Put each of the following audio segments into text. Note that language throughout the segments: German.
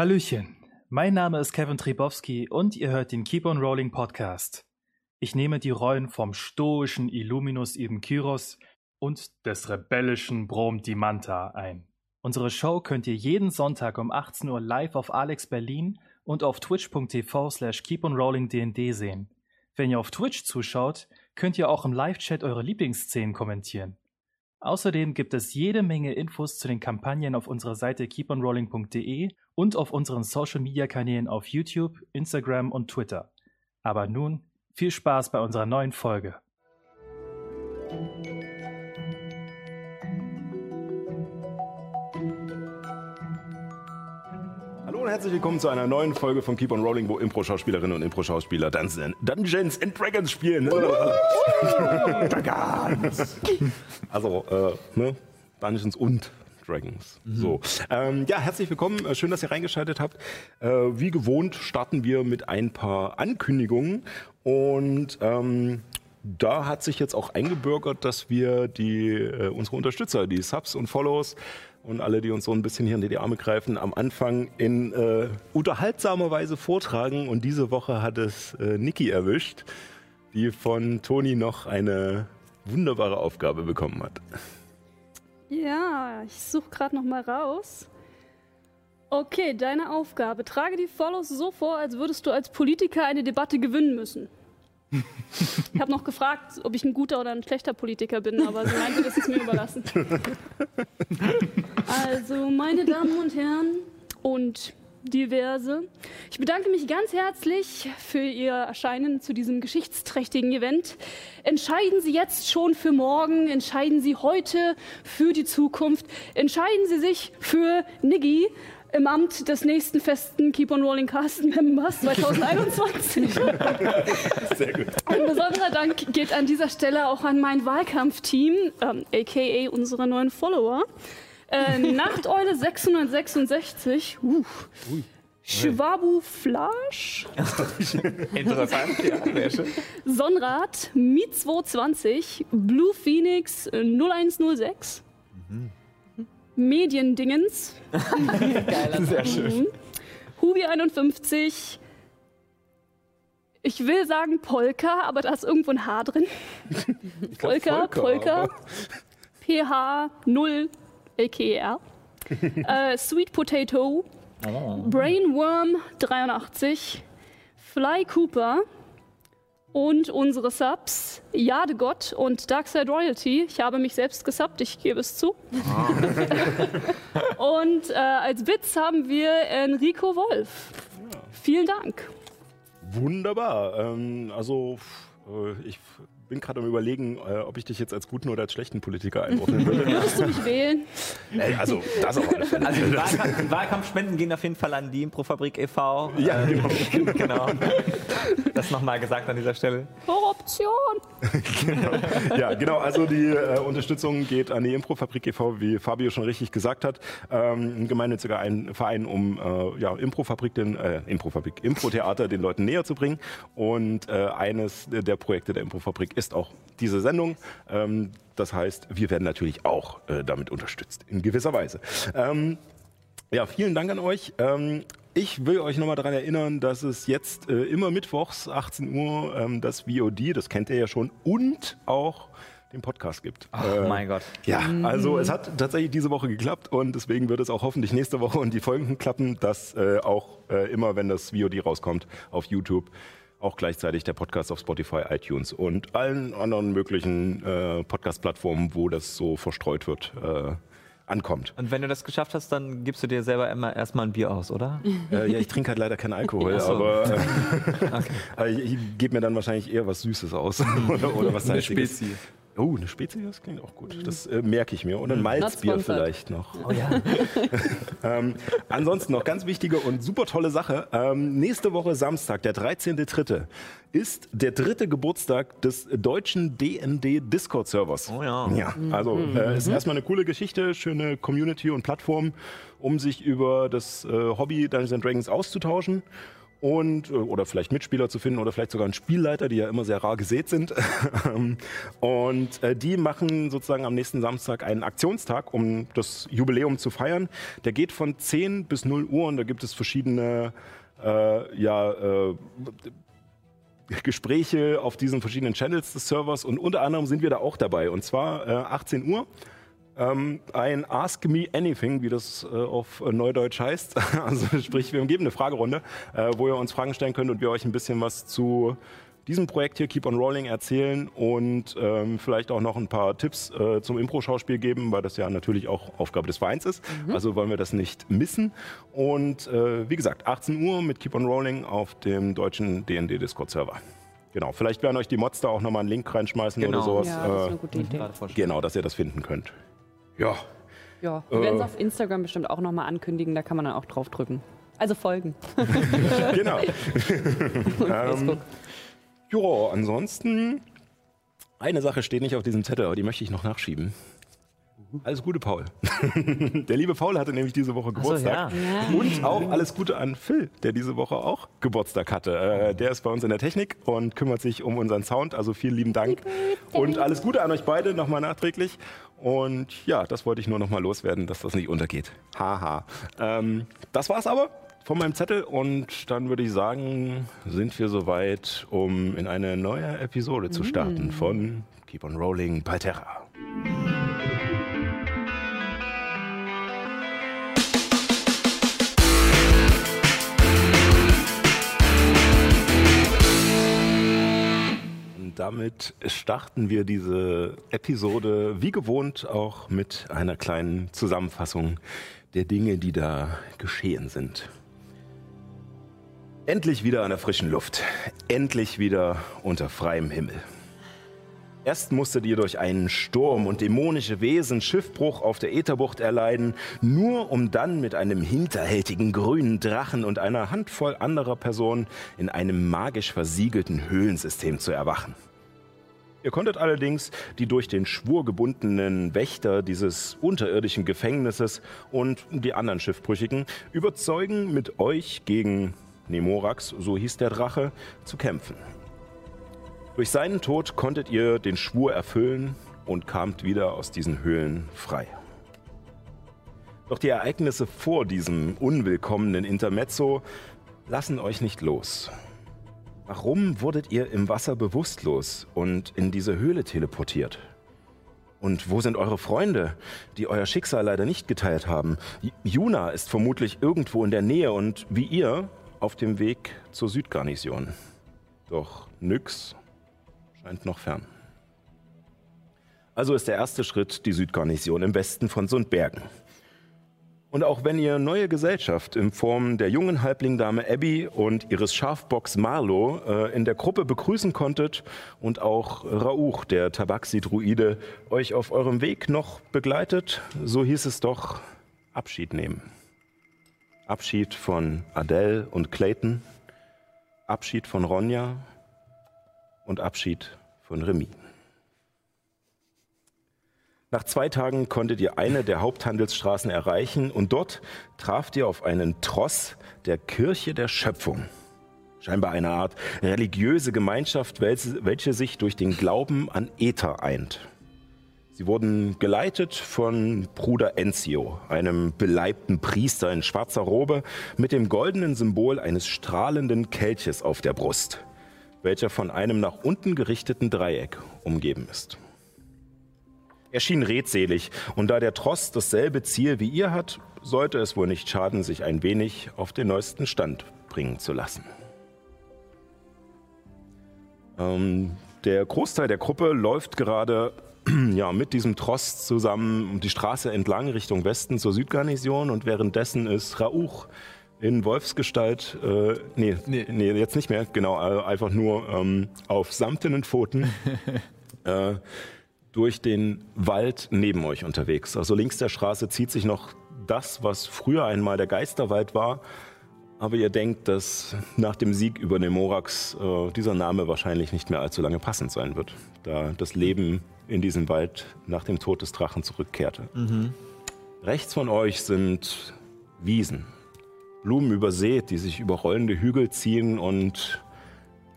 Hallöchen, mein Name ist Kevin Tribowski und ihr hört den Keep on Rolling Podcast. Ich nehme die Rollen vom stoischen Illuminus Ibn Kyros und des rebellischen Brom Dimanta ein. Unsere Show könnt ihr jeden Sonntag um 18 Uhr live auf Alex Berlin und auf twitch.tv slash keeponrollingdnd sehen. Wenn ihr auf Twitch zuschaut, könnt ihr auch im Live-Chat eure Lieblingsszenen kommentieren. Außerdem gibt es jede Menge Infos zu den Kampagnen auf unserer Seite keeponrolling.de und auf unseren Social-Media-Kanälen auf YouTube, Instagram und Twitter. Aber nun viel Spaß bei unserer neuen Folge. Herzlich willkommen zu einer neuen Folge von Keep on Rolling, wo Impro-Schauspielerinnen und Impro-Schauspieler Dungeons and Dragons spielen. Also, äh, ne? Dungeons und Dragons. So. Ähm, ja, herzlich willkommen. Äh, Schön, dass ihr reingeschaltet habt. Äh, wie gewohnt starten wir mit ein paar Ankündigungen. Und ähm, da hat sich jetzt auch eingebürgert, dass wir die, äh, unsere Unterstützer, die Subs und Follows und alle, die uns so ein bisschen hier in die Arme greifen, am Anfang in äh, unterhaltsamer Weise vortragen. Und diese Woche hat es äh, Niki erwischt, die von Toni noch eine wunderbare Aufgabe bekommen hat. Ja, ich suche gerade noch mal raus. Okay, deine Aufgabe. Trage die Follows so vor, als würdest du als Politiker eine Debatte gewinnen müssen. Ich habe noch gefragt, ob ich ein guter oder ein schlechter Politiker bin, aber sie meinte, das ist mir überlassen. Also, meine Damen und Herren und diverse, ich bedanke mich ganz herzlich für Ihr Erscheinen zu diesem geschichtsträchtigen Event. Entscheiden Sie jetzt schon für morgen, entscheiden Sie heute für die Zukunft, entscheiden Sie sich für Niggi im Amt des nächsten festen Keep on Rolling Cast Members 2021. Sehr gut. Ein besonderer Dank geht an dieser Stelle auch an mein Wahlkampfteam, ähm, aka unsere neuen Follower. Äh, Nachteule 666, uh, Schwabu Flash, Interessant, ja, sehr schön. Sonnrad, Mi220, Blue Phoenix äh, 0106, Mediendingens, Sehr schön. Mhm. Hubi 51. Ich will sagen Polka, aber da ist irgendwo ein H drin. Polka, Polka. aber- PH 0 LKR. äh, Sweet Potato. Brainworm 83. Fly Cooper. Und unsere Subs, Jadegott und Darkside Royalty. Ich habe mich selbst gesubbt, ich gebe es zu. und äh, als Witz haben wir Enrico Wolf. Vielen Dank. Wunderbar. Ähm, also, äh, ich bin gerade am Überlegen, äh, ob ich dich jetzt als guten oder als schlechten Politiker einordnen würde. Würdest du mich wählen? Ey, also, das auf alle Fälle. Also die, Wahlkampf, die Wahlkampfspenden gehen auf jeden Fall an die Improfabrik e.V. Ja, Ähm, genau. Das nochmal gesagt an dieser Stelle. Korruption. Ja, genau. Also die äh, Unterstützung geht an die Improfabrik e.V., wie Fabio schon richtig gesagt hat. Ähm, ein gemeinnütziger ein Verein, um äh, ja, Improfabrik, den, äh, Improfabrik, Improtheater den Leuten näher zu bringen. Und äh, eines der Projekte der Improfabrik ist auch diese Sendung. Ähm, das heißt, wir werden natürlich auch äh, damit unterstützt, in gewisser Weise. Ähm, ja, vielen Dank an euch. Ähm, ich will euch nochmal daran erinnern, dass es jetzt äh, immer mittwochs 18 Uhr ähm, das VOD, das kennt ihr ja schon, und auch den Podcast gibt. Oh Äh, mein Gott. Ja, also es hat tatsächlich diese Woche geklappt und deswegen wird es auch hoffentlich nächste Woche und die folgenden klappen, dass äh, auch äh, immer, wenn das VOD rauskommt auf YouTube, auch gleichzeitig der Podcast auf Spotify, iTunes und allen anderen möglichen äh, Podcast-Plattformen, wo das so verstreut wird, äh, ankommt. Und wenn du das geschafft hast, dann gibst du dir selber immer erstmal ein Bier aus, oder? Äh, ja, ich trinke halt leider keinen Alkohol, so. aber äh, aber ich, ich gebe mir dann wahrscheinlich eher was Süßes aus oder, oder was Eine Salziges. Spezi. Oh, eine Spezie, das klingt auch gut. Das äh, merke ich mir. Und ein Malzbier vielleicht noch. Oh ja. Ähm, ansonsten noch ganz wichtige und super tolle Sache. Ähm, nächste Woche Samstag, der 13.3., ist der dritte Geburtstag des deutschen DND Discord-Servers. Oh ja. Ja, also äh, ist erstmal eine coole Geschichte, schöne Community und Plattform, um sich über das äh, Hobby Dungeons and Dragons auszutauschen. Und äh, oder vielleicht Mitspieler zu finden oder vielleicht sogar einen Spielleiter, die ja immer sehr rar gesät sind. und äh, die machen sozusagen am nächsten Samstag einen Aktionstag, um das Jubiläum zu feiern. Der geht von 10 bis 0 Uhr und da gibt es verschiedene äh, ja, äh, Gespräche auf diesen verschiedenen Channels des Servers und unter anderem sind wir da auch dabei und zwar äh, 18 Uhr ähm, ein Ask Me Anything, wie das äh, auf Neudeutsch heißt. Also sprich, wir geben eine Fragerunde, äh, wo ihr uns Fragen stellen könnt und wir euch ein bisschen was zu diesem Projekt hier Keep on Rolling erzählen und ähm, vielleicht auch noch ein paar Tipps äh, zum Impro-Schauspiel geben, weil das ja natürlich auch Aufgabe des Vereins ist. Mhm. Also wollen wir das nicht missen. Und äh, wie gesagt, 18 Uhr mit Keep on Rolling auf dem deutschen DND Discord-Server. Genau, vielleicht werden euch die Mods da auch nochmal einen Link reinschmeißen genau. oder sowas. Ja, das ist eine gute Idee. Genau, dass ihr das finden könnt. Ja. Ja, wir äh, werden es auf Instagram bestimmt auch nochmal ankündigen, da kann man dann auch drauf drücken. Also folgen. genau. ähm, ja, ansonsten, eine Sache steht nicht auf diesem Zettel, aber die möchte ich noch nachschieben. Alles Gute, Paul. der liebe Paul hatte nämlich diese Woche Geburtstag. So, ja. Und auch alles Gute an Phil, der diese Woche auch Geburtstag hatte. Äh, der ist bei uns in der Technik und kümmert sich um unseren Sound. Also vielen lieben Dank. Und alles Gute an euch beide nochmal nachträglich. Und ja, das wollte ich nur nochmal loswerden, dass das nicht untergeht. Haha. Ähm, das war's aber von meinem Zettel und dann würde ich sagen, sind wir soweit, um in eine neue Episode zu starten mm. von Keep on Rolling bei damit starten wir diese Episode wie gewohnt auch mit einer kleinen Zusammenfassung der Dinge, die da geschehen sind. Endlich wieder an der frischen Luft. Endlich wieder unter freiem Himmel. Erst musstet ihr durch einen Sturm und dämonische Wesen Schiffbruch auf der Ätherbucht erleiden, nur um dann mit einem hinterhältigen grünen Drachen und einer Handvoll anderer Personen in einem magisch versiegelten Höhlensystem zu erwachen. Ihr konntet allerdings die durch den Schwur gebundenen Wächter dieses unterirdischen Gefängnisses und die anderen Schiffbrüchigen überzeugen, mit euch gegen Nemorax, so hieß der Drache, zu kämpfen. Durch seinen Tod konntet ihr den Schwur erfüllen und kamt wieder aus diesen Höhlen frei. Doch die Ereignisse vor diesem unwillkommenen Intermezzo lassen euch nicht los. Warum wurdet ihr im Wasser bewusstlos und in diese Höhle teleportiert? Und wo sind eure Freunde, die euer Schicksal leider nicht geteilt haben? Juna ist vermutlich irgendwo in der Nähe und wie ihr auf dem Weg zur Südgarnison. Doch Nyx scheint noch fern. Also ist der erste Schritt die Südgarnison im Westen von Sundbergen. Und auch wenn ihr neue Gesellschaft in Form der jungen Halblingdame Abby und ihres Schafbocks Marlo äh, in der Gruppe begrüßen konntet und auch Rauch, der Tabaxi-Druide, euch auf eurem Weg noch begleitet, so hieß es doch Abschied nehmen. Abschied von Adele und Clayton, Abschied von Ronja und Abschied von Remy. Nach zwei Tagen konntet ihr eine der Haupthandelsstraßen erreichen und dort traft ihr auf einen Tross der Kirche der Schöpfung. Scheinbar eine Art religiöse Gemeinschaft, welche sich durch den Glauben an Äther eint. Sie wurden geleitet von Bruder Enzio, einem beleibten Priester in schwarzer Robe mit dem goldenen Symbol eines strahlenden Kelches auf der Brust, welcher von einem nach unten gerichteten Dreieck umgeben ist. Er schien redselig, und da der Tross dasselbe Ziel wie ihr hat, sollte es wohl nicht schaden, sich ein wenig auf den neuesten Stand bringen zu lassen. Ähm, der Großteil der Gruppe läuft gerade ja, mit diesem Tross zusammen die Straße entlang Richtung Westen zur Südgarnison und währenddessen ist Rauch in Wolfsgestalt, äh, nee, nee, nee, jetzt nicht mehr, genau, äh, einfach nur ähm, auf samtenen Pfoten. äh, durch den Wald neben euch unterwegs. Also links der Straße zieht sich noch das, was früher einmal der Geisterwald war. Aber ihr denkt, dass nach dem Sieg über Nemorax äh, dieser Name wahrscheinlich nicht mehr allzu lange passend sein wird, da das Leben in diesem Wald nach dem Tod des Drachen zurückkehrte. Mhm. Rechts von euch sind Wiesen, Blumen übersät, die sich über rollende Hügel ziehen und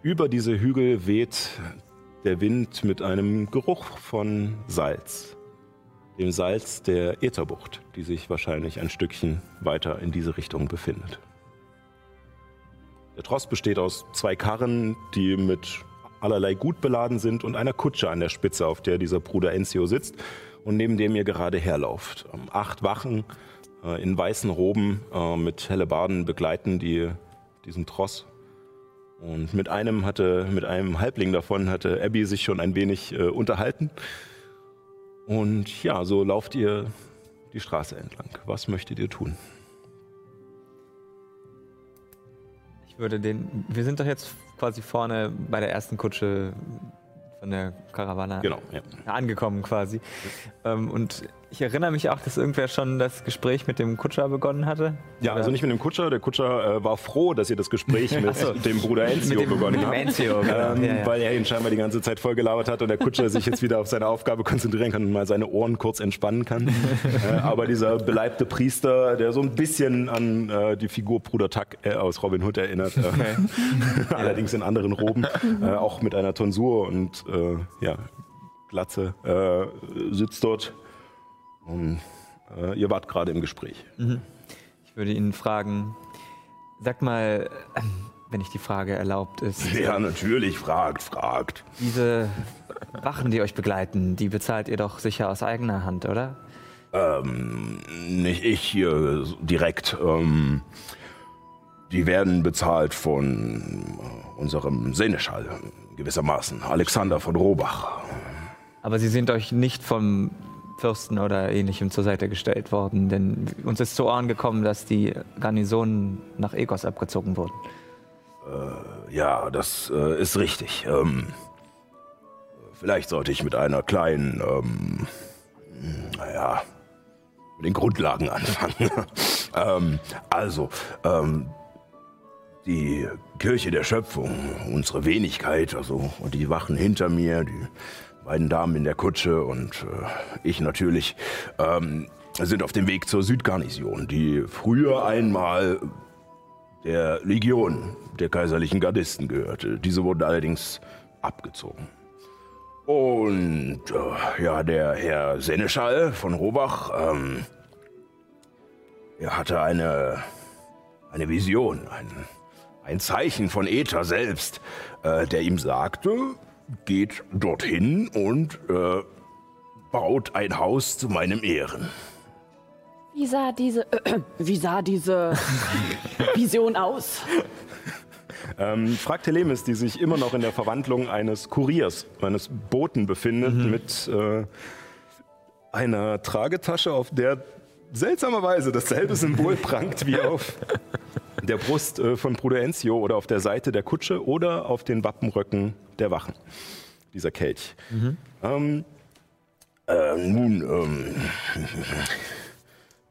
über diese Hügel weht der Wind mit einem Geruch von Salz. Dem Salz der Ätherbucht, die sich wahrscheinlich ein Stückchen weiter in diese Richtung befindet. Der Trost besteht aus zwei Karren, die mit allerlei Gut beladen sind und einer Kutsche an der Spitze, auf der dieser Bruder Enzio sitzt und neben dem ihr gerade herlauft. Ähm, acht Wachen äh, in weißen Roben äh, mit Hellebarden begleiten die, diesen Tross. Und mit einem hatte, mit einem Halbling davon hatte Abby sich schon ein wenig äh, unterhalten. Und ja, so lauft ihr die Straße entlang. Was möchtet ihr tun? Ich würde den. Wir sind doch jetzt quasi vorne bei der ersten Kutsche von der Karawane Genau, ja. angekommen quasi. Ähm, und ich erinnere mich auch, dass irgendwer schon das Gespräch mit dem Kutscher begonnen hatte. Ja, Oder- also nicht mit dem Kutscher. Der Kutscher äh, war froh, dass ihr das Gespräch mit so. dem Bruder Enzio dem- begonnen mit dem habt. Enzio, genau. ähm, Ja, ja. Weil er ihn scheinbar die ganze Zeit vollgelabert hat und der Kutscher sich jetzt wieder auf seine Aufgabe konzentrieren kann und mal seine Ohren kurz entspannen kann. äh, aber dieser beleibte Priester, der so ein bisschen an äh, die Figur Bruder Tuck äh, aus Robin Hood erinnert, äh, allerdings in anderen Roben, äh, auch mit einer Tonsur und ja, Glatze, sitzt dort. Und äh, ihr wart gerade im Gespräch. Ich würde ihn fragen, sag mal, wenn ich die Frage erlaubt ist, Ja, natürlich, fragt, fragt. diese Wachen, die euch begleiten, die bezahlt ihr doch sicher aus eigener Hand, oder? Ähm, nicht ich hier direkt. Ähm, die werden bezahlt von äh, unserem Seneschall, gewissermaßen. Alexander von Robach. Aber sie sind euch nicht vom Fürsten oder ähnlichem zur Seite gestellt worden, denn uns ist zu Ohren gekommen, dass die Garnisonen nach Egos abgezogen wurden. Ja, das äh, ist richtig. Ähm, vielleicht sollte ich mit einer kleinen, ähm, naja, mit den Grundlagen anfangen. ähm, also, ähm, die Kirche der Schöpfung, unsere Wenigkeit, also und die Wachen hinter mir, die beiden Damen in der Kutsche und äh, ich natürlich, ähm, sind auf dem Weg zur Südgarnison, die früher einmal der Legion der kaiserlichen Gardisten gehörte. Diese wurden allerdings abgezogen. Und äh, ja, der Herr Seneschall von Robach, ähm, er hatte eine, eine Vision, ein, ein Zeichen von Äther selbst, äh, der ihm sagte, geht dorthin und äh, baut ein Haus zu meinem Ehren. Wie sah diese, wie sah diese Vision aus? Ähm, fragt Telemis, die sich immer noch in der Verwandlung eines Kuriers, eines Boten befindet, mit äh, einer Tragetasche, auf der seltsamerweise dasselbe Symbol prangt wie auf der Brust äh, von Bruder Enzio oder auf der Seite der Kutsche oder auf den Wappenröcken der Wachen. Dieser Kelch. Ähm, äh, nun,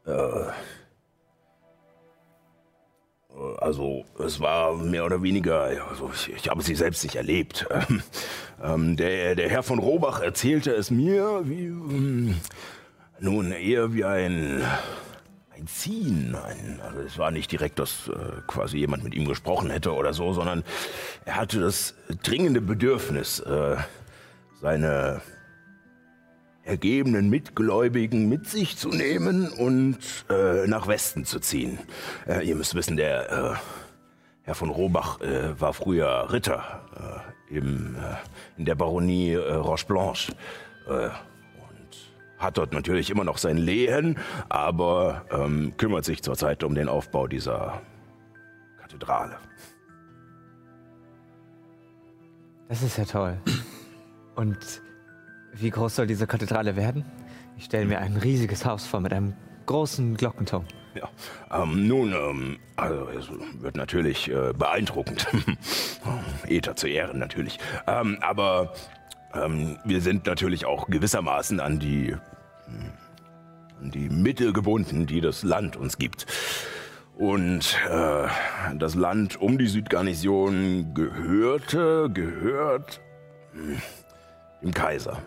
ähm, Also es war mehr oder weniger, also ich, ich habe sie selbst nicht erlebt. Ähm, ähm, der, der Herr von Robach erzählte es mir wie, ähm, nun eher wie ein, ein Ziehen. Ein, also es war nicht direkt, dass äh, quasi jemand mit ihm gesprochen hätte oder so, sondern er hatte das dringende Bedürfnis, äh, seine ergebenen Mitgläubigen mit sich zu nehmen und äh, nach Westen zu ziehen. Äh, ihr müsst wissen, der äh, Herr von Robach äh, war früher Ritter im, in der Baronie Roche Blanche hat dort natürlich immer noch sein Lehen, aber ähm, kümmert sich zurzeit um den Aufbau dieser Kathedrale. Das ist ja toll. Und wie groß soll diese Kathedrale werden? Ich stelle mir ein riesiges Haus vor mit einem großen Glockenturm. Ja, ähm, nun, ähm, also es wird natürlich äh, beeindruckend. Ether zu Ehren natürlich. Ähm, aber ähm, wir sind natürlich auch gewissermaßen an die, an die Mittel gebunden, die das Land uns gibt. Und äh, das Land um die Südgarnison gehörte, gehört hm, dem Kaiser.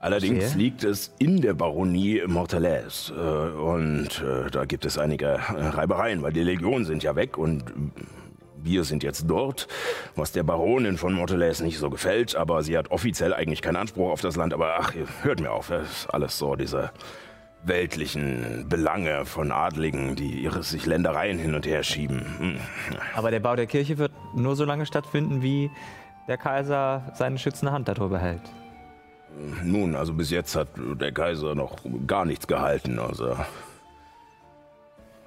Allerdings Verstehe. liegt es in der Baronie Mortalaise. Äh, und äh, da gibt es einige äh, Reibereien, weil die Legionen sind ja weg und äh, wir sind jetzt dort, was der Baronin von Mortalaise nicht so gefällt. Aber sie hat offiziell eigentlich keinen Anspruch auf das Land. Aber ach, hört mir auf, das ist alles so diese weltlichen Belange von Adligen, die ihre sich Ländereien hin und her schieben. Hm. Aber der Bau der Kirche wird nur so lange stattfinden, wie der Kaiser seine schützende Hand darüber hält. Nun, also bis jetzt hat der Kaiser noch gar nichts gehalten. Also,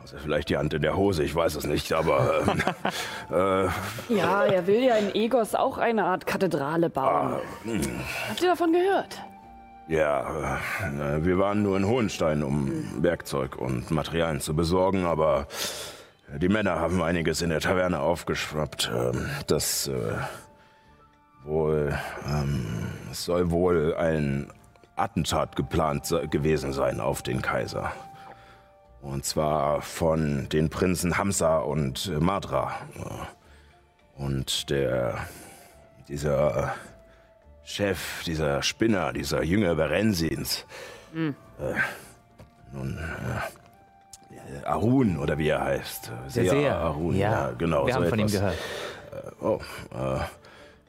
also vielleicht die Hand in der Hose, ich weiß es nicht, aber ähm, Ja, er will ja in Egos auch eine Art Kathedrale bauen. Habt ihr davon gehört? ja, äh, wir waren nur in Hohenstein, um Werkzeug und Materialien zu besorgen, aber die Männer haben einiges in der Taverne aufgeschwappt. Ähm, das äh, wohl, ähm, es soll wohl ein Attentat geplant se- gewesen sein auf den Kaiser. Und zwar von den Prinzen Hamza und äh, Madra. Und der, dieser Chef, dieser Spinner, dieser Jünger Berensins, äh, nun, äh, Arun oder wie er heißt. Der Seher. Arun, ja, genau. Wir so haben von ihm etwas. gehört. Oh, äh,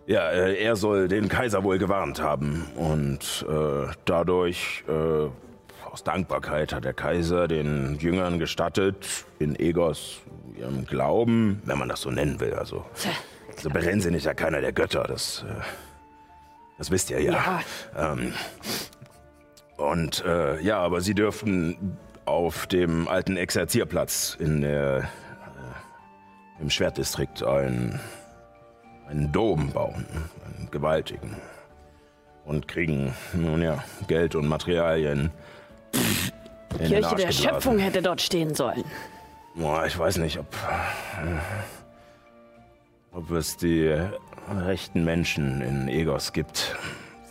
ja, äh, er soll den Kaiser wohl gewarnt haben. Und äh, dadurch, äh, aus Dankbarkeit, hat der Kaiser den Jüngern gestattet, in Egos ihrem Glauben, wenn man das so nennen will, also, also Berensin ist ja keiner der Götter, das, äh, das wisst ihr ja. Ähm, und äh, ja, aber sie dürften auf dem alten Exerzierplatz in der, äh, im Schwertdistrikt ein, einen Dom bauen, einen gewaltigen. Und kriegen, nun ja, Geld und Materialien. Den Kirche der. Schöpfung hätte dort stehen sollen. Boah, ich weiß nicht, ob, äh, ob es die rechten Menschen in Egos gibt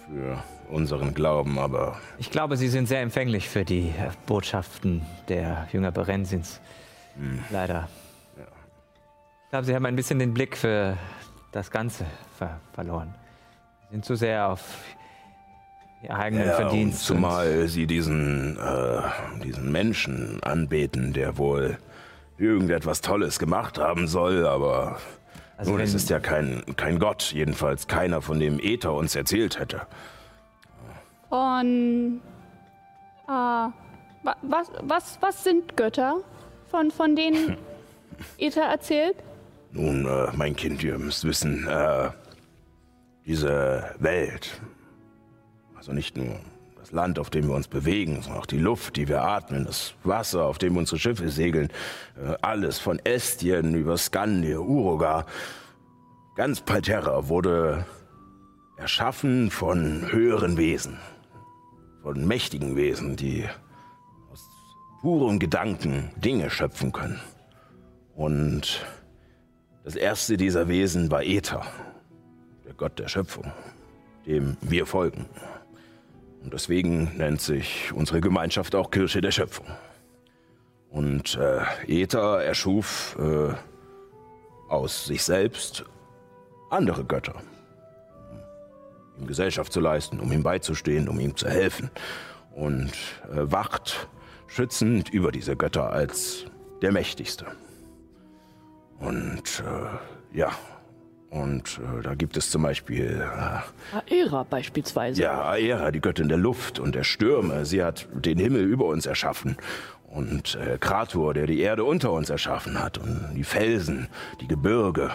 für unseren Glauben, aber Ich glaube, Sie sind sehr empfänglich für die Botschaften der Jünger Berensins. Leider. Ich glaube, Sie haben ein bisschen den Blick für das Ganze ver verloren. Sie sind zu sehr auf eigenen Ja, Verdienst. und zumal sie diesen, äh, diesen Menschen anbeten, der wohl irgendetwas Tolles gemacht haben soll, aber Also nun, es ist ja kein, kein Gott, jedenfalls keiner, von dem Ether uns erzählt hätte. Von. Äh, wa- was, was, was sind Götter, von, von denen Ether erzählt? Nun, äh, mein Kind, ihr müsst wissen, äh, diese Welt, also nicht nur das Land, auf dem wir uns bewegen, sondern auch die Luft, die wir atmen, das Wasser, auf dem unsere Schiffe segeln, äh, alles von Estien über Skandir, Uruga, ganz Palterra wurde erschaffen von höheren Wesen, von mächtigen Wesen, die aus purem Gedanken Dinge schöpfen können. Und das erste dieser Wesen war Äther, der Gott der Schöpfung, dem wir folgen. Und deswegen nennt sich unsere Gemeinschaft auch Kirche der Schöpfung. Und äh, Äther erschuf äh, aus sich selbst andere Götter, um ihm Gesellschaft zu leisten, um ihm beizustehen, um ihm zu helfen. Und äh, wacht schützend über diese Götter als der Mächtigste. Und äh, ja, und äh, da gibt es zum Beispiel äh, Aera beispielsweise. ja, Aera, die Göttin der Luft und der Stürme. Sie hat den Himmel über uns erschaffen. Und äh, Krator, der die Erde unter uns erschaffen hat. Und die Felsen, die Gebirge.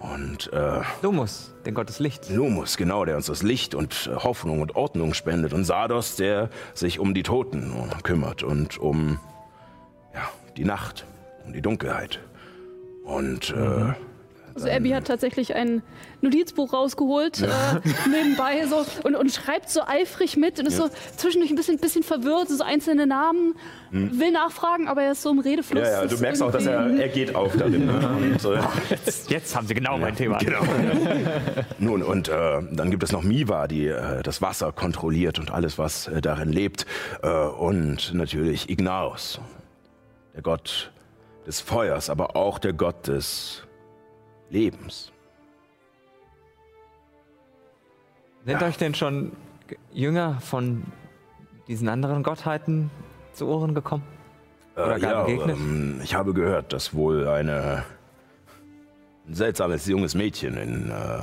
Und äh, Lumus, den Gott des Lichts. Lumus, genau, der uns das Licht und äh, Hoffnung und Ordnung spendet. Und Sardos, der sich um die Toten kümmert und um ja, die Nacht, um die Dunkelheit. Und äh, Also Abby hat tatsächlich ein Notizbuch rausgeholt, äh, nebenbei so und, und schreibt so eifrig mit und ist so zwischendurch ein bisschen, bisschen verwirrt, so einzelne Namen, will nachfragen, aber er ist so im Redefluss. ja, ja, du merkst auch, dass er, er geht auf darin. Ne? Und, äh, Jetzt, jetzt haben Sie genau mein Thema. Genau. Nun, und äh, dann gibt es noch Miva, die äh, das Wasser kontrolliert und alles, was äh, darin lebt. Äh, und natürlich Ignaos, der Gott des Feuers, aber auch der Gott des Lebens. Sind euch denn schon Jünger von diesen anderen Gottheiten zu Ohren gekommen? Oder Äh, gar ja, begegnet? ähm, ich habe gehört, dass wohl eine ein seltsames junges Mädchen in äh,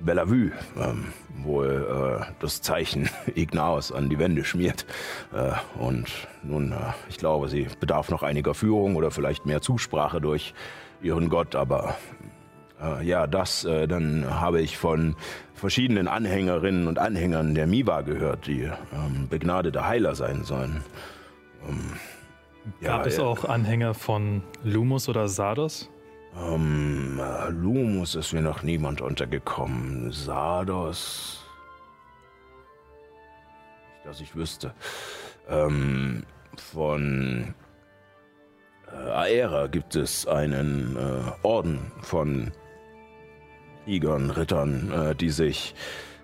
Bellevue ähm, wohl äh, das Zeichen Ignaos an die Wände schmiert. Äh, und nun, äh, ich glaube, sie bedarf noch einiger Führung oder vielleicht mehr Zusprache durch ihren Gott, aber äh, ja, das äh, dann habe ich von verschiedenen Anhängerinnen und Anhängern der Miwa gehört, die ähm, begnadete Heiler sein sollen. Ähm, Gab es äh, auch Anhänger von Lumos oder Sardos? Ähm, äh, Lumus ist mir noch niemand untergekommen. Sardos. Nicht, dass ich wüsste. Ähm, von äh, Aera gibt es einen äh, Orden von Krieger'n, Rittern, äh, die sich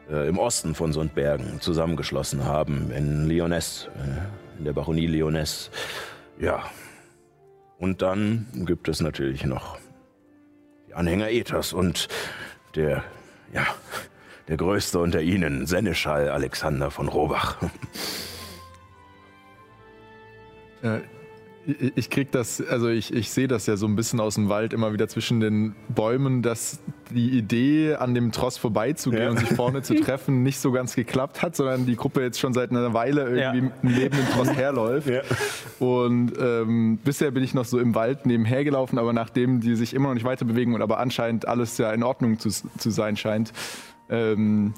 äh, im Osten von Sundbergen zusammengeschlossen haben, in Lyonesse, äh, in der Baronie Lyonesse. Ja. Und dann gibt es natürlich noch die Anhänger Ethers und der, ja, der größte unter ihnen, Seneschall Alexander von Robach. Ich, krieg das, also ich, ich sehe das ja so ein bisschen aus dem Wald immer wieder zwischen den Bäumen, dass die Idee, an dem Tross vorbeizugehen Ja. und sich vorne zu treffen, nicht so ganz geklappt hat, sondern die Gruppe jetzt schon seit einer Weile irgendwie Ja. neben dem Tross herläuft. Ja. Und ähm, bisher bin ich noch so im Wald nebenher gelaufen, aber nachdem die sich immer noch nicht weiter bewegen und aber anscheinend alles ja in Ordnung zu, zu sein scheint, ähm,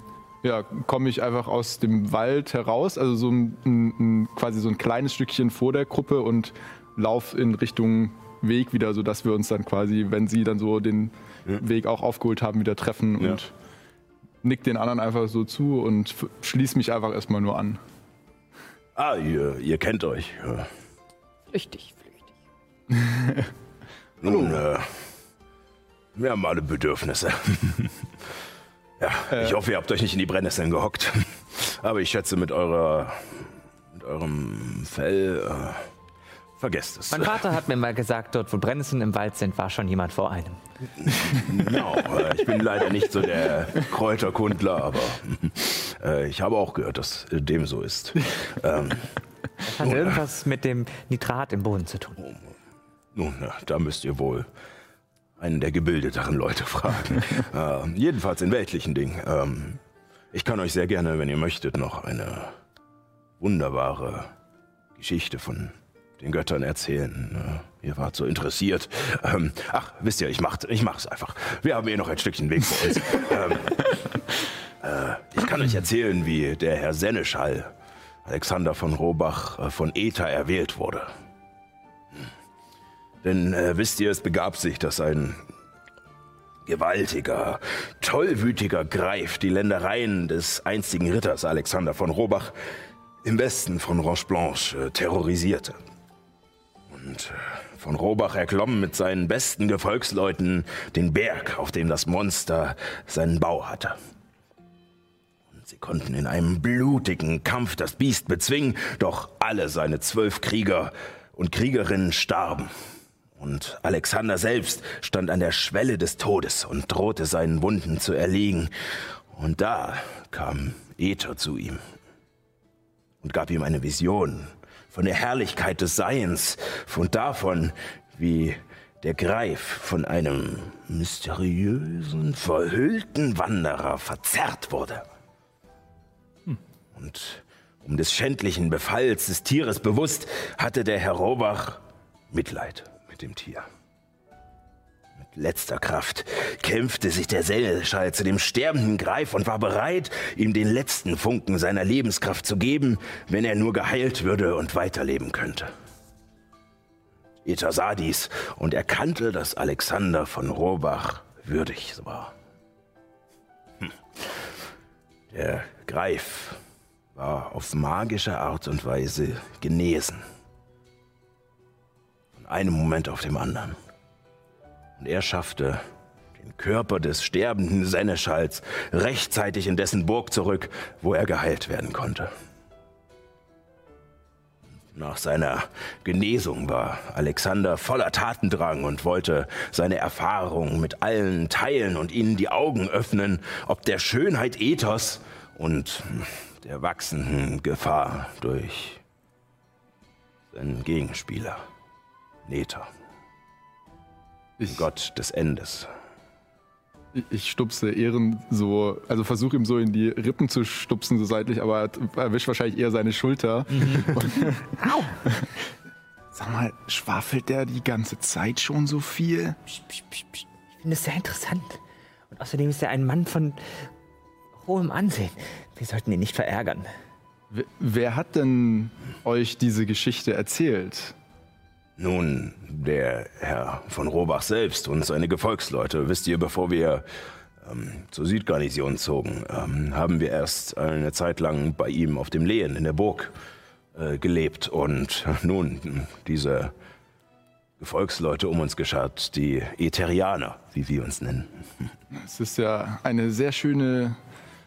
ja, komme ich einfach aus dem Wald heraus, also so ein, ein, quasi so ein kleines Stückchen vor der Gruppe und lauf in Richtung Weg wieder, sodass wir uns dann quasi, wenn sie dann so den Weg auch aufgeholt haben, wieder treffen Ja. und nick den anderen einfach so zu und schließ mich einfach erstmal nur an. Ah, ihr, ihr kennt euch. Ja. Flüchtig, flüchtig. Nun, äh, wir haben alle Bedürfnisse. ja, ich hoffe, ihr habt euch nicht in die Brennnesseln gehockt. Aber ich schätze, mit eurer, mit eurem Fell, äh, vergesst es. Mein Vater hat mir mal gesagt, dort wo Brennnesseln im Wald sind, war schon jemand vor einem. Genau, äh, ich bin leider nicht so der Kräuterkundler, aber äh, ich habe auch gehört, dass äh, dem so ist. Ähm, Das hat irgendwas mit dem Nitrat im Boden zu tun. nun, da müsst ihr wohl einen der gebildeteren Leute fragen. äh, jedenfalls in weltlichen Dingen. Ähm, ich kann euch sehr gerne, wenn ihr möchtet, noch eine wunderbare Geschichte von den Göttern erzählen. Äh, ihr wart so interessiert. Ähm, ach, wisst ihr, ich, mach, ich mach's einfach. Wir haben eh noch ein Stückchen Weg vor uns. ähm, äh, ich kann euch erzählen, wie der Herr Seneschall, Alexander von Robach, äh, von Ether erwählt wurde. Denn äh, wisst ihr, es begab sich, dass ein gewaltiger, tollwütiger Greif die Ländereien des einstigen Ritters Alexander von Robach im Westen von Roche Blanche äh, terrorisierte. Und äh, von Robach erklomm mit seinen besten Gefolgsleuten den Berg, auf dem das Monster seinen Bau hatte. Und sie konnten in einem blutigen Kampf das Biest bezwingen, doch alle seine zwölf Krieger und Kriegerinnen starben. Und Alexander selbst stand an der Schwelle des Todes und drohte seinen Wunden zu erliegen. Und da kam Ether zu ihm und gab ihm eine Vision von der Herrlichkeit des Seiens und davon, wie der Greif von einem mysteriösen, verhüllten Wanderer verzerrt wurde. Und um des schändlichen Befalls des Tieres bewusst, hatte der Herr Robach Mitleid mit dem Tier. Letzter Kraft kämpfte sich der Seneschall zu dem sterbenden Greif und war bereit, ihm den letzten Funken seiner Lebenskraft zu geben, wenn er nur geheilt würde und weiterleben könnte. Ether sah dies und erkannte, dass Alexander von Robach würdig war. Hm. Der Greif war auf magische Art und Weise genesen. Von einem Moment auf dem anderen. Und er schaffte den Körper des sterbenden Seneschalls rechtzeitig in dessen Burg zurück, wo er geheilt werden konnte. Nach seiner Genesung war Alexander voller Tatendrang und wollte seine Erfahrung mit allen teilen und ihnen die Augen öffnen, ob der Schönheit Ethos und der wachsenden Gefahr durch seinen Gegenspieler, Neta. Ich, Gott des Endes. ich- ich stupse Ehren so, also versuche ihm so in die Rippen zu stupsen, so seitlich, aber er erwischt wahrscheinlich eher seine Schulter. Au! Sag mal, schwafelt der die ganze Zeit schon so viel? Ich finde es sehr interessant. Und außerdem ist er ein Mann von hohem Ansehen. Wir sollten ihn nicht verärgern. Wer hat denn euch diese Geschichte erzählt? Nun, der Herr von Robach selbst und seine Gefolgsleute, wisst ihr, bevor wir ähm, zur Südgarnison zogen, ähm, haben wir erst eine Zeit lang bei ihm auf dem Lehen in der Burg äh, gelebt. Und nun, diese Gefolgsleute um uns geschart, die Ätherianer, wie wir uns nennen. Es ist ja eine sehr schöne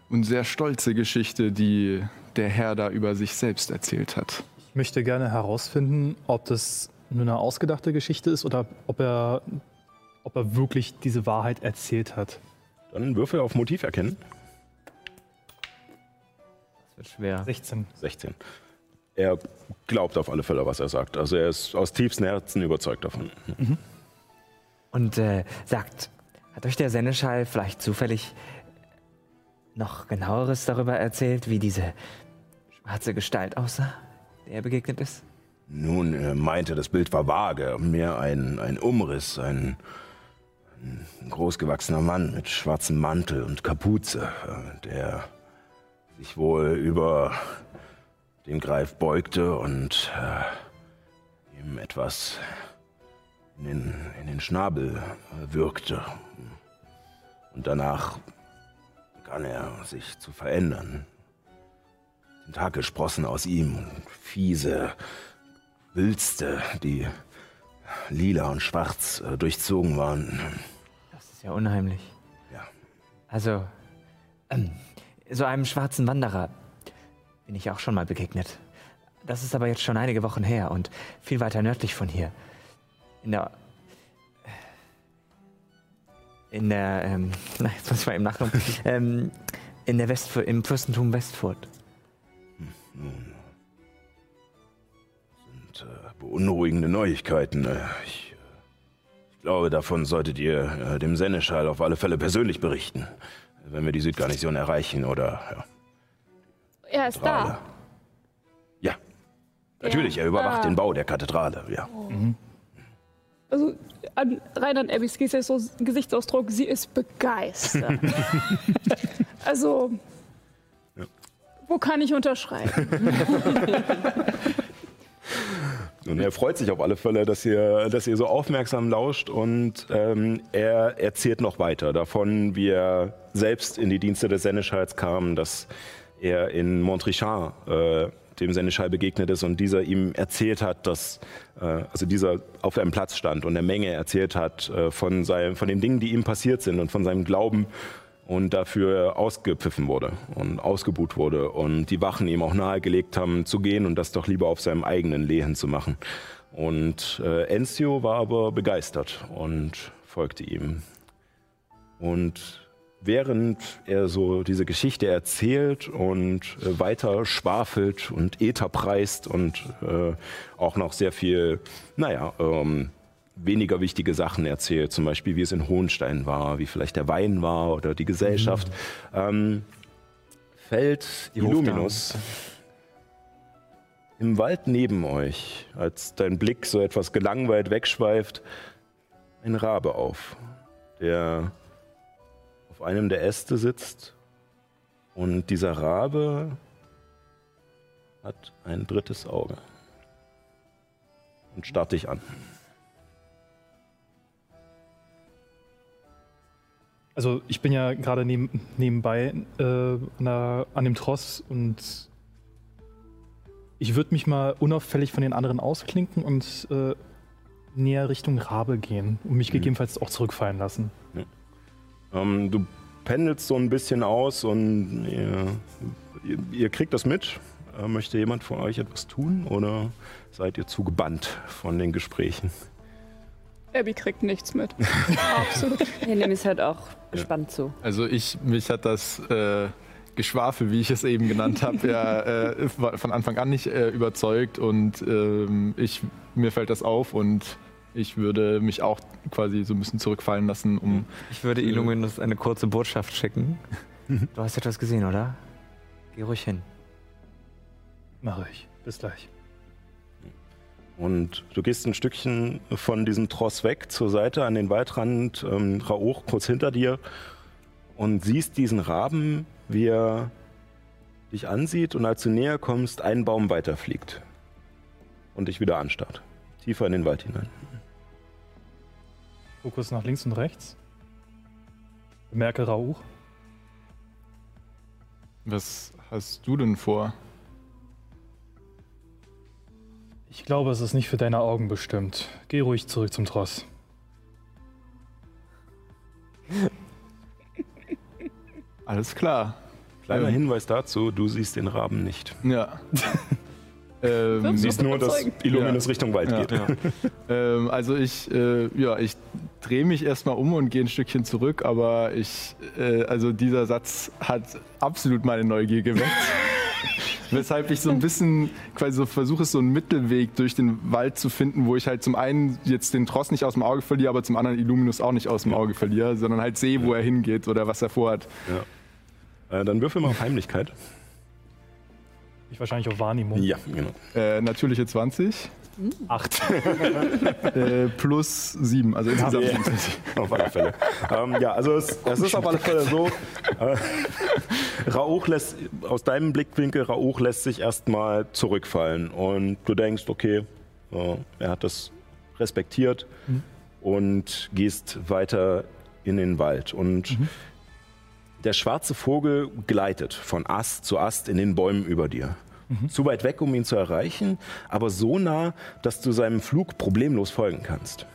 und sehr stolze Geschichte, die der Herr da über sich selbst erzählt hat. Ich möchte gerne herausfinden, ob das nur eine ausgedachte Geschichte ist oder ob er, ob er wirklich diese Wahrheit erzählt hat. Dann Würfel auf Motiv erkennen. Das wird schwer. 16. 16. Er glaubt auf alle Fälle, was er sagt. Also er ist aus tiefstem Herzen überzeugt davon. Und äh, sagt, hat euch der Senneschall vielleicht zufällig noch genaueres darüber erzählt, wie diese schwarze Gestalt aussah, der er begegnet ist? Nun, er meinte, das Bild war vage, mehr ein, ein Umriss, ein, ein großgewachsener Mann mit schwarzem Mantel und Kapuze, äh, der sich wohl über den Greif beugte und äh, ihm etwas in den, in den Schnabel äh, wirkte. Und danach begann er sich zu verändern. Tentakel sprossen aus ihm und fiese, Wülste, die lila und schwarz äh, durchzogen waren. Das ist ja unheimlich. Ja. Also, ähm, so einem schwarzen Wanderer bin ich auch schon mal begegnet. Das ist aber jetzt schon einige Wochen her und viel weiter nördlich von hier. In der. In der. Ähm, na, jetzt muss ich mal eben nachgucken. ähm, in der Westfurt, im Fürstentum Westfurt. Und äh, beunruhigende Neuigkeiten. Äh, ich, äh, ich glaube, davon solltet ihr äh, dem Seneschall auf alle Fälle persönlich berichten, wenn wir die Südgarnison erreichen oder ja, Er ist Kathedrale. da. Ja. Natürlich, er überwacht Ah. den Bau der Kathedrale, ja. Also an, rein an Abbys Gesichtsaus- Gesichtsausdruck, sie ist begeistert. also, wo kann ich unterschreiben? Und er freut sich auf alle Fälle, dass ihr, dass ihr so aufmerksam lauscht und ähm, er erzählt noch weiter davon, wie er selbst in die Dienste des Seneschalls kam, dass er in Montrichard äh, dem Seneschall begegnet ist und dieser ihm erzählt hat, dass äh, also dieser auf einem Platz stand und der Menge erzählt hat äh, von, seinem, von den Dingen, die ihm passiert sind und von seinem Glauben und dafür ausgepfiffen wurde und ausgebuht wurde und die Wachen ihm auch nahegelegt haben zu gehen und das doch lieber auf seinem eigenen Lehen zu machen. Und äh, Enzio war aber begeistert und folgte ihm. Und während er so diese Geschichte erzählt und äh, weiter schwafelt und Äther preist und äh, auch noch sehr viel, naja, ähm, weniger wichtige Sachen erzählt, zum Beispiel wie es in Hohenstein war, wie vielleicht der Wein war oder die Gesellschaft, ähm, fällt Illuminus im Wald neben euch, als dein Blick so etwas gelangweilt wegschweift, ein Rabe auf, der auf einem der Äste sitzt. Und dieser Rabe hat ein drittes Auge und starrt dich an. Also ich bin ja gerade neben, nebenbei äh, an, der, an dem Tross und ich würde mich mal unauffällig von den anderen ausklinken und äh, näher Richtung Rabe gehen und mich gegebenenfalls auch zurückfallen lassen. Ähm, du pendelst so ein bisschen aus und ihr, ihr, ihr kriegt das mit. Äh, möchte jemand von euch etwas tun oder seid ihr zu gebannt von den Gesprächen? Abby kriegt nichts mit. Absolut. Nee, Nemis hört auch gespannt zu. Also ich, mich hat das äh, Geschwafel, wie ich es eben genannt habe, ja, äh, war von Anfang an nicht äh, überzeugt und ähm, ich, mir fällt das auf und ich würde mich auch quasi so ein bisschen zurückfallen lassen, um. Ich würde Illuminus eine kurze Botschaft schicken. Du hast etwas gesehen, oder? Geh ruhig hin. Mache ich. Bis gleich. Und du gehst ein Stückchen von diesem Tross weg zur Seite an den Waldrand, ähm, Rauch kurz hinter dir und siehst diesen Raben, wie er dich ansieht und als du näher kommst, einen Baum weiterfliegt und dich wieder anstarrt. Tiefer in den Wald hinein. Fokus nach links und rechts. Bemerke Rauch. Was hast du denn vor? Ich glaube, es ist nicht für deine Augen bestimmt. Geh ruhig zurück zum Tross. Alles klar. Kleiner Ähm. Hinweis dazu, du siehst den Raben nicht. Ja. ähm, Wirfst Siehst nur, dass. Illuminus Richtung Wald Ja. geht. ähm, also ich, äh, ja, ich drehe mich erstmal um und gehe ein Stückchen zurück, aber ich, äh, also dieser Satz hat absolut meine Neugier geweckt. Weshalb ich so ein bisschen quasi so versuche, so einen Mittelweg durch den Wald zu finden, wo ich halt zum einen jetzt den Tross nicht aus dem Auge verliere, aber zum anderen Illuminus auch nicht aus dem Auge verliere, sondern halt sehe, wo er hingeht oder was er vorhat. Äh, dann würfel mal auf Heimlichkeit. Ich wahrscheinlich auf Wahrnehmung. Ja, genau. Äh, natürliche 20 Acht. äh, plus 7, also insgesamt Ja. 27. Auf alle Fälle. ähm, ja, also es, es ist auf alle Fälle so, äh, Rauch lässt, aus deinem Blickwinkel, Rauch lässt sich erstmal zurückfallen und du denkst, okay, äh, er hat das respektiert und gehst weiter in den Wald und der schwarze Vogel gleitet von Ast zu Ast in den Bäumen über dir. Zu weit weg, um ihn zu erreichen, aber so nah, dass du seinem Flug problemlos folgen kannst.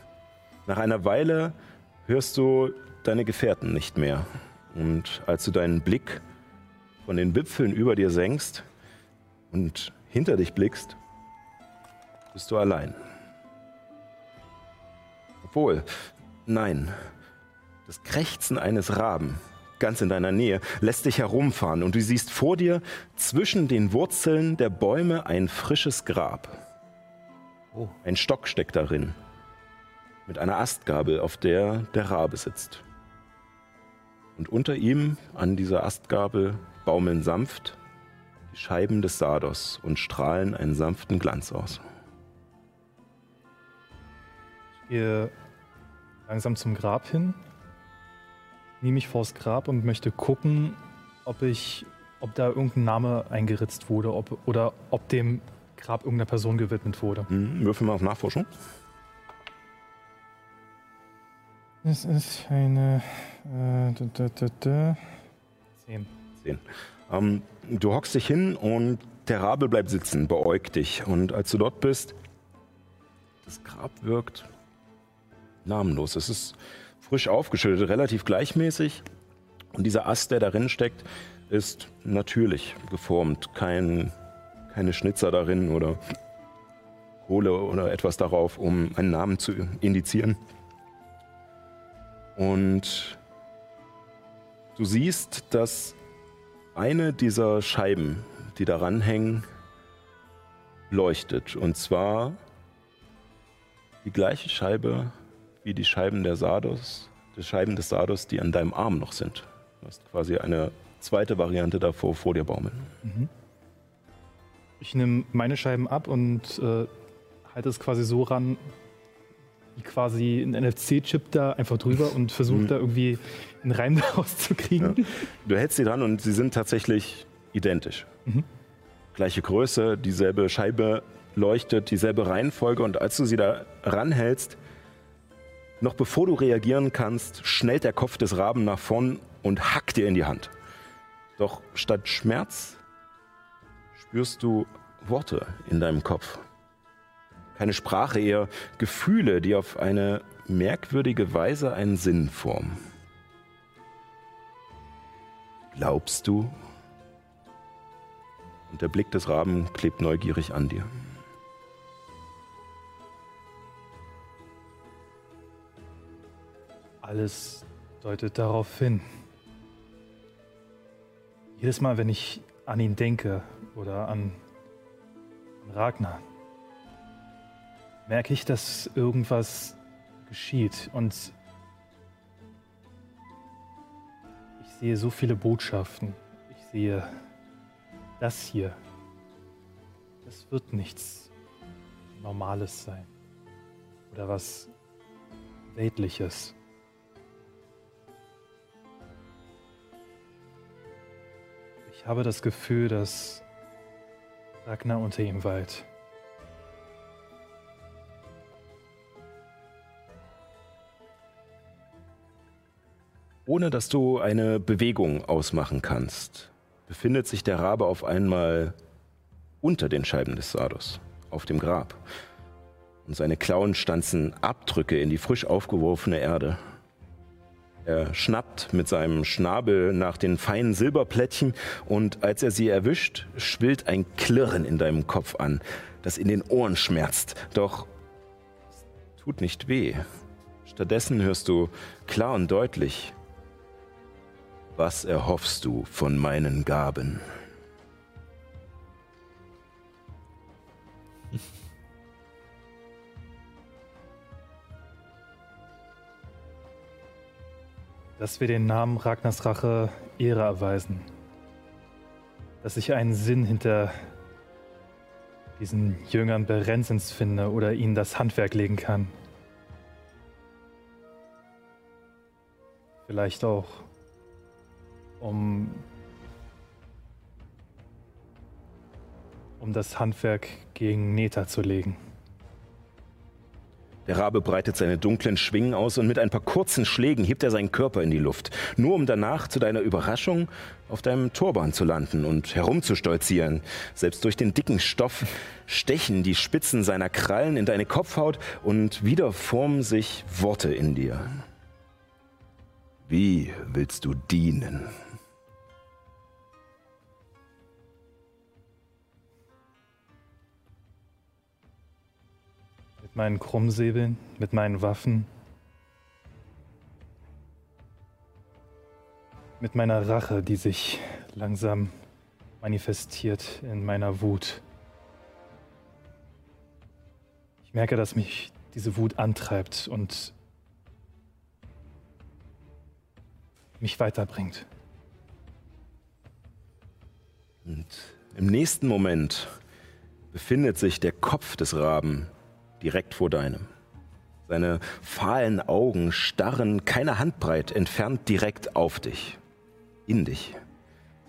Nach einer Weile hörst du deine Gefährten nicht mehr. Und als du deinen Blick von den Wipfeln über dir senkst und hinter dich blickst, bist du allein. Obwohl, nein, das Krächzen eines Raben ganz in deiner Nähe lässt dich herumfahren und du siehst vor dir zwischen den Wurzeln der Bäume ein frisches Grab. Ein Stock steckt darin mit einer Astgabel, auf der der Rabe sitzt. Und unter ihm, an dieser Astgabel, baumeln sanft die Scheiben des Sardos und strahlen einen sanften Glanz aus. Ich gehe langsam zum Grab hin, nehme mich vors Grab und möchte gucken, ob ich, ob da irgendein Name eingeritzt wurde ob, oder ob dem Grab irgendeiner Person gewidmet wurde. Hm, würfel mal auf Nachforschung. Es ist eine äh, da, da, da, da. Zehn. sehen. Ähm, du hockst dich hin und der Rabe bleibt sitzen, beäugt dich. Und als du dort bist, das Grab wirkt namenlos. Es ist frisch aufgeschüttet, relativ gleichmäßig. Und dieser Ast, der darin steckt, ist natürlich geformt. Kein, keine Schnitzer darin oder Kohle oder etwas darauf, um einen Namen zu indizieren. Und du siehst, dass eine dieser Scheiben, die daran hängen, leuchtet. Und zwar die gleiche Scheibe wie die Scheiben der Sardos, die Scheiben des Sardos, die an deinem Arm noch sind. Du hast quasi eine zweite Variante davor vor dir baumeln. Ich nehme meine Scheiben ab und äh, halte es quasi so ran, wie quasi ein NFC-Chip da einfach drüber und versuche Mhm. da irgendwie einen Reim daraus zu kriegen. Du hältst sie dran und sie sind tatsächlich identisch. Mhm. Gleiche Größe, dieselbe Scheibe leuchtet, dieselbe Reihenfolge und als du sie da ranhältst, noch bevor du reagieren kannst, schnellt der Kopf des Raben nach vorn und hackt dir in die Hand. Doch statt Schmerz spürst du Worte in deinem Kopf. Keine Sprache, eher Gefühle, die auf eine merkwürdige Weise einen Sinn formen. Glaubst du? Und der Blick des Raben klebt neugierig an dir. Alles deutet darauf hin. Jedes Mal, wenn ich an ihn denke oder an Ragnar, merke ich, dass irgendwas geschieht und ich sehe so viele Botschaften. Ich sehe das hier. Es wird nichts Normales sein oder was Weltliches. Ich habe das Gefühl, dass Ragnar unter ihm weilt. Ohne dass du eine Bewegung ausmachen kannst, befindet sich der Rabe auf einmal unter den Scheiben des Sardos, auf dem Grab. Und seine Klauen stanzen Abdrücke in die frisch aufgeworfene Erde. Er schnappt mit seinem Schnabel nach den feinen Silberplättchen und als er sie erwischt, schwillt ein Klirren in deinem Kopf an, das in den Ohren schmerzt. Doch es tut nicht weh. Stattdessen hörst du klar und deutlich, was erhoffst du von meinen Gaben? Dass wir den Namen Ragnars Rache Ehre erweisen. Dass ich einen Sinn hinter diesen Jüngern Berenzens finde oder ihnen das Handwerk legen kann. Vielleicht auch, um, um das Handwerk gegen Neta zu legen. Der Rabe breitet seine dunklen Schwingen aus und mit ein paar kurzen Schlägen hebt er seinen Körper in die Luft, nur um danach zu deiner Überraschung auf deinem Turban zu landen und herumzustolzieren. Selbst durch den dicken Stoff stechen die Spitzen seiner Krallen in deine Kopfhaut und wieder formen sich Worte in dir. Wie willst du dienen? Meinen Krummsäbeln, mit meinen Waffen, mit meiner Rache, die sich langsam manifestiert in meiner Wut. Ich merke, dass mich diese Wut antreibt und mich weiterbringt. Und im nächsten Moment befindet sich der Kopf des Raben direkt vor deinem. Seine fahlen Augen starren keine Handbreit entfernt direkt auf dich, in dich.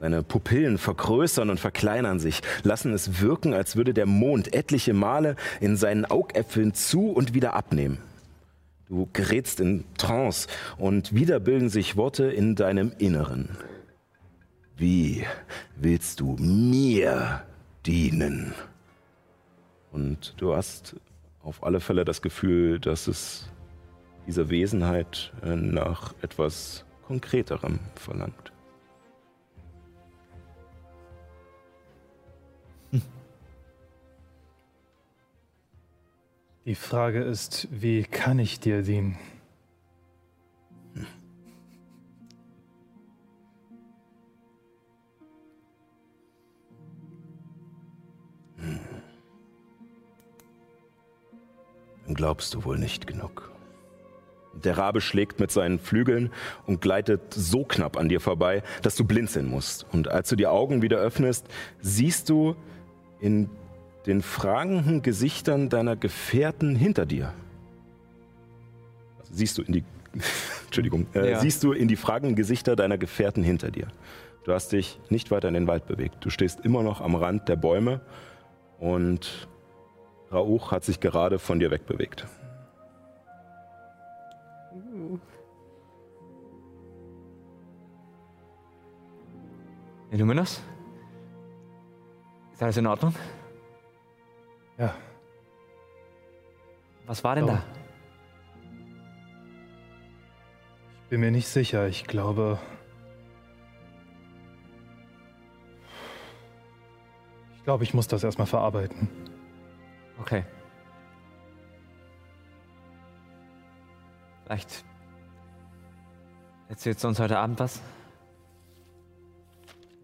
Seine Pupillen vergrößern und verkleinern sich, lassen es wirken, als würde der Mond etliche Male in seinen Augäpfeln zu und wieder abnehmen. Du gerätst in Trance und wieder bilden sich Worte in deinem Inneren. Wie willst du mir dienen? Und du hast auf alle Fälle das Gefühl, dass es diese Wesenheit äh, nach etwas Konkreterem verlangt. Die Frage ist, wie kann ich dir dienen? Glaubst du wohl nicht genug. Der Rabe schlägt mit seinen Flügeln und gleitet so knapp an dir vorbei, dass du blinzeln musst. Und als du die Augen wieder öffnest, siehst du in den fragenden Gesichtern deiner Gefährten hinter dir. Also siehst du in die Entschuldigung, äh, ja. siehst du in die fragenden Gesichter deiner Gefährten hinter dir. Du hast dich nicht weiter in den Wald bewegt. Du stehst immer noch am Rand der Bäume und Rauch hat sich gerade von dir wegbewegt. Illuminus? Ist alles in Ordnung? Ja. Was war denn oh. da? Ich bin mir nicht sicher. Ich glaube. Ich glaube, ich muss das erstmal verarbeiten. Okay. Vielleicht erzählst du uns heute Abend was?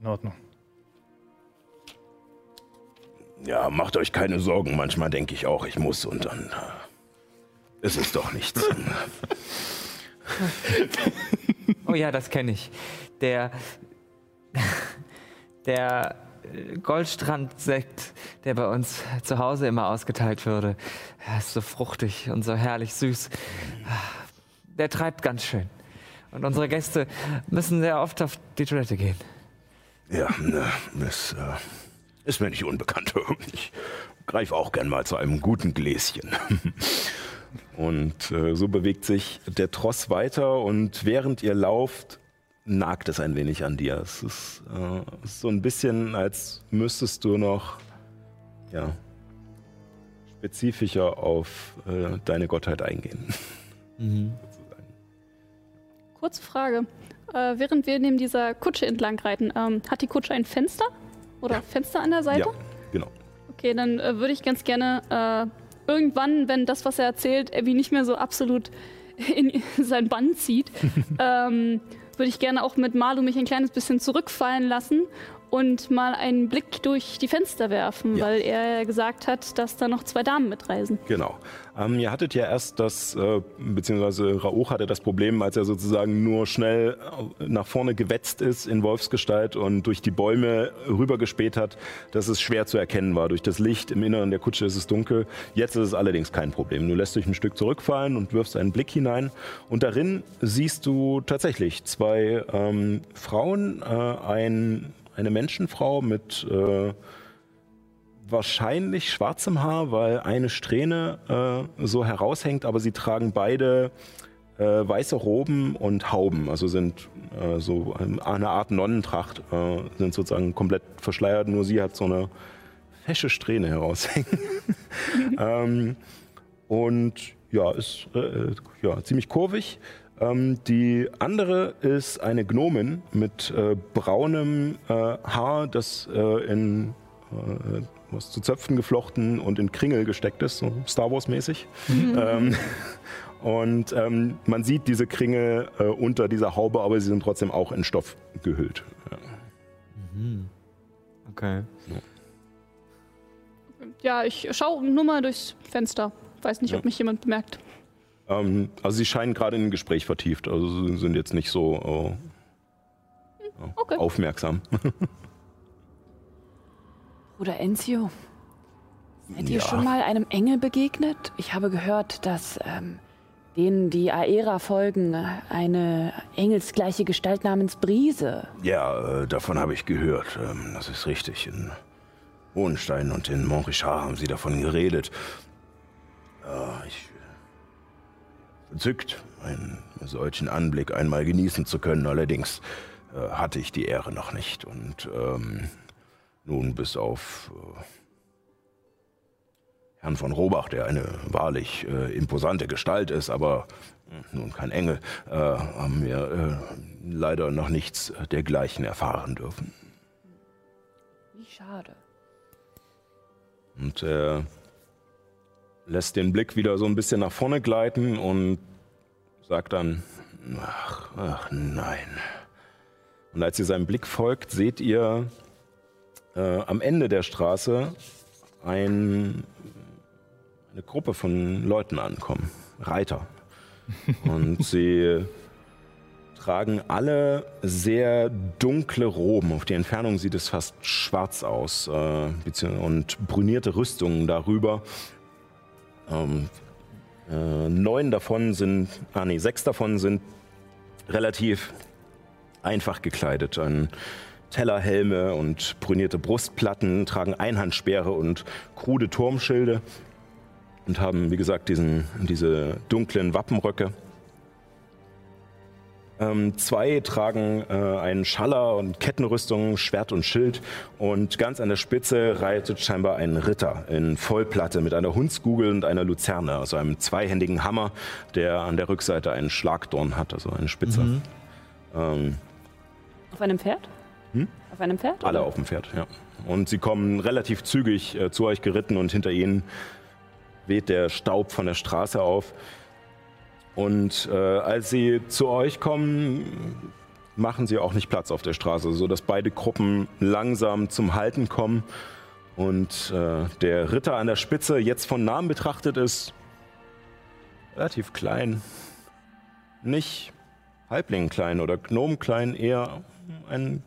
In Ordnung. Ja, macht euch keine Sorgen. Manchmal denke ich auch, ich muss und dann äh, ist es doch nichts. Oh ja, das kenne ich. Der. Der Goldstrandsekt, der bei uns zu Hause immer ausgeteilt würde. Er ist so fruchtig und so herrlich süß. Der treibt ganz schön. Und unsere Gäste müssen sehr oft auf die Toilette gehen. ja, ne, das äh, ist mir nicht unbekannt. Ich greife auch gern mal zu einem guten Gläschen. Und äh, so bewegt sich der Tross weiter und während ihr lauft, nagt es ein wenig an dir. Es ist, äh, es ist so ein bisschen, als müsstest du noch ja, spezifischer auf äh, deine Gottheit eingehen. Sozusagen. Kurze Frage. Äh, während wir neben dieser Kutsche entlang reiten, ähm, hat die Kutsche ein Fenster? Oder Fenster an der Seite? Ja, genau. Okay, dann äh, würde ich ganz gerne äh, irgendwann, wenn das, was er erzählt, Abby nicht mehr so absolut in sein Bann zieht, ähm, würde ich gerne auch mit Malu mich ein kleines bisschen zurückfallen lassen und mal einen Blick durch die Fenster werfen, Ja. weil er gesagt hat, dass da noch zwei Damen mitreisen. Genau. Ähm, ihr hattet ja erst das, äh, beziehungsweise Rauch hatte das Problem, als er sozusagen nur schnell äh, nach vorne gewetzt ist in Wolfsgestalt und durch die Bäume rübergespäht hat, dass es schwer zu erkennen war. Durch das Licht im Inneren der Kutsche ist es dunkel. Jetzt ist es allerdings kein Problem. Du lässt dich ein Stück zurückfallen und wirfst einen Blick hinein. Und darin siehst du tatsächlich zwei ähm, Frauen, äh, ein, eine Menschenfrau mit äh, wahrscheinlich schwarzem Haar, weil eine Strähne äh, so heraushängt, aber sie tragen beide äh, weiße Roben und Hauben, also sind äh, so eine Art Nonnentracht, äh, sind sozusagen komplett verschleiert, nur sie hat so eine fesche Strähne heraushängen. ähm, und ja, ist äh, ja, ziemlich kurvig. Ähm, die andere ist eine Gnomin mit äh, braunem äh, Haar, das äh, in äh, was zu Zöpfen geflochten und in Kringel gesteckt ist, so Star Wars mäßig. Ähm, und ähm, man sieht diese Kringel äh, unter dieser Haube, aber sie sind trotzdem auch in Stoff gehüllt. Ja. Okay. Ja, ich schaue nur mal durchs Fenster. Weiß nicht, Ja. ob mich jemand bemerkt. Ähm, also sie scheinen gerade in ein Gespräch vertieft, also sie sind jetzt nicht so äh, Okay. aufmerksam. Bruder Enzio, seid ihr Ja. schon mal einem Engel begegnet? Ich habe gehört, dass ähm, denen, die Aera folgen, eine engelsgleiche Gestalt namens Brise. Ja, äh, davon habe ich gehört. Ähm, das ist richtig. In Hohenstein und in Montrichard haben sie davon geredet. Ja, ich äh, verzückt, einen solchen Anblick einmal genießen zu können. Allerdings äh, hatte ich die Ehre noch nicht. Und ähm, nun bis auf äh, Herrn von Robach, der eine wahrlich äh, imposante Gestalt ist, aber äh, nun kein Engel, äh, haben wir äh, leider noch nichts dergleichen erfahren dürfen. Wie schade. Und er lässt den Blick wieder so ein bisschen nach vorne gleiten und sagt dann, ach, ach nein. Und als ihr seinem Blick folgt, seht ihr äh, am Ende der Straße ein, eine Gruppe von Leuten ankommen, Reiter. Und sie tragen alle sehr dunkle Roben. Auf die Entfernung sieht es fast schwarz aus äh, und brünierte Rüstungen darüber. Ähm, äh, neun davon sind, ah nee, sechs davon sind relativ einfach gekleidet. Ein Tellerhelme und brünierte Brustplatten, tragen Einhandsperre und krude Turmschilde und haben, wie gesagt, diesen, diese dunklen Wappenröcke. Ähm, zwei tragen äh, einen Schaller und Kettenrüstung, Schwert und Schild und ganz an der Spitze reitet scheinbar ein Ritter in Vollplatte mit einer Hundsgugel und einer Luzerne, also einem zweihändigen Hammer, der an der Rückseite einen Schlagdorn hat, also eine Spitze. Ähm, Auf einem Pferd? Auf einem Pferd? alle oder? auf dem Pferd, ja. Und sie kommen relativ zügig äh, zu euch geritten und hinter ihnen weht der Staub von der Straße auf. Und äh, als sie zu euch kommen, machen sie auch nicht Platz auf der Straße, sodass beide Gruppen langsam zum Halten kommen und äh, der Ritter an der Spitze jetzt von Namen betrachtet ist relativ klein. Nicht Halbling klein oder Gnom klein, eher ein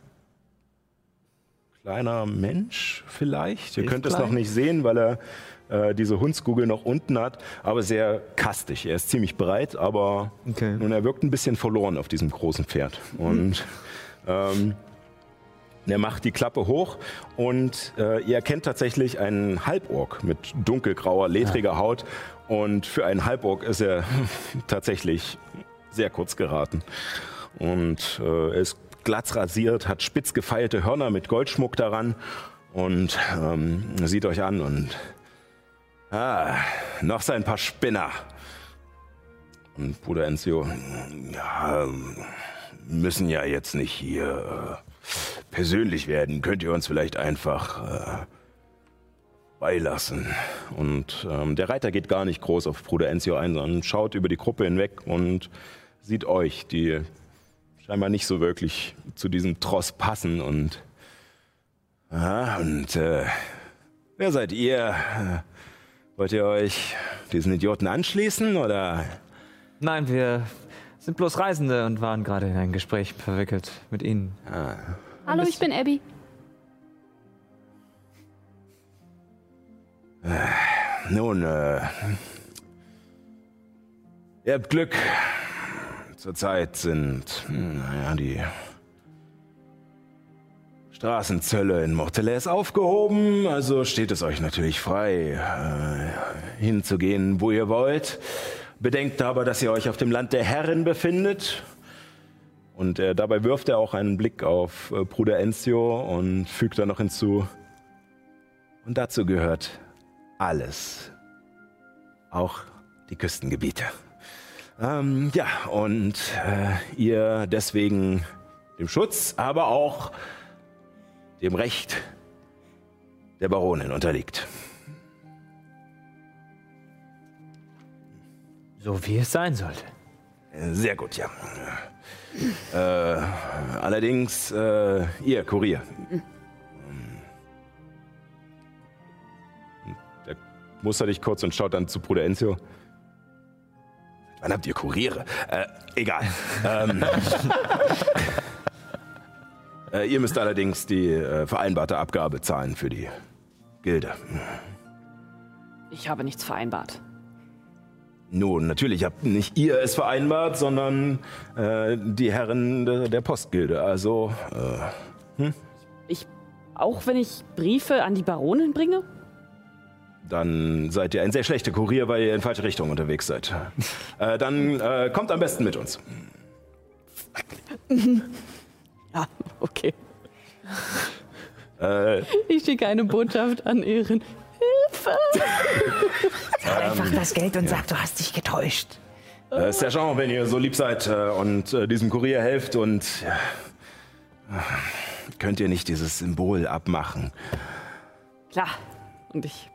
kleiner Mensch vielleicht. Ihr Ist könnt es klein? noch nicht sehen, weil er äh, diese Hundskugel noch unten hat, aber sehr kastig. Er ist ziemlich breit, aber Okay. nun, er wirkt ein bisschen verloren auf diesem großen Pferd. Und ähm, er macht die Klappe hoch und äh, ihr erkennt tatsächlich einen Halborg mit dunkelgrauer, ledriger Haut. Und für einen Halborg ist er tatsächlich sehr kurz geraten. Und äh, er ist glatt rasiert, hat spitz gefeilte Hörner mit Goldschmuck daran und ähm, sieht euch an und ah, noch so ein paar Spinner. Und Bruder Enzio, ja, müssen ja jetzt nicht hier äh, persönlich werden. Könnt ihr uns vielleicht einfach äh, beilassen? Und ähm, der Reiter geht gar nicht groß auf Bruder Enzio ein, sondern schaut über die Gruppe hinweg und sieht euch, die scheinbar nicht so wirklich zu diesem Tross passen. Und, aha, und äh, wer seid ihr? Äh, Wollt ihr euch diesen Idioten anschließen oder? Nein, wir sind bloß Reisende und waren gerade in ein Gespräch verwickelt mit Ihnen. Hallo, ich bin Abby. Nun, äh, ihr habt Glück. Zurzeit sind, hm, naja, die Straßenzölle in Morteles aufgehoben, also steht es euch natürlich frei, äh, hinzugehen, wo ihr wollt. Bedenkt aber, dass ihr euch auf dem Land der Herren befindet. Und äh, dabei wirft er auch einen Blick auf äh, Bruder Enzio und fügt dann noch hinzu, und dazu gehört alles. Auch die Küstengebiete. Ähm, ja, und äh, ihr deswegen dem Schutz, aber auch dem Recht der Baronin unterliegt. So wie es sein sollte. Sehr gut, ja. Äh, allerdings, äh, ihr Kurier. Der mustert dich kurz und schaut dann zu Bruder Enzio. Wann habt ihr Kuriere? Äh, egal. ähm, äh, ihr müsst allerdings die äh, vereinbarte Abgabe zahlen für die Gilde. Ich habe nichts vereinbart. Nun, natürlich habt nicht ihr es vereinbart, sondern äh, die Herren de, der Postgilde. Also, äh, Ich, auch wenn ich Briefe an die Baronin bringe? dann seid ihr ein sehr schlechter Kurier, weil ihr in falsche Richtung unterwegs seid. äh, dann äh, kommt am besten mit uns. Ja, okay. Äh, Ich schicke eine Botschaft an Ehren. Einfach das Geld und sag, du hast dich getäuscht. äh, Sergeant, wenn ihr so lieb seid äh, und äh, diesem Kurier helft und ja, äh, könnt ihr nicht dieses Symbol abmachen? Klar. Und ich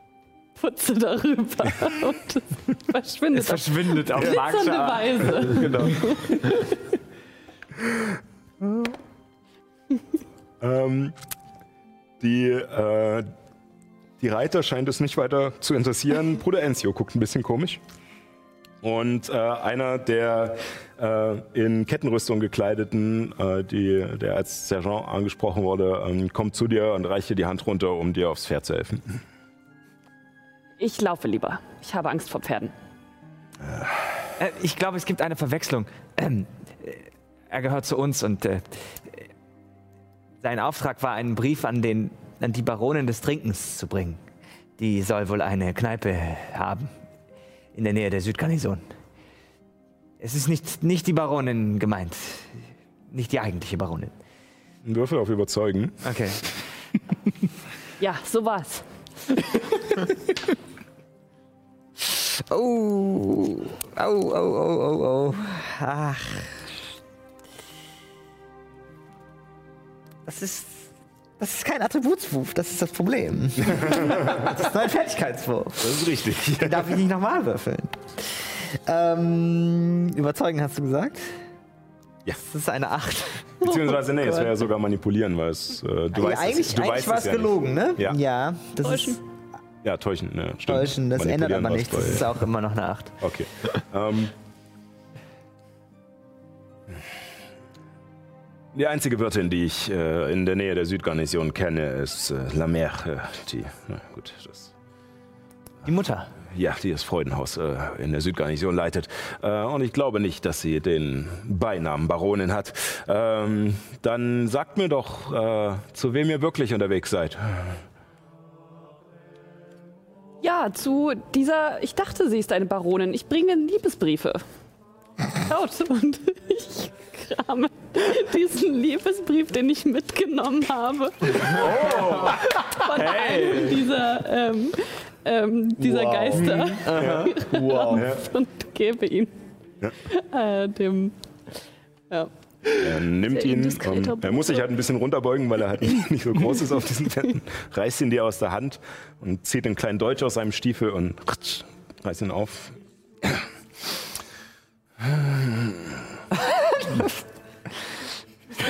putze darüber und es verschwindet auf verschwindet auf glitzernde Weise. genau. Ähm, die, äh, die Reiter scheint es nicht weiter zu interessieren. Bruder Enzio guckt ein bisschen komisch. Und äh, einer der äh, in Kettenrüstung gekleideten, äh, die, der als Sergeant angesprochen wurde, ähm, kommt zu dir und reicht dir die Hand runter, um dir aufs Pferd zu helfen. Ich laufe lieber. Ich habe Angst vor Pferden. Äh, ich glaube, es gibt eine Verwechslung. Ähm, äh, er gehört zu uns und äh, sein Auftrag war, einen Brief an, den, an die Baronin des Trinkens zu bringen. Die soll wohl eine Kneipe haben in der Nähe der Südgarnison. Es ist nicht, nicht die Baronin gemeint. Nicht die eigentliche Baronin. Ein Würfel auf Überzeugen. Okay. Ja, so war's. Oh, oh, oh, oh, oh, oh. Ach. Das ist, das ist kein Attributswurf, das ist das Problem. das ist nur ein Fertigkeitswurf. Das ist richtig. Den darf ich nicht nochmal würfeln. Ähm, überzeugen hast du gesagt? Ja. Das ist eine 8. Beziehungsweise, nee, es wäre ja sogar manipulieren, weil es, äh, du Ja, weißt eigentlich es, du eigentlich war es ja gelogen, nicht. ne? Ja. das Täuschen. ist Ja, täuschen, ne, stimmt. täuschen. Das ändert aber nichts. Das ist auch immer noch eine 8. Okay. ähm, die einzige Wirtin, die ich äh, in der Nähe der Südgarnison kenne, ist äh, La Mère. Äh, die, na gut, das, Die Mutter. ja, die das Freudenhaus äh, in der Südgarnison leitet. Äh, und ich glaube nicht, dass sie den Beinamen Baronin hat. Ähm, dann sagt mir doch, äh, zu wem ihr wirklich unterwegs seid. Ja, zu dieser, ich dachte, sie ist eine Baronin. Ich bringe Liebesbriefe. Schaut, und ich krame diesen Liebesbrief, den ich mitgenommen habe. Von einem dieser, ähm, ähm, dieser Geister. Wow. Und gebe ihn äh, dem. Ja. Er nimmt ihn, ähm, er muss sich halt ein bisschen runterbeugen, weil er halt nicht, so groß ist auf diesen Händen, reißt ihn dir aus der Hand und zieht den kleinen Deutsch aus seinem Stiefel und reißt ihn auf.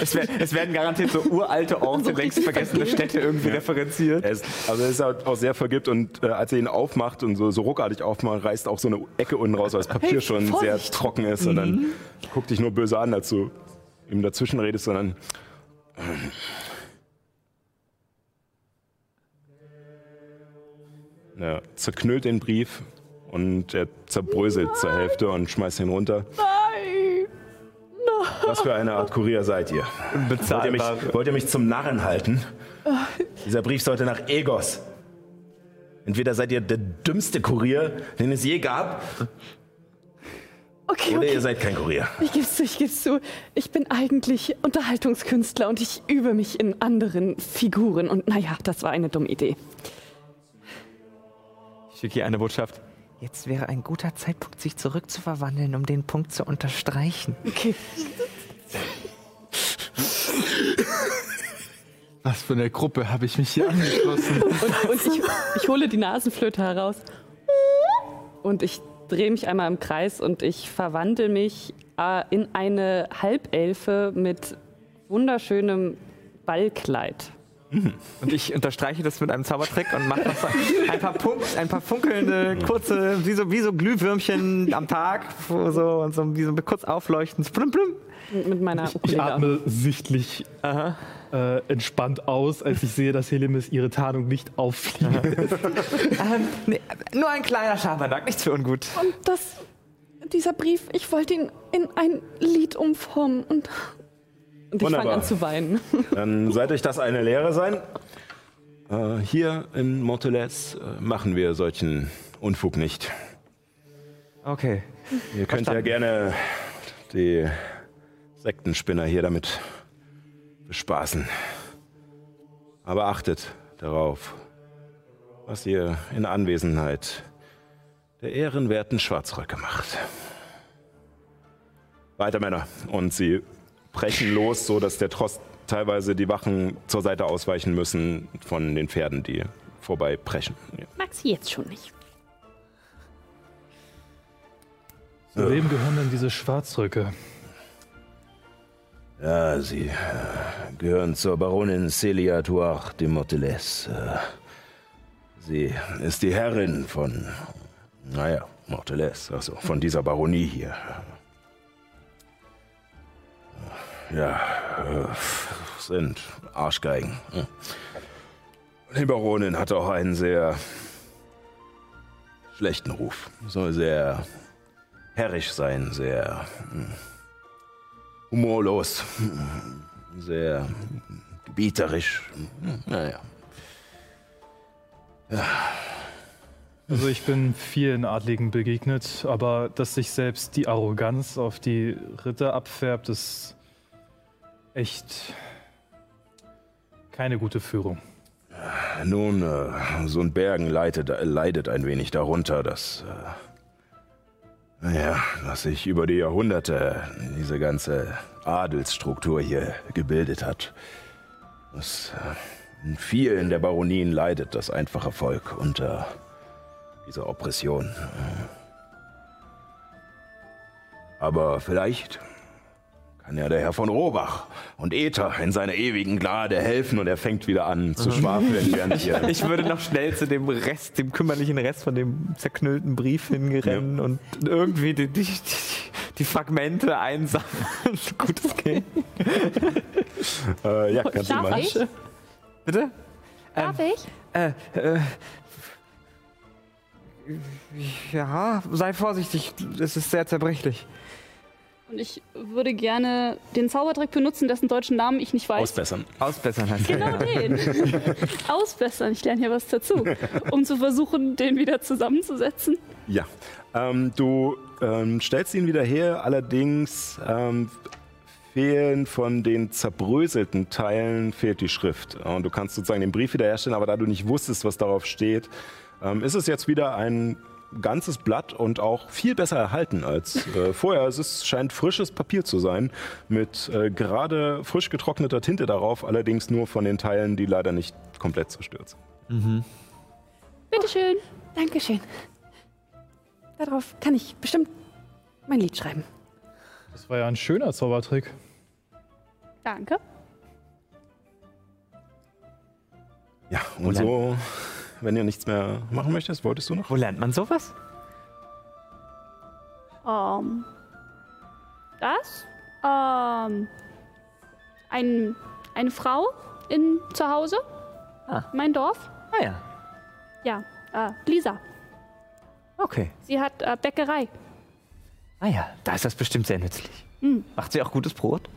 Es, wär, es werden garantiert so uralte Orte, längst vergessene Städte irgendwie referenziert. Er ist, also er ist halt auch sehr vergibt und äh, als er ihn aufmacht und so, so ruckartig aufmacht, reißt auch so eine Ecke unten raus, weil das Papier Hey, schon Vorsicht. sehr trocken ist und dann guckt dich nur böse an, als du ihm dazwischen redest, sondern er zerknüllt den Brief und er zerbröselt zur Hälfte und schmeißt ihn runter. Nein! Was für eine Art Kurier seid ihr? Wollt ihr, mich, wollt ihr mich zum Narren halten? Dieser Brief sollte nach Egos. Entweder seid ihr der dümmste Kurier, den es je gab, Okay, oder okay. ihr seid kein Kurier. Ich geb's zu, ich geb's zu. Ich bin eigentlich Unterhaltungskünstler und ich übe mich in anderen Figuren. Und naja, das war eine dumme Idee. Ich schicke hier eine Botschaft. Jetzt wäre ein guter Zeitpunkt, sich zurückzuverwandeln, um den Punkt zu unterstreichen. Okay. Was für eine Gruppe habe ich mich hier angeschlossen? Und, und ich, ich hole die Nasenflöte heraus. Und ich drehe mich einmal im Kreis und ich verwandle mich äh, in eine Halbelfe mit wunderschönem Ballkleid. Und ich unterstreiche das mit einem Zaubertrick und mache ein paar, Punk ein paar funkelnde, kurze, wie so, wie so Glühwürmchen am Tag, wo so, und so, wie so kurz aufleuchten. Blum, blum. Mit meiner Ich Ukulele. atme sichtlich äh, entspannt aus, als ich sehe, dass Helimis ihre Tarnung nicht auffliegen lässt. Ähm, nee, nur ein kleiner Schabernack, nichts für ungut. Und das, dieser Brief, ich wollte ihn in ein Lied umformen. Und, und ich fange an zu weinen. Dann seid euch das eine Lehre sein. Äh, hier in Montelez äh, machen wir solchen Unfug nicht. Okay. Ihr könnt ja gerne die Sektenspinner hier damit bespaßen. Aber achtet darauf, was ihr in Anwesenheit der ehrenwerten Schwarzröcke macht. Weiter, Männer. Und sie brechen los, so dass der Trost teilweise die Wachen zur Seite ausweichen müssen von den Pferden, die vorbei preschen. Ja. Mag sie jetzt schon nicht. Zu wem gehören denn diese Schwarzröcke? Ja, sie äh, gehören zur Baronin Celia Tuach de Morteles. Äh, sie ist die Herrin von, naja, Morteles, also von dieser Baronie hier. Ja, äh, sind Arschgeigen. Hm. Die Baronin hat auch einen sehr schlechten Ruf. Soll sehr herrisch sein, sehr hm, humorlos, sehr gebieterisch. Naja. Also ich bin vielen Adligen begegnet, aber dass sich selbst die Arroganz auf die Ritter abfärbt, ist echt keine gute Führung. Nun, äh, so ein Bergen leidet, leidet ein wenig darunter, dass, äh, naja, dass sich über die Jahrhunderte diese ganze Adelsstruktur hier gebildet hat. Dass äh, in vielen der Baronien leidet das einfache Volk unter dieser Oppression. Aber vielleicht kann ja der Herr von Robach und Ether in seiner ewigen Gnade helfen und er fängt wieder an zu schwafeln, während ihr... Ich würde noch schnell zu dem Rest, dem kümmerlichen Rest von dem zerknüllten Brief hingerennen und irgendwie die, die, die, die Fragmente einsammeln. Gut, es geht. Äh, ja, kannst du Darf mal... ich? Bitte? Darf ich? Äh, äh, ja, sei vorsichtig, es ist sehr zerbrechlich. Und ich würde gerne den Zaubertrick benutzen, dessen deutschen Namen ich nicht weiß. Ausbessern. Ausbessern heißt Genau den. Ausbessern. Ich lerne hier was dazu. Um zu versuchen, den wieder zusammenzusetzen. Ja. Ähm, du ähm, stellst ihn wieder her, allerdings ähm, fehlen von den zerbröselten Teilen fehlt die Schrift. Und du kannst sozusagen den Brief wiederherstellen, aber da du nicht wusstest, was darauf steht, ähm, ist es jetzt wieder ein ganzes Blatt und auch viel besser erhalten als äh, vorher. Es ist, scheint frisches Papier zu sein, mit äh, gerade frisch getrockneter Tinte darauf, allerdings nur von den Teilen, die leider nicht komplett zerstört sind. Bitteschön. Dankeschön. Darauf kann ich bestimmt mein Lied schreiben. Das war ja ein schöner Zaubertrick. Danke. Ja, und so, wenn ihr nichts mehr machen möchtest, wolltest du noch? Wo lernt man sowas? Ähm. Das? Ähm. Ein, eine Frau in zu Hause. Ah. Mein Dorf. Ah ja, Ja. Äh, Lisa. okay. Sie hat äh, Bäckerei. Ah ja, da ist das bestimmt sehr nützlich. Macht sie auch gutes Brot?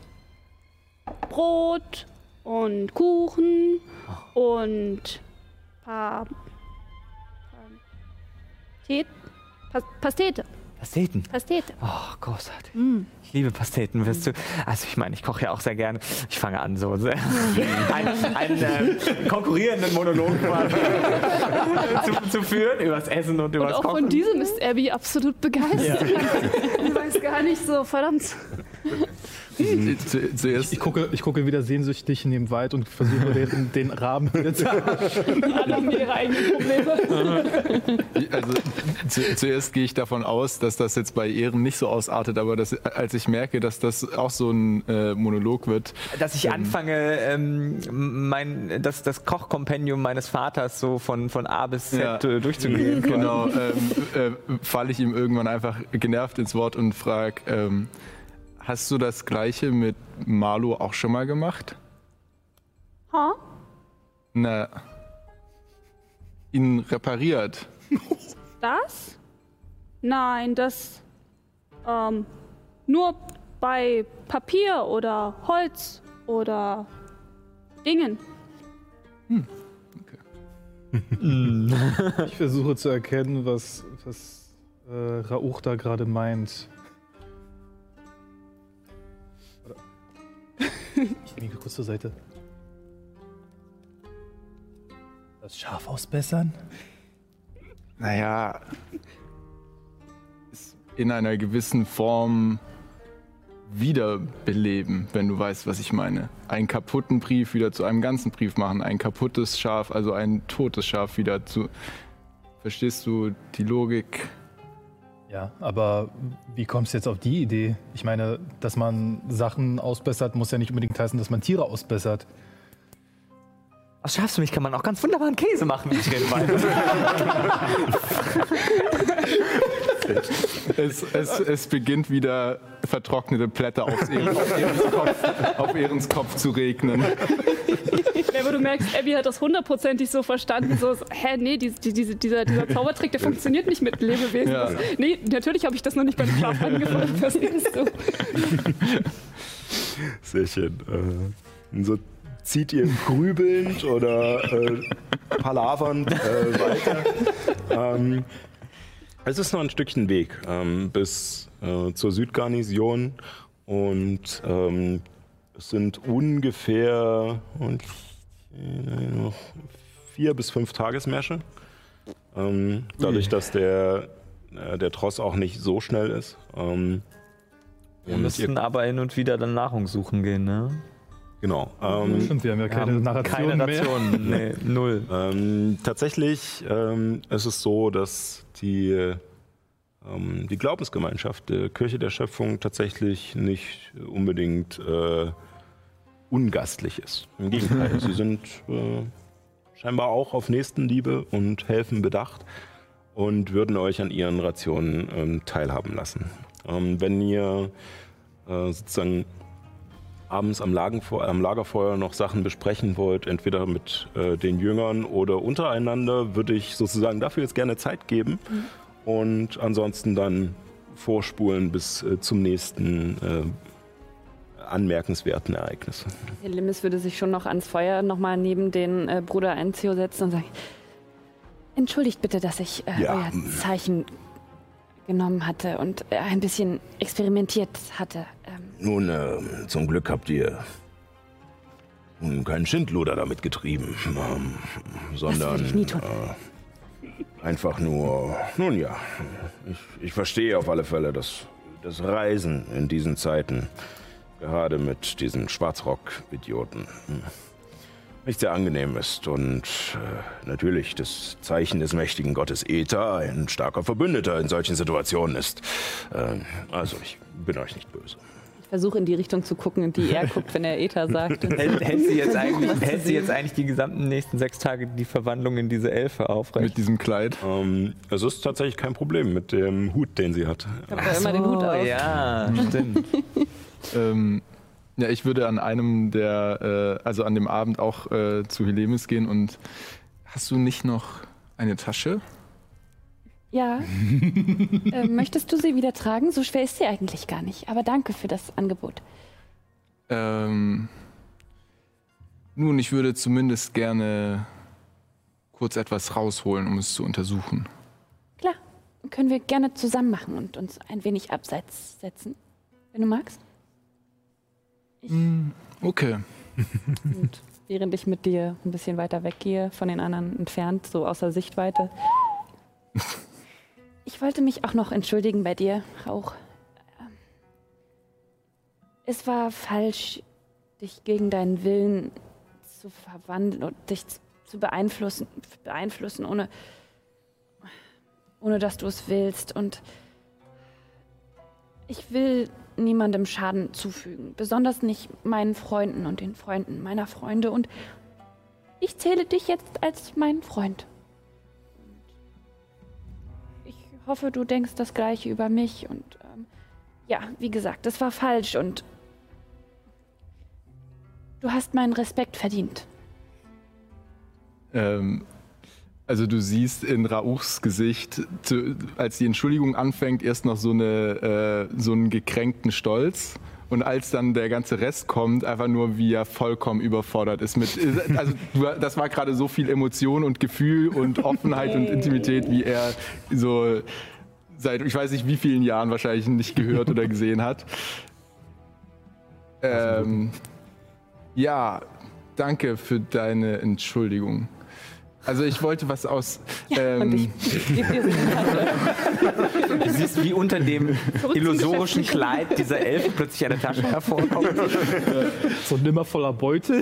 Brot und Kuchen und pa, pa, Tet, Pas, Pastete. Pasteten. Pastete. Oh, großartig. Ich liebe Pasteten. Wirst du, also ich meine, ich koche ja auch sehr gerne. Ich fange an, so sehr, einen, einen äh, konkurrierenden Monolog zu, zu führen über das Essen und Und über das auch Kochen. von diesem ist Abby absolut begeistert. Ich weiß gar nicht so, verdammt. Zu, zuerst, Ich gucke, ich gucke wieder sehnsüchtig in den Wald und versuche den, den Rahmen wieder zu haben ihre eigenen Probleme. also, zu, zuerst gehe ich davon aus, dass das jetzt bei Ehren nicht so ausartet, aber dass, als ich merke, dass das auch so ein äh, Monolog wird, dass ich anfange, ähm, mein, das, das Kochkompendium meines Vaters so von, von A bis Z Ja. äh, durchzugehen. genau, ähm, äh, falle ich ihm irgendwann einfach genervt ins Wort und frage, ähm, hast du das gleiche mit Marlo auch schon mal gemacht? Ha? Na, ihn repariert. Das? Nein, das. Ähm, nur bei Papier oder Holz oder Dingen. Ich versuche zu erkennen, was, was äh, Rauch da gerade meint. Ich nehme kurz zur Seite. Das Schaf ausbessern? Naja, in einer gewissen Form wiederbeleben, wenn du weißt, was ich meine. Einen kaputten Brief wieder zu einem ganzen Brief machen, ein kaputtes Schaf, also ein totes Schaf wieder zu. Verstehst du die Logik? Ja, aber wie kommst du jetzt auf die Idee? Ich meine, dass man Sachen ausbessert, muss ja nicht unbedingt heißen, dass man Tiere ausbessert. Aus Schafsmilch kann man auch ganz wunderbaren Käse machen. Ich rede. Es, es, es beginnt wieder vertrocknete Blätter auf, Ehren, auf, Ehrens Kopf, auf Ehrens Kopf zu regnen. Ja, aber du merkst, Abby hat das hundertprozentig so verstanden. So, hä, nee, die, die, diese, dieser, dieser Zaubertrick, der funktioniert nicht mit Lebewesen. Ja. Das, nee, natürlich habe ich das noch nicht beim Schlaf angefangen. Verstehst du? Sehr schön. Äh, und so zieht ihr grübelnd oder äh, palavernd äh, weiter. ähm, es ist noch ein Stückchen Weg ähm, bis äh, zur Südgarnison und ähm, es sind ungefähr und, noch vier bis fünf Tagesmärsche. Ähm, dadurch, dass der, äh, der Tross auch nicht so schnell ist. Ähm, Wir müssten aber hin und wieder dann Nahrung suchen gehen, ne? genau. Ähm, Stimmt, wir haben ja keine haben Narration keine mehr. Nee, null. Ähm, tatsächlich ähm, ist es so, dass die ähm, die Glaubensgemeinschaft der Kirche der Schöpfung tatsächlich nicht unbedingt äh, ungastlich ist. Im Gegenteil, sie sind äh, scheinbar auch auf Nächstenliebe und helfen bedacht und würden euch an ihren Rationen ähm, teilhaben lassen. Ähm, wenn ihr äh, sozusagen abends am, Lagenfeuer, am, Lagerfeuer noch Sachen besprechen wollt, entweder mit äh, den Jüngern oder untereinander, würde ich sozusagen dafür jetzt gerne Zeit geben mhm. und ansonsten dann vorspulen bis äh, zum nächsten äh, anmerkenswerten Ereignis. Herr Limmes würde sich schon noch ans Feuer nochmal neben den äh, Bruder Enzio setzen und sagen, entschuldigt bitte, dass ich äh, ja. euer Zeichen genommen hatte und äh, ein bisschen experimentiert hatte. Ähm Nun, äh, zum Glück habt ihr nun keinen Schindluder damit getrieben, ähm, sondern. Äh, einfach nur, nun ja, ich, ich verstehe auf alle Fälle, dass das Reisen in diesen Zeiten, gerade mit diesen Schwarzrock-Idioten, hm, nicht sehr angenehm ist und äh, natürlich das Zeichen des mächtigen Gottes Ether ein starker Verbündeter in solchen Situationen ist. Äh, also ich bin euch nicht böse. Ich versuche in die Richtung zu gucken, in die er guckt, wenn er Ether sagt. hält, hält, sie jetzt eigentlich, hält sie jetzt eigentlich die gesamten nächsten sechs Tage die Verwandlung in diese Elfe aufrecht? Mit diesem Kleid? Ähm, es ist tatsächlich kein Problem mit dem Hut, den sie hat. Ich habe ja immer den Hut auf. Ja, stimmt. ähm, ja, ich würde an einem der, äh, also an dem Abend auch äh, zu Helemis gehen und hast du nicht noch eine Tasche? Ja. äh, möchtest du sie wieder tragen? So schwer ist sie eigentlich gar nicht. Aber danke für das Angebot. Ähm, nun, ich würde zumindest gerne kurz etwas rausholen, um es zu untersuchen. Klar, können wir gerne zusammen machen und uns ein wenig abseits setzen, wenn du magst. Ich okay. Und während ich mit dir ein bisschen weiter weggehe, von den anderen entfernt, so außer Sichtweite. Ich wollte mich auch noch entschuldigen bei dir, Rauch. Es war falsch, dich gegen deinen Willen zu verwandeln und dich zu beeinflussen, beeinflussen ohne, ohne dass du es willst. Und ich will niemandem Schaden zufügen, besonders nicht meinen Freunden und den Freunden meiner Freunde. Und ich zähle dich jetzt als meinen Freund. Ich hoffe, du denkst das gleiche über mich. Und ähm, ja, wie gesagt, das war falsch und du hast meinen Respekt verdient. Ähm, also du siehst in Rauchs Gesicht, als die Entschuldigung anfängt, erst noch so, eine, äh, so einen gekränkten Stolz. Und als dann der ganze Rest kommt, einfach nur, wie er vollkommen überfordert ist mit. Also, das war gerade so viel Emotion und Gefühl und Offenheit und Intimität, wie er so seit ich weiß nicht wie vielen Jahren wahrscheinlich nicht gehört oder gesehen hat. Ähm, ja, danke für deine Entschuldigung. Also ich wollte was aus. Ja, ähm, du siehst, wie unter dem illusorischen Kleid dieser Elf plötzlich eine Tasche hervorkommt. so nimmer voller Beute.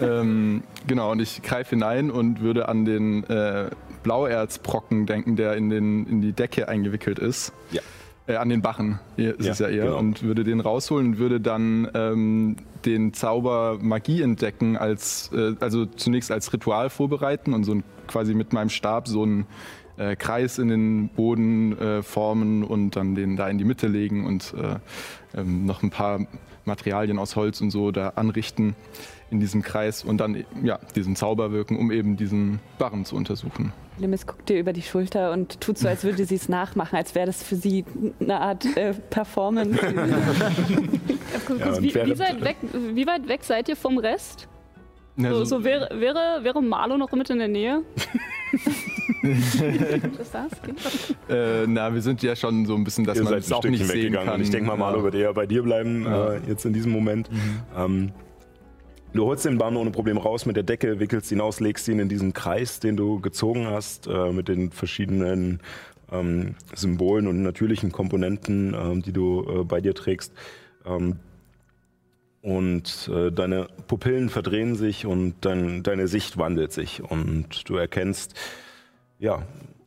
Ja. ähm, genau, und ich greife hinein und würde an den äh, Blauerzbrocken denken, der in, den, in die Decke eingewickelt ist. Ja. Äh, an den Bachen ist ja, es ja eher. Genau. Und würde den rausholen und würde dann ähm, den Zauber Magie entdecken, als, äh, also zunächst als Ritual vorbereiten und so ein, quasi mit meinem Stab so einen äh, Kreis in den Boden äh, formen und dann den da in die Mitte legen und äh, ähm, noch ein paar Materialien aus Holz und so da anrichten in diesem Kreis und dann ja, diesen Zauber wirken, um eben diesen Barren zu untersuchen. Limis guckt dir über die Schulter und tut so, als würde sie es nachmachen, als wäre das für sie eine Art äh, Performance. ja, wie, wie, weg, wie, weit weg seid ihr vom Rest? Ja, so, so, wäre, wäre, wäre Marlo noch mit in der Nähe? das äh, na, wir sind ja schon so ein bisschen, dass ihr man es auch nicht sehen kann. Ich denke mal, Marlo wird eher bei dir bleiben, ja. äh, jetzt in diesem Moment. Mhm. Ähm, Du holst den Bann ohne Problem raus mit der Decke, wickelst ihn aus, legst ihn in diesen Kreis, den du gezogen hast, äh, mit den verschiedenen ähm, Symbolen und natürlichen Komponenten, ähm, die du äh, bei dir trägst. Ähm, und äh, deine Pupillen verdrehen sich und dein, deine Sicht wandelt sich und du erkennst, ja,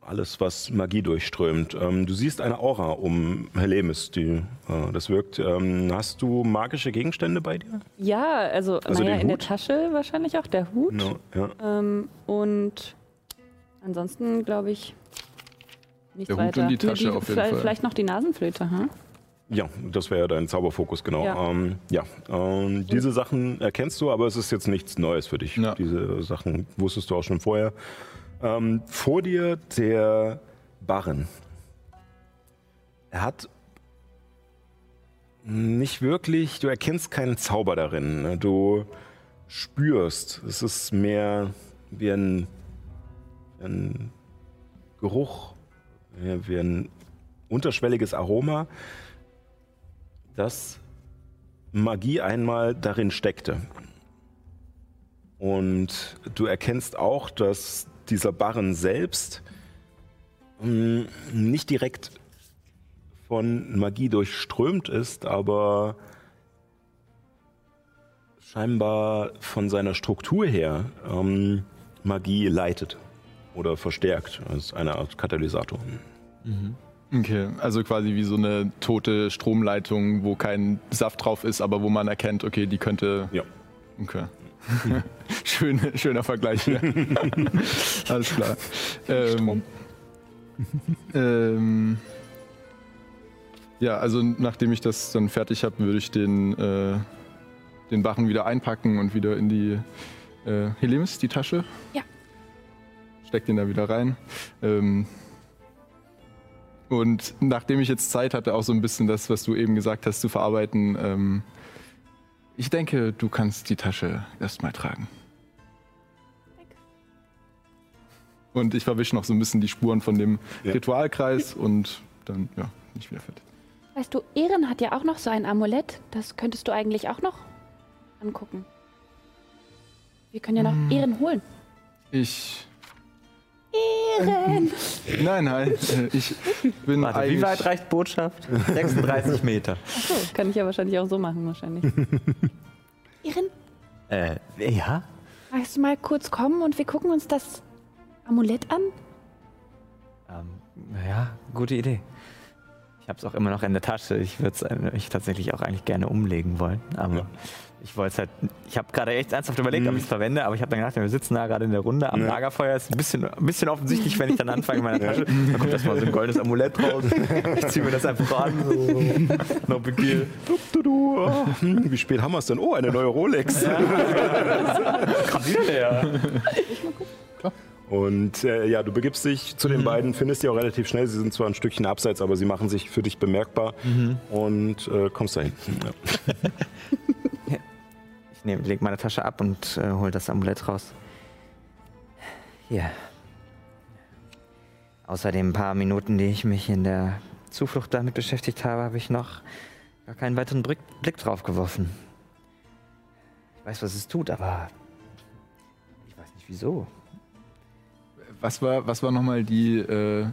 alles, was Magie durchströmt. Ähm, du siehst eine Aura um Helemis, die äh, das wirkt. Ähm, hast du magische Gegenstände bei dir? Ja, also, Also naja, in der? Tasche wahrscheinlich auch der Hut. No, ja. Ähm, und ansonsten glaube ich nichts Der Hut weiter. und die Tasche Nee, auf jeden vielleicht, Fall. Vielleicht noch die Nasenflöte, hm? ja, das wäre dein Zauberfokus, genau. Ja. Ähm, ja. Ähm, diese Sachen erkennst du, aber es ist jetzt nichts Neues für dich. Ja. Diese Sachen wusstest du auch schon vorher. Ähm, vor dir der Barren. Er hat nicht wirklich, du erkennst keinen Zauber darin. ne? Du spürst, es ist mehr wie ein, ein Geruch, wie ein unterschwelliges Aroma, das Magie einmal darin steckte. Und du erkennst auch, dass dieser Barren selbst mh, nicht direkt von Magie durchströmt ist, aber scheinbar von seiner Struktur her ähm, Magie leitet oder verstärkt als eine Art Katalysator. Okay, also quasi wie so eine tote Stromleitung, wo kein Saft drauf ist, aber wo man erkennt, okay, die könnte. Ja. Okay. Schön, schöner Vergleich hier. Alles klar. Ähm, ähm, ja, also nachdem ich das dann fertig habe, würde ich den, äh, den Barren wieder einpacken und wieder in die äh, Helemis, die Tasche. Ja. Steck den da wieder rein. Ähm, und nachdem ich jetzt Zeit hatte, auch so ein bisschen das, was du eben gesagt hast, zu verarbeiten, ähm, ich denke, du kannst die Tasche erstmal tragen. Und ich verwische noch so ein bisschen die Spuren von dem Ja. Ritualkreis und dann, ja, bin ich wieder fertig. Weißt du, Ehren hat ja auch noch so ein Amulett. Das könntest du eigentlich auch noch angucken. Wir können ja noch Hm. Ehren holen. Ich. Ehren! Nein, nein, äh, ich bin Warte, eigentlich. wie weit reicht Botschaft? 36 Meter. Achso, kann ich ja wahrscheinlich auch so machen, wahrscheinlich. Ehren, Äh, ja? magst du mal kurz kommen und wir gucken uns das Amulett an? Ähm, ja, gute Idee. Ich habe es auch immer noch in der Tasche. Ich würde es tatsächlich auch eigentlich gerne umlegen wollen. Aber Ja. Ich wollte es halt. Ich habe gerade echt ernsthaft überlegt, ob ich es verwende, aber ich habe dann gedacht, wir sitzen da gerade in der Runde am Ja. Lagerfeuer. Ist ein bisschen, ein bisschen offensichtlich, wenn ich dann anfange in meiner Tasche. Dann kommt erstmal so ein goldenes Amulett raus. Ich ziehe mir das einfach an. So. No big deal. Oh, wie spät haben wir es denn? Oh, eine neue Rolex. Die denn her? Und äh, ja, du begibst dich zu den beiden, findest die auch relativ schnell. Sie sind zwar ein Stückchen abseits, aber sie machen sich für dich bemerkbar und äh, kommst dahin. Ja. Ich nehm, leg meine Tasche ab und äh, hol das Amulett raus. Hier. Außer den paar Minuten, die ich mich in der Zuflucht damit beschäftigt habe, habe ich noch gar keinen weiteren Blick, Blick drauf geworfen. Ich weiß, was es tut, aber ich weiß nicht wieso. Was war, was war nochmal die. Äh,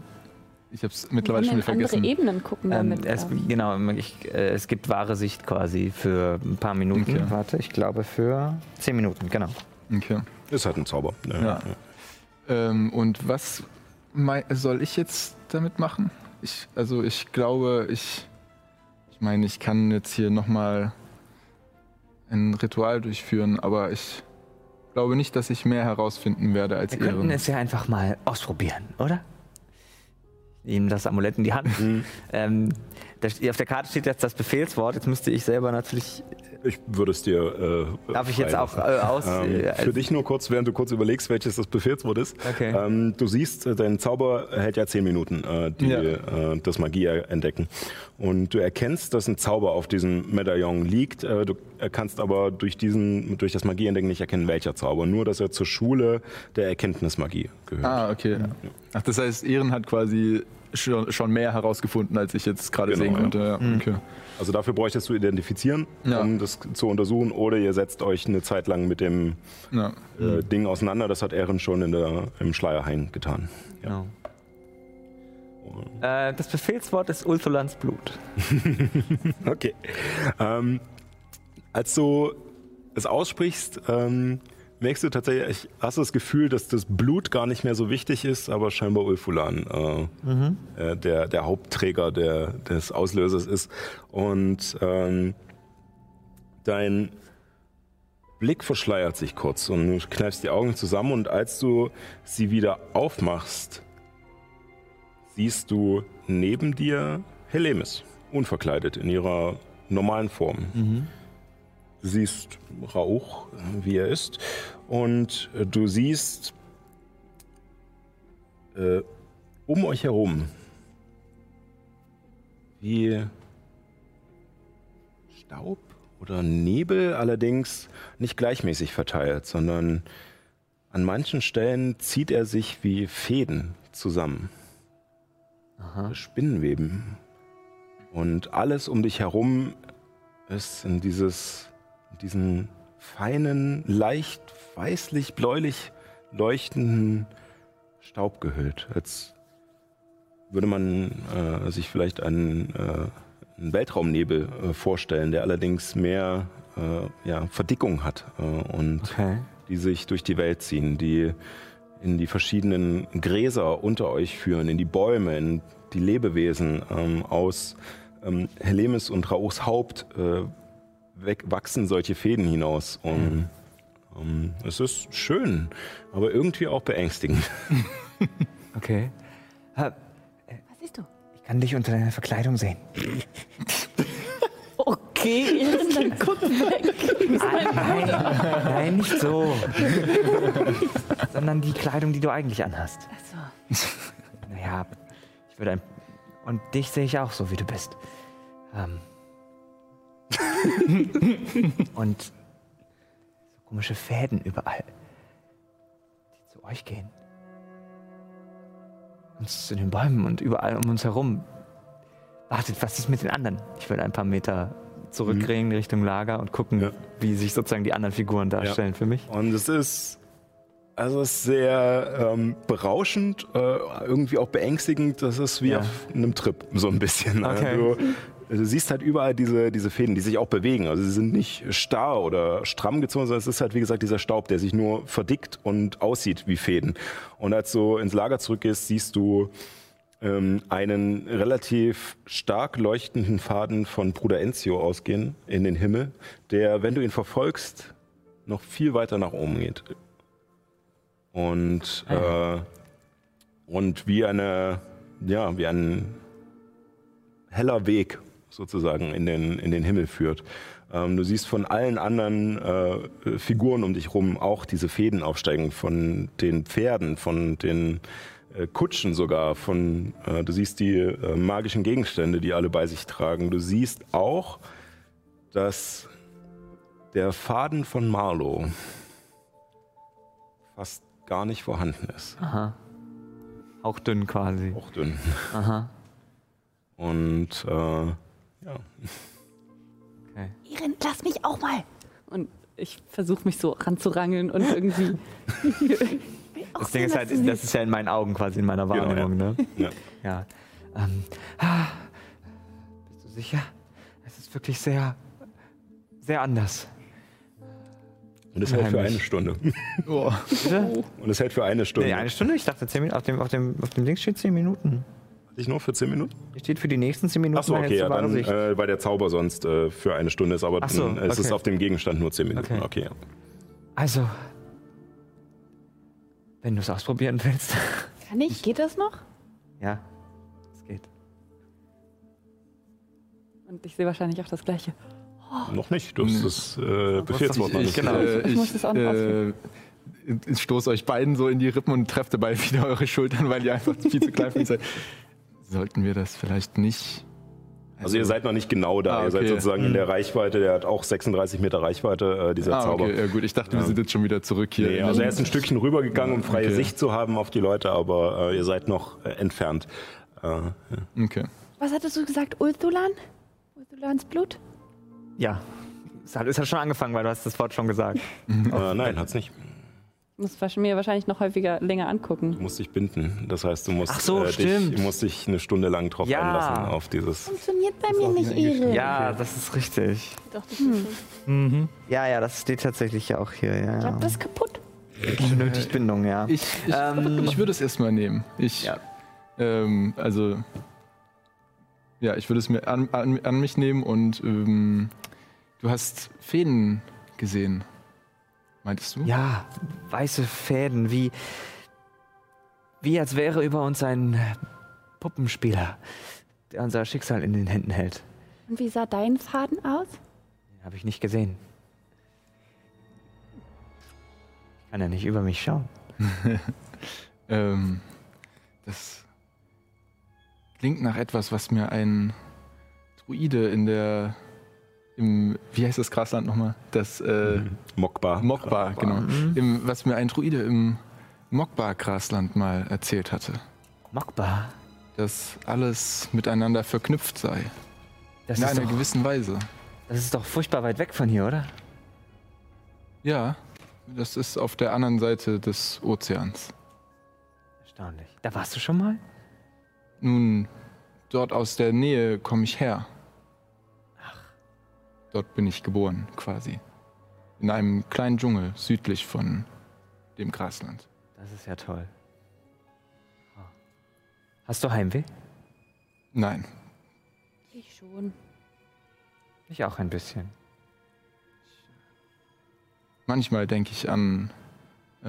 ich habe es mittlerweile schon wieder in vergessen. andere Ebenen gucken Ähm, damit. es, genau, ich, äh, es gibt wahre Sicht quasi für ein paar Minuten. Okay. Warte, ich glaube für zehn Minuten, genau. Okay. Ist halt ein Zauber. Ja. Ja. Ähm, und was soll ich jetzt damit machen? Ich, also ich glaube, ich, ich meine, ich kann jetzt hier nochmal ein Ritual durchführen, aber ich glaube nicht, dass ich mehr herausfinden werde als Wir könnten Ehren. es ja einfach mal ausprobieren, oder? Ihm das Amulett in die Hand. Mhm. Ähm, auf der Karte steht jetzt das Befehlswort. Jetzt müsste ich selber natürlich. Ich würde es dir. Äh, Darf ich jetzt auch äh, aus. Ähm, äh, für dich nur kurz, während du kurz überlegst, welches das Befehlswort ist. Okay. Ähm, du siehst, äh, dein Zauber hält ja zehn Minuten, äh, die Ja. äh, das Magie entdecken. Und du erkennst, dass ein Zauber auf diesem Medaillon liegt. Äh, du kannst aber durch, diesen, durch das Magieentdecken nicht erkennen, welcher Zauber. Nur, dass er zur Schule der Erkenntnismagie gehört. Ah, okay. Ach, das heißt, Ehren hat quasi schon, schon mehr herausgefunden, als ich jetzt gerade Genau, sehen ja. konnte. Ja. Okay. Also dafür bräuchtest du identifizieren, Ja. um das zu untersuchen. Oder ihr setzt euch eine Zeit lang mit dem Ja. äh, Ding auseinander. Das hat Ehren schon in der, im Schleierhain getan. Genau. Äh, das Befehlswort ist Ultholans Blut. Okay. Ähm, als du es aussprichst, ähm, merkst du tatsächlich, hast du das Gefühl, dass das Blut gar nicht mehr so wichtig ist, aber scheinbar Ulfulan äh, äh, der, der Hauptträger der, des Auslösers ist. Und ähm, dein Blick verschleiert sich kurz und du kneifst die Augen zusammen und als du sie wieder aufmachst, siehst du neben dir Helemis, unverkleidet in ihrer normalen Form. Du siehst Rauch, wie er ist, und äh, du siehst äh, um euch herum, wie Staub oder Nebel, allerdings nicht gleichmäßig verteilt, sondern an manchen Stellen zieht er sich wie Fäden zusammen. Spinnenweben. Und alles um dich herum ist in dieses, diesen feinen, leicht weißlich-bläulich leuchtenden Staub gehüllt. Als würde man äh, sich vielleicht einen, äh, einen Weltraumnebel äh, vorstellen, der allerdings mehr äh, ja, Verdickung hat äh, und Okay. die sich durch die Welt ziehen, die in die verschiedenen Gräser unter euch führen, in die Bäume, in die Lebewesen ähm, aus ähm, Helemis und Rauchs Haupt äh, wachsen solche Fäden hinaus. Und ähm, es ist schön, aber irgendwie auch beängstigend. Okay. Ha, Was siehst du? Ich kann dich unter deiner Verkleidung sehen. Okay, dann guck weg. Nein, nein, nicht so. Sondern die Kleidung, die du eigentlich anhast. Achso. Naja, ich würde ein. Und dich sehe ich auch so, wie du bist. Ähm. Und so komische Fäden überall, die zu euch gehen. Und zu den Bäumen und überall um uns herum. Wartet, was ist mit den anderen? Ich würde ein paar Meter zurückgehen Richtung Lager und gucken, Ja. wie sich sozusagen die anderen Figuren darstellen für mich. Und es ist, also es ist sehr ähm, berauschend, äh, irgendwie auch beängstigend. Das ist wie Ja. auf einem Trip, so ein bisschen. Okay. Du, du siehst halt überall diese, diese Fäden, die sich auch bewegen. Also sie sind nicht starr oder stramm gezogen, sondern es ist halt, wie gesagt, dieser Staub, der sich nur verdickt und aussieht wie Fäden. Und als du ins Lager zurückgehst, siehst du ähm, einen relativ stark leuchtenden Faden von Bruder Enzio ausgehen in den Himmel, der, wenn du ihn verfolgst, noch viel weiter nach oben geht. Und, äh, und wie eine, ja, wie ein heller Weg sozusagen in den, in den Himmel führt. Ähm, du siehst von allen anderen äh, Figuren um dich rum auch diese Fäden aufsteigen, von den Pferden, von den äh, Kutschen sogar, von, äh, du siehst die äh, magischen Gegenstände, die alle bei sich tragen. Du siehst auch, dass der Faden von Marlow fast gar nicht vorhanden ist. Aha. Auch dünn quasi. Auch dünn. Aha. Und äh, ja. Okay. Irin, lass mich auch mal. Und ich versuche mich so ranzurangeln und irgendwie. Das Ding ist halt, das ist ja in meinen Augen quasi, in meiner Genau, Wahrnehmung, ne? ja. Ja. Ähm, ah, bist du sicher? Es ist wirklich sehr, sehr anders. Und es hält für eine Stunde. Oh. Und es hält für eine Stunde. Nee, eine Stunde? Ich dachte, zehn Minuten. Auf dem, auf, dem, auf dem Ding steht zehn Minuten. Ich nur für zehn Minuten? Hier steht für die nächsten zehn Minuten. Achso, okay, ja, dann, äh, weil der Zauber sonst äh, für eine Stunde ist, aber so, dann, äh, es ist okay. auf dem Gegenstand nur zehn Minuten. Okay. Okay. ja. Also, wenn du es ausprobieren willst. Kann ich? Geht das noch? ja, es geht. Und ich sehe wahrscheinlich auch das Gleiche. Noch nicht. Du hast das äh, Befehlswort noch Ich, nicht. ich, Genau. äh, Ich ich, muss das auch noch äh, ich stoße euch beiden so in die Rippen und treffe dabei wieder eure Schultern, weil ihr einfach viel zu klein seid. Sollten wir das vielleicht nicht? Also ihr seid noch nicht genau da. Ah, Ihr seid okay. sozusagen in der Reichweite. Der hat auch 36 Meter Reichweite, äh, dieser Ah, Zauber. okay, ja gut. Ich dachte, wir sind jetzt schon wieder zurück hier. Nee, also er ist ein Stückchen rübergegangen, um freie Okay. Sicht zu haben auf die Leute, aber äh, ihr seid noch äh, entfernt. Äh, ja. Okay. Was hattest du gesagt? Ulthulan? Ulthulans Blut? Ja. Es hat, es hat schon angefangen, weil du hast das Wort schon gesagt. äh, nein, hat's nicht. Muss mir wahrscheinlich noch häufiger länger angucken. Du musst dich binden. Das heißt, du musst, so, äh, dich, musst dich eine Stunde lang drauf Ja. einlassen auf dieses. Funktioniert bei mir nicht, Irin. Ja, das ist richtig. Ich dachte, das ist schon- Ja, ja, das steht tatsächlich ja auch hier. Ja, Ich glaube, das ist kaputt. Benötigt Bindung, ja. Ich, ich, Ähm. ich würde es erstmal nehmen. Ich, Ja. ähm, also, ja, ich würde es mir an, an, an mich nehmen und ähm, du hast Fäden gesehen, meintest du? Ja, weiße Fäden, wie, wie als wäre über uns ein Puppenspieler, der unser Schicksal in den Händen hält. Und wie sah dein Faden aus? Den habe ich nicht gesehen. Ich kann ja nicht über mich schauen. Ähm, das klingt nach etwas, was mir ein Druide in der, im, wie heißt das Grasland nochmal? Das, äh, Mokbar. Mokbar, genau. Im, was mir ein Druide im Mokbar-Grasland mal erzählt hatte. Mokba, Dass alles miteinander verknüpft sei. das, in ist einer doch, gewissen Weise. das ist doch furchtbar weit weg von hier, oder? Ja, das ist auf der anderen Seite des Ozeans. Erstaunlich. Da warst du schon mal? Nun, dort aus der Nähe komme ich her. Dort bin ich geboren, quasi. In einem kleinen Dschungel südlich von dem Grasland. Das ist ja toll. Hast du Heimweh? Nein, Ich schon. Ich auch ein bisschen. manchmal denke ich an äh,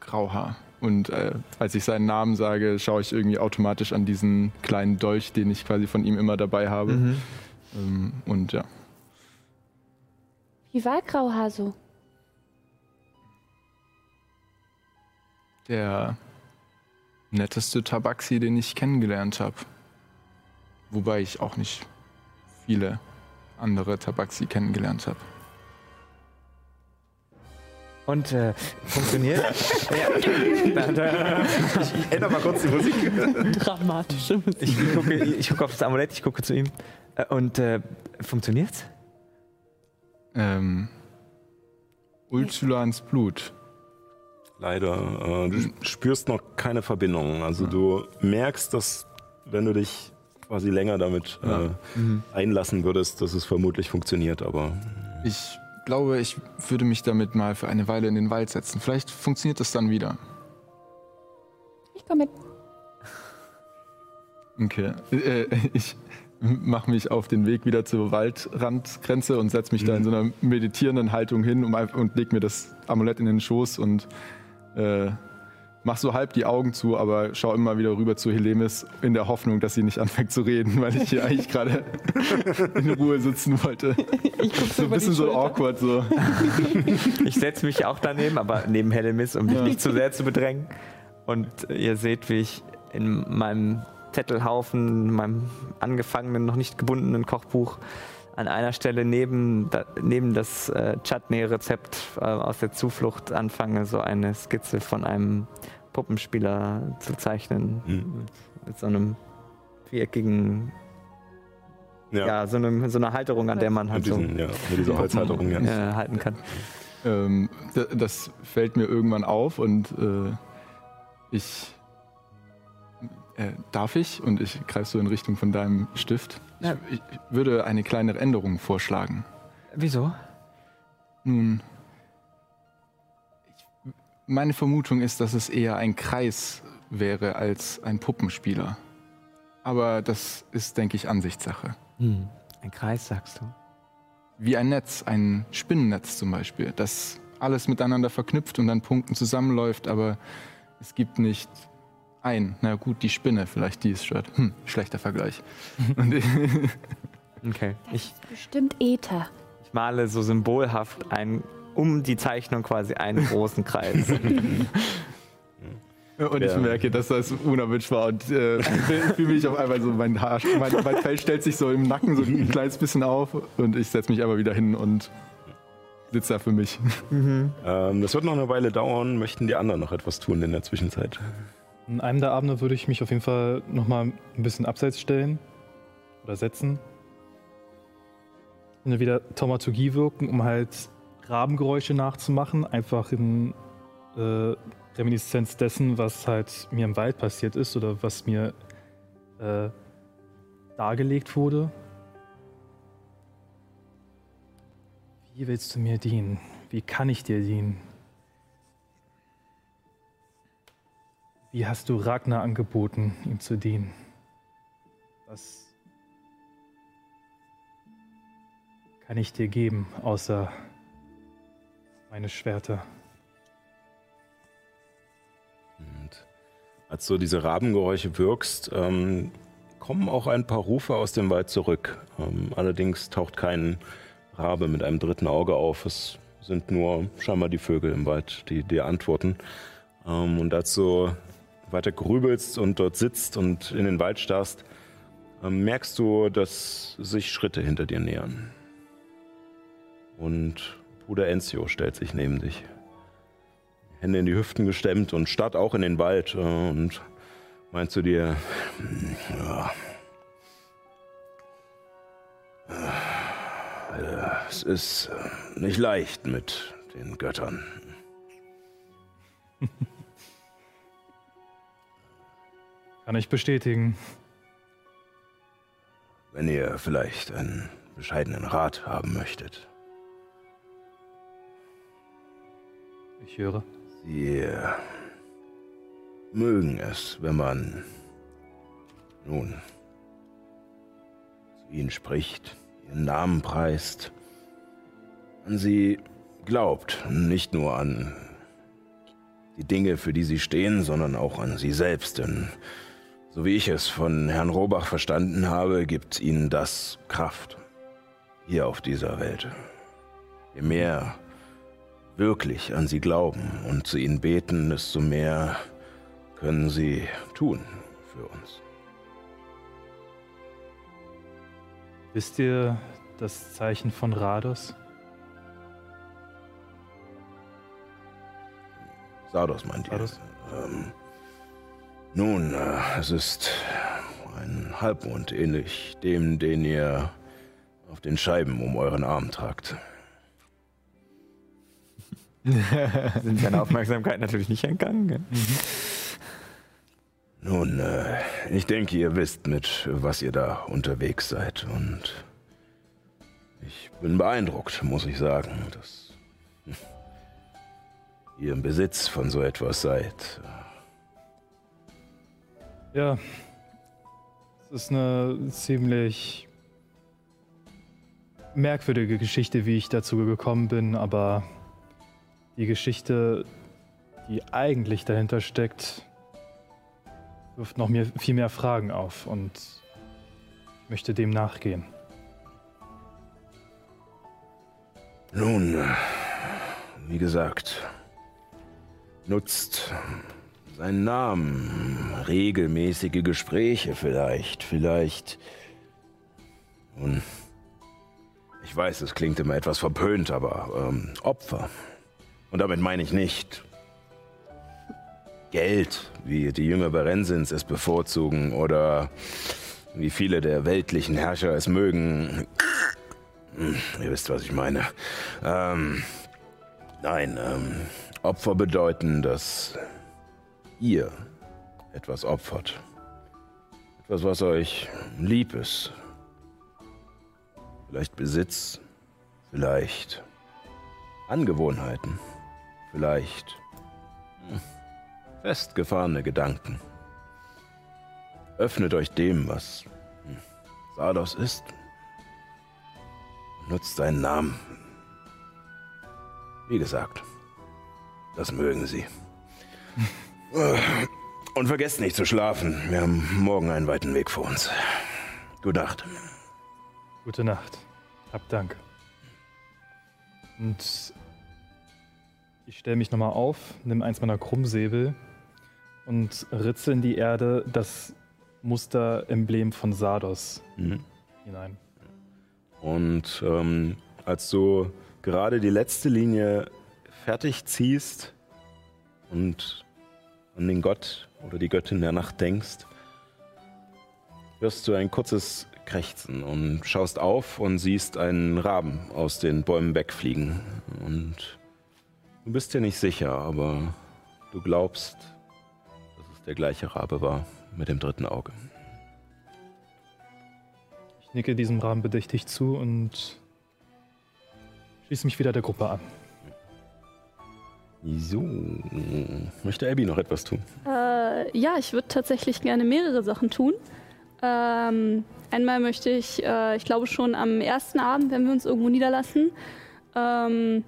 Grauhaar. Und äh, als ich seinen Namen sage, schaue ich irgendwie automatisch an diesen kleinen Dolch, den ich quasi von ihm immer dabei habe. Mhm. Ähm, und ja, Wie war Grauhaar so? der netteste Tabaxi, den ich kennengelernt habe. Wobei ich auch nicht viele andere Tabaxi kennengelernt habe. Und äh, funktioniert? ja. Da, da, Ich ändere mal kurz die Musik. Dramatische Musik. ich, gucke, ich gucke auf das Amulett, ich gucke zu ihm. Äh, Und äh, funktioniert's? Ähm, Ultulans Blut. Leider. Äh, du spürst noch keine Verbindung. Also du merkst, dass wenn du dich quasi länger damit äh, einlassen würdest, dass es vermutlich funktioniert, aber Ich glaube, ich würde mich damit mal für eine Weile in den Wald setzen. Vielleicht funktioniert das dann wieder. Ich komme mit. Okay. Äh, ich mache mich auf den Weg wieder zur Waldrandgrenze und setze mich da in so einer meditierenden Haltung hin um, und leg mir das Amulett in den Schoß und äh, mach so halb die Augen zu, aber schau immer wieder rüber zu Helemis in der Hoffnung, dass sie nicht anfängt zu reden, weil ich hier eigentlich gerade in Ruhe sitzen wollte. Ich gucke So ein bisschen so awkward so. Ich setze mich auch daneben, aber neben Hellemis, um dich nicht zu sehr zu bedrängen. Und ihr seht, wie ich in meinem Zettelhaufen, meinem angefangenen, noch nicht gebundenen Kochbuch an einer Stelle neben, da, neben das äh, Chutney-Rezept äh, aus der Zuflucht anfange, so eine Skizze von einem Puppenspieler zu zeichnen. Mit, mit so einem viereckigen, ja, ja, so, einem, so einer Halterung, an der man halt mit, so diesen, ja, mit dieser Holzhalterung. Ja. äh, halten kann. Ähm, das fällt mir irgendwann auf und äh, ich. Äh, darf ich? Und ich greife so in Richtung von deinem Stift. Ich, Ja. ich würde eine kleine Änderung vorschlagen. Wieso? Nun, ich, meine Vermutung ist, dass es eher ein Kreis wäre als ein Puppenspieler. Aber das ist, denke ich, Ansichtssache. Hm. Ein Kreis, sagst du? Wie ein Netz, ein Spinnennetz zum Beispiel, das alles miteinander verknüpft und an Punkten zusammenläuft, aber es gibt nicht ein, na gut, die Spinne vielleicht, die es stört. Hm, schlechter Vergleich. Und ich, Okay. Ich, Bestimmt Äther. ich male so symbolhaft ein, um die Zeichnung quasi einen großen Kreis. und ich Ja. merke, dass das unerwünscht war und äh, ich fühle mich auf einmal so, mein, Haar, mein, mein Fell stellt sich so im Nacken so ein kleines bisschen auf und ich setze mich aber wieder hin und sitze da für mich. Ähm, das wird noch eine Weile dauern. Möchten die anderen noch etwas tun in der Zwischenzeit? In einem der Abende würde ich mich auf jeden Fall nochmal ein bisschen abseits stellen oder setzen. Und wieder Taumaturgie wirken, um halt Rabengeräusche nachzumachen. Einfach in äh, Reminiszenz dessen, was halt mir im Wald passiert ist oder was mir äh, dargelegt wurde. Wie willst du mir dienen? Wie kann ich dir dienen? Wie hast du Ragnar angeboten, ihm zu dienen? Was kann ich dir geben, außer meine Schwerter? Und als du diese Rabengeräusche wirkst, ähm, kommen auch ein paar Rufe aus dem Wald zurück. Ähm, allerdings taucht kein Rabe mit einem dritten Auge auf. Es sind nur scheinbar die Vögel im Wald, die dir antworten. Ähm, und als du weiter grübelst und dort sitzt und in den Wald starrst, ähm, merkst du, dass sich Schritte hinter dir nähern. Und Bruder Enzio stellt sich neben dich. Hände in die Hüften gestemmt und starrt auch in den Wald äh, und meint zu dir, ja, es ist äh, nicht leicht mit den Göttern. Kann ich bestätigen. Wenn ihr vielleicht einen bescheidenen Rat haben möchtet. Ich höre. Sie äh, mögen es, wenn man nun zu ihnen spricht, ihren Namen preist, an sie glaubt, nicht nur an die Dinge, für die sie stehen, sondern auch an sie selbst, denn so wie ich es von Herrn Robach verstanden habe, gibt ihnen das Kraft hier auf dieser Welt. Je mehr wirklich an sie glauben und zu ihnen beten, desto mehr können sie tun für uns. Wisst ihr das Zeichen von Rados? Sardos meint ihr? Ähm, nun, äh, es ist ein Halbmond ähnlich dem, den ihr auf den Scheiben um euren Arm tragt. Sind seine Aufmerksamkeit natürlich nicht entgangen. Mhm. Nun, äh, ich denke, ihr wisst, mit was ihr da unterwegs seid. Und ich bin beeindruckt, muss ich sagen, dass ihr im Besitz von so etwas seid. Ja, es ist eine ziemlich merkwürdige Geschichte, wie ich dazu gekommen bin, aber die Geschichte, die eigentlich dahinter steckt, wirft noch mir viel mehr Fragen auf und ich möchte dem nachgehen. Nun, wie gesagt, nutzt seinen Namen, regelmäßige Gespräche vielleicht, vielleicht. Nun, ich weiß, es klingt immer etwas verpönt, aber ähm, Opfer. Und damit meine ich nicht Geld, wie die Jünger Berensins es bevorzugen oder wie viele der weltlichen Herrscher es mögen. Hm, ihr wisst, was ich meine. Ähm, nein, ähm, Opfer bedeuten, dass ihr etwas opfert. Etwas, was euch lieb ist. Vielleicht Besitz, vielleicht Angewohnheiten, vielleicht hm, festgefahrene Gedanken. Öffnet euch dem, was hm, Sardos ist. Nutzt seinen Namen. Wie gesagt, das mögen sie. Und vergesst nicht zu schlafen. Wir haben morgen einen weiten Weg vor uns. Gute Nacht. Gute Nacht. Hab Dank. Und ich stelle mich nochmal auf, nimm eins meiner Krummsäbel und ritze in die Erde das Musteremblem von Sardos mhm. hinein. Und ähm, als du gerade die letzte Linie fertig ziehst und an den Gott oder die Göttin der Nacht denkst, hörst du ein kurzes Krächzen und schaust auf und siehst einen Raben aus den Bäumen wegfliegen. Und du bist dir nicht sicher, aber du glaubst, der gleiche Rabe war mit dem dritten Auge. Ich nicke diesem Raben bedächtig zu und schließe mich wieder der Gruppe an. So, möchte Abby noch etwas tun? Äh, ja, ich würde tatsächlich gerne mehrere Sachen tun. Ähm, einmal möchte ich, äh, ich glaube schon am ersten Abend, wenn wir uns irgendwo niederlassen, ähm,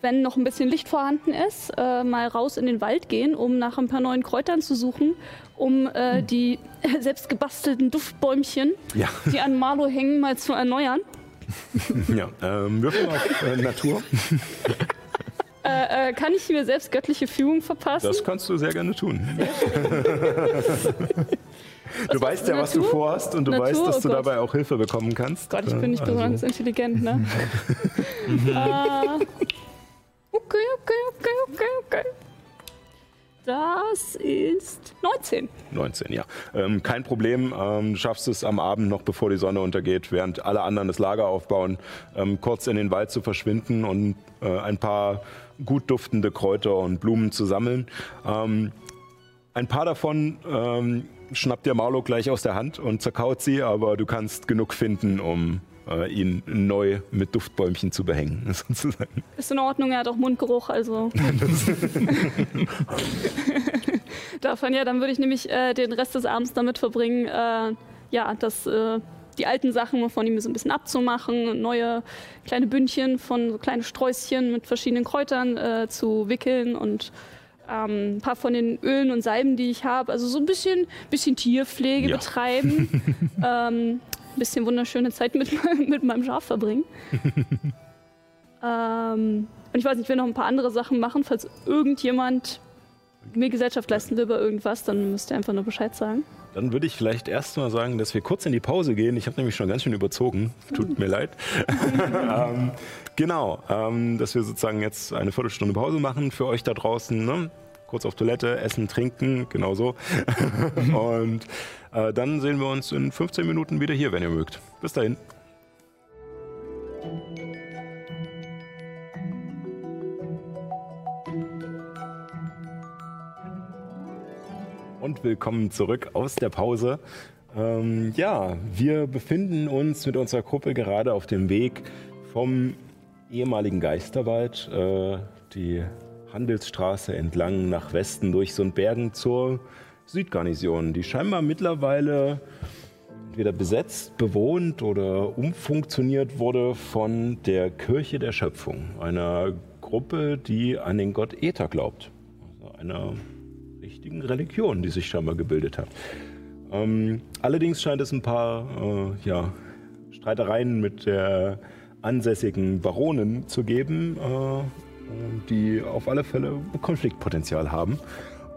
wenn noch ein bisschen Licht vorhanden ist, äh, mal raus in den Wald gehen, um nach ein paar neuen Kräutern zu suchen, um äh, die selbst gebastelten Duftbäumchen, Ja. die an Marlow hängen, mal zu erneuern. Ja, ähm, würfel auf äh, Natur. Äh, äh, kann ich mir selbst göttliche Fügung verpassen? Das kannst du sehr gerne tun. du weißt ja, was du Natur? vorhast und du Natur? weißt, dass Oh du Gott. dabei auch Hilfe bekommen kannst. Gott, ich bin nicht also- besonders intelligent, ne? äh, okay, okay, okay, okay, okay. Das ist 19. 19, ja. Ähm, kein Problem. Ähm, du schaffst es am Abend noch, bevor die Sonne untergeht, während alle anderen das Lager aufbauen, ähm, kurz in den Wald zu verschwinden und äh, ein paar gut duftende Kräuter und Blumen zu sammeln. Ähm, ein paar davon ähm, schnappt dir Marlo gleich aus der Hand und zerkaut sie, aber du kannst genug finden, um äh, ihn neu mit Duftbäumchen zu behängen, sozusagen. Ist in Ordnung, er hat auch Mundgeruch, also. Davon ja, dann würde ich nämlich äh, den Rest des Abends damit verbringen, äh, ja, das, äh, die alten Sachen von ihm so ein bisschen abzumachen, neue kleine Bündchen von so kleine Sträußchen mit verschiedenen Kräutern äh, zu wickeln und ähm, ein paar von den Ölen und Salben, die ich habe, also so ein bisschen, bisschen Tierpflege Ja. betreiben, ähm, ein bisschen wunderschöne Zeit mit, mit meinem Schaf verbringen. Ähm, und ich weiß nicht, ich will noch ein paar andere Sachen machen. Falls irgendjemand mir Gesellschaft leisten will bei irgendwas, dann müsst ihr einfach nur Bescheid sagen. Dann würde ich vielleicht erst mal sagen, dass wir kurz in die Pause gehen. Ich habe nämlich schon ganz schön überzogen. Tut mir leid. ähm, genau, ähm, dass wir sozusagen jetzt eine Viertelstunde Pause machen für euch da draußen. Ne? Kurz auf Toilette, essen, trinken, genau so. Und äh, dann sehen wir uns in 15 Minuten wieder hier, wenn ihr mögt. Bis dahin. Und willkommen zurück aus der Pause. Ähm, ja, wir befinden uns mit unserer Gruppe gerade auf dem Weg vom ehemaligen Geisterwald, äh, die Handelsstraße entlang nach Westen durch Sundbergen zur Südgarnison, die scheinbar mittlerweile entweder besetzt, bewohnt oder umfunktioniert wurde von der Kirche der Schöpfung, einer Gruppe, die an den Gott Äther glaubt. Also einer richtigen Religion, die sich scheinbar gebildet hat. Ähm, allerdings scheint es ein paar äh, ja, Streitereien mit der ansässigen Baronin zu geben, äh, die auf alle Fälle Konfliktpotenzial haben.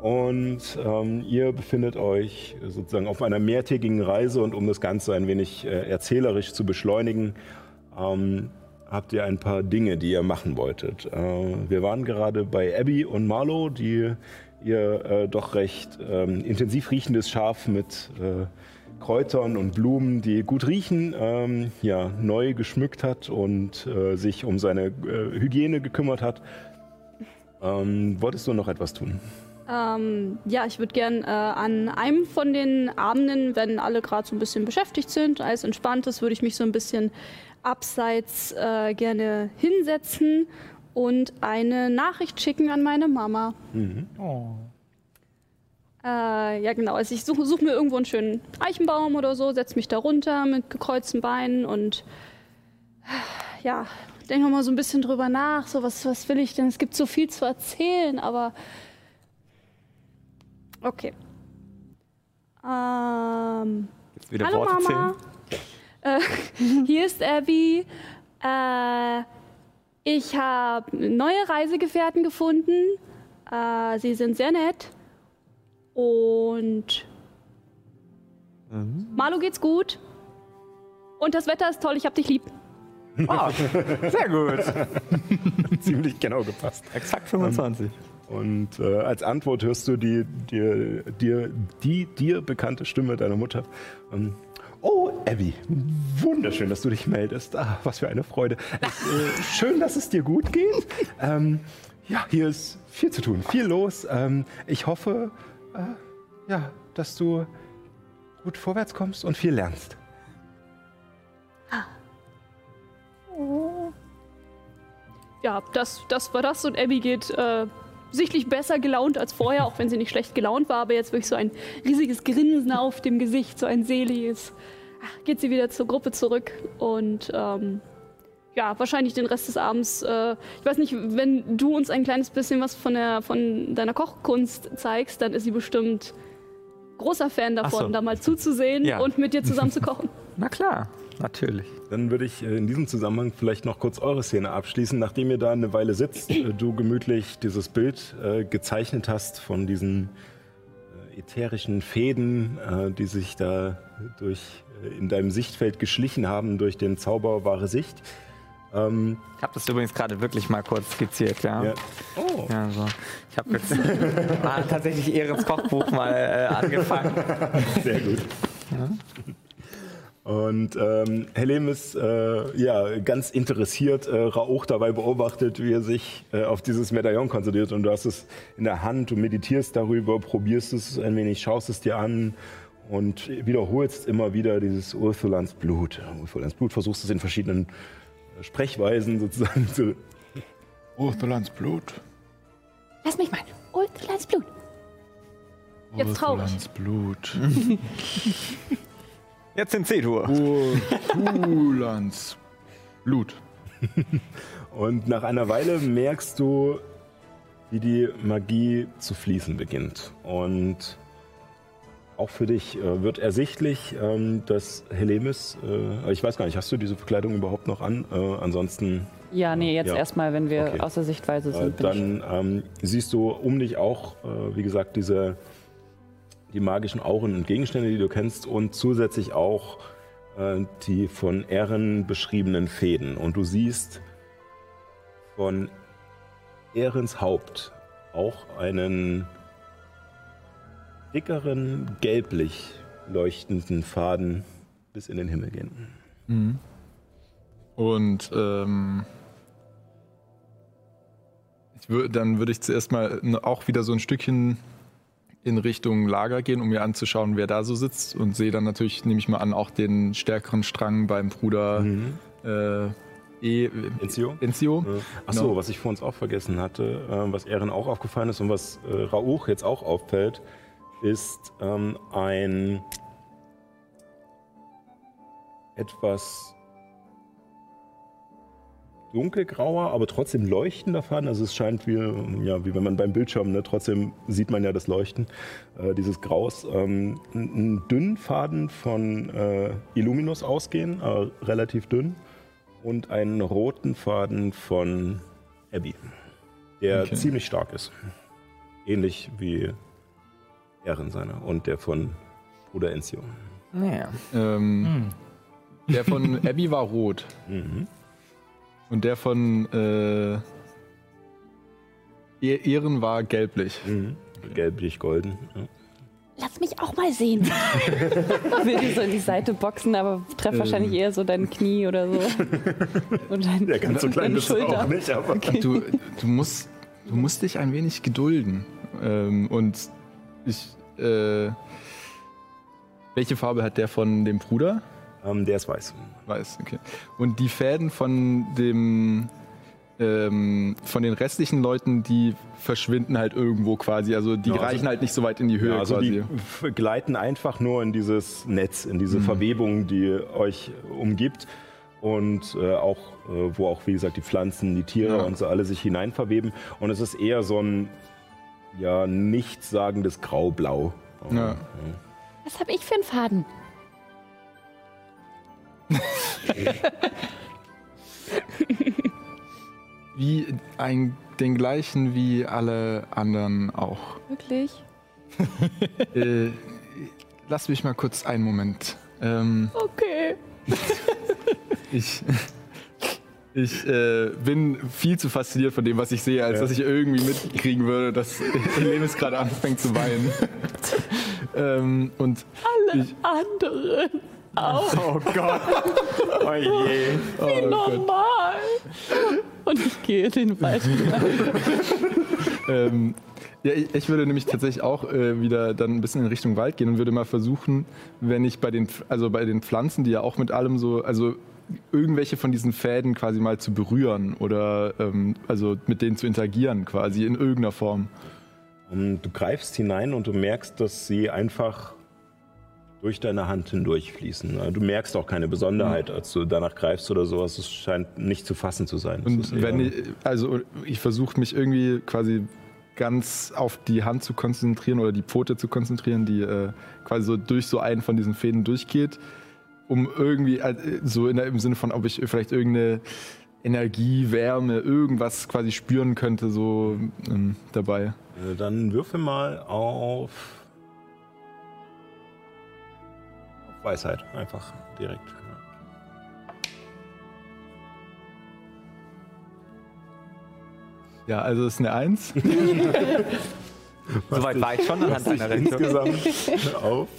Und ähm, ihr befindet euch sozusagen auf einer mehrtägigen Reise und um das Ganze ein wenig äh, erzählerisch zu beschleunigen, ähm, habt ihr ein paar Dinge, die ihr machen wolltet. Äh, wir waren gerade bei Abby und Marlo, die ihr äh, doch recht ähm, intensiv riechendes Schaf mit äh, Kräutern und Blumen, die gut riechen, ähm, ja, neu geschmückt hat und äh, sich um seine äh, Hygiene gekümmert hat. Ähm, wolltest du noch etwas tun? Ähm, ja, ich würde gern äh, an einem von den Abenden, wenn alle gerade so ein bisschen beschäftigt sind, alles entspannt ist, würde ich mich so ein bisschen abseits äh, gerne hinsetzen und eine Nachricht schicken an meine Mama. Äh, ja, genau. Also ich suche such mir irgendwo einen schönen Eichenbaum oder so, setze mich da runter mit gekreuzten Beinen und ja, denke mal so ein bisschen drüber nach. So, was, was will ich denn? Es gibt so viel zu erzählen, aber okay. Ähm, wieder hallo Worte Mama. Äh, hier ist Abby. Äh, ich habe neue Reisegefährten gefunden. Äh, sie sind sehr nett. Und Marlo geht's gut. Und das Wetter ist toll, ich hab dich lieb. Ah, sehr gut. Ziemlich genau gepasst. Exakt 25. Und äh, als Antwort hörst du die dir, dir, die dir bekannte Stimme deiner Mutter. Ähm, oh, Abby, wunderschön, dass du dich meldest. Ah, was für eine Freude. Es, äh, schön, dass es dir gut geht. Ähm, ja, hier ist viel zu tun, viel los. Ähm, ich hoffe, äh, ja, dass du gut vorwärts kommst und viel lernst. ja, das, das war das und Abby geht äh, sichtlich besser gelaunt als vorher, auch wenn sie nicht schlecht gelaunt war, aber jetzt wirklich so ein riesiges Grinsen auf dem Gesicht, so ein seliges. Ach, Geht sie wieder zur Gruppe zurück und ähm, ja, wahrscheinlich den Rest des Abends. Äh, ich weiß nicht, wenn du uns ein kleines bisschen was von, der, von deiner Kochkunst zeigst, dann ist sie bestimmt großer Fan davon, so. da mal zuzusehen Ja. und mit dir zusammen zu kochen. Na klar, natürlich. Dann würde ich äh, in diesem Zusammenhang vielleicht noch kurz eure Szene abschließen. Nachdem ihr da eine Weile sitzt, äh, du gemütlich dieses Bild äh, gezeichnet hast von diesen äh, ätherischen Fäden, äh, die sich da durch, in deinem Sichtfeld geschlichen haben durch den Zauber wahre Sicht. Ähm, Ich habe das übrigens gerade wirklich mal kurz skizziert, ja. ja. Oh, Ja, so. Ich habe jetzt ah, tatsächlich Ehrens Kochbuch mal äh, angefangen. sehr gut. Und ähm, Helem ist äh, ja, ganz interessiert, äh, Rauch dabei beobachtet, wie er sich äh, auf dieses Medaillon konzentriert. Und du hast es in der Hand, du meditierst darüber, probierst es ein wenig, schaust es dir an und wiederholst immer wieder dieses Ursulans Blut. Ursulans Blut, versuchst es in verschiedenen äh, Sprechweisen sozusagen zu. Ursulans Blut. Lass mich mal. Ultraleins Blut. Jetzt traurig. Ursulans Blut. Jetzt in C-Tour. Ursulans Blut. Und nach einer Weile merkst du, wie die Magie zu fließen beginnt. Und auch für dich äh, wird ersichtlich, ähm, dass Helemis, äh, ich weiß gar nicht, hast du diese Verkleidung überhaupt noch an? Äh, ansonsten Ja, nee, jetzt Ja. erstmal, wenn wir Okay. außer Sichtweise sind. dann ähm, siehst du um dich auch, wie gesagt, diese die magischen Auren und Gegenstände, die du kennst, und zusätzlich auch die von Ehren beschriebenen Fäden. Und du siehst von Ehrens Haupt auch einen dickeren, gelblich leuchtenden Faden bis in den Himmel gehen. Und ähm, wür dann würde ich zuerst mal n- auch wieder so ein Stückchen in Richtung Lager gehen, um mir anzuschauen, wer da so sitzt. Und sehe dann natürlich, nehme ich mal an, auch den stärkeren Strang beim Bruder äh, e Enzio? Enzio. Achso, Genau. was ich vor uns auch vergessen hatte, äh, was Ehren auch aufgefallen ist und was äh, Rauch jetzt auch auffällt, ist ähm, ein etwas dunkelgrauer, aber trotzdem leuchtender Faden. Also es scheint wie, ja, wie wenn man beim Bildschirm, ne, trotzdem sieht man ja das Leuchten äh, dieses Graus. Ähm, ein, ein dünnen Faden von äh, Illuminus ausgehen, äh, relativ dünn und einen roten Faden von Abby, der Okay. ziemlich stark ist. Ähnlich wie Ehren seiner und der von Bruder Enzio. Ja. Ähm, Der von Abby war rot. Mhm. Und der von äh, Ehren war gelblich. Mhm. Gelblich-golden. Ja. Lass mich auch mal sehen. Will dir so in die Seite boxen, aber treff Ähm. wahrscheinlich eher so dein Knie oder so. Und dein, Ja, ganz so klein deine bist du Schulter. auch nicht, aber. Du, du, musst, du musst dich ein wenig gedulden. Ähm, und ich. Äh, welche Farbe hat der von dem Bruder? Ähm, der ist weiß. Weiß, okay. Und die Fäden von dem. Ähm, von den restlichen Leuten, die verschwinden halt irgendwo quasi. Also die Ja, also- reichen halt nicht so weit in die Höhe Ja, also quasi. die gleiten einfach nur in dieses Netz, in Mhm. diese Verwebung, die euch umgibt. Und äh, auch, äh, wo auch, wie gesagt, die Pflanzen, die Tiere Ja. und so alle sich hinein verweben. Und es ist eher so ein ja, nichtssagendes Grau-Blau. Ja. Was hab ich für einen Faden? Wie ein, den gleichen wie alle anderen auch. Wirklich? Äh, lass mich mal kurz einen Moment. Ähm, Okay. ich ich äh, bin viel zu fasziniert von dem, was ich sehe, als Ja. dass ich irgendwie mitkriegen würde, dass Helemis gerade anfängt zu weinen. ähm, und Alle Ich- anderen auch Oh Gott. Oh je. oh Gott. normal. Und ich gehe den Wald. Ähm, ja, ich, ich würde nämlich tatsächlich auch äh, wieder dann ein bisschen in Richtung Wald gehen und würde mal versuchen, wenn ich bei den, also bei den Pflanzen, die ja auch mit allem so, also irgendwelche von diesen Fäden quasi mal zu berühren oder ähm, also mit denen zu interagieren quasi in irgendeiner Form. Und du greifst hinein und du merkst, dass sie einfach durch deine Hand hindurchfließen. Du merkst auch keine Besonderheit, als du danach greifst oder sowas. Es scheint nicht zu fassen zu sein. Und wenn ich, also ich versuche mich irgendwie quasi ganz auf die Hand zu konzentrieren oder die Pfote zu konzentrieren, die äh, quasi so durch so einen von diesen Fäden durchgeht, um irgendwie äh, so in der, im Sinne von, ob ich vielleicht irgendeine Energie, Wärme, irgendwas quasi spüren könnte, so ähm, dabei. Äh, Dann würfel mal auf, auf Weisheit, einfach direkt. Ja, also es ist eine Eins. Soweit war ich schon anhand deiner Rechnung. Insgesamt auf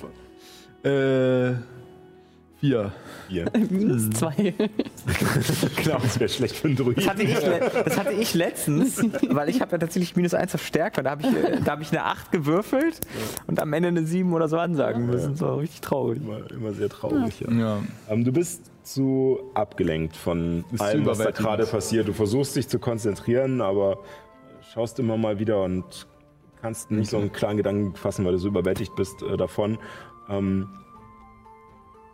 äh, vier. vier. Minus zwei. genau, das wäre schlecht für einen Druiden. Das hatte, ich, le- das hatte ich letztens, weil ich habe ja tatsächlich minus eins auf Stärke. Da habe ich, äh, da hab ich eine 8 gewürfelt und am Ende eine 7 oder so ansagen müssen. So richtig traurig. Immer, immer sehr traurig. Ja. Ja. Ähm, du bist zu abgelenkt von Bist allem, was da gerade passiert. Du versuchst dich zu konzentrieren, aber schaust immer mal wieder und kannst nicht so einen klaren Gedanken fassen, weil du so überwältigt bist äh, davon. Ähm,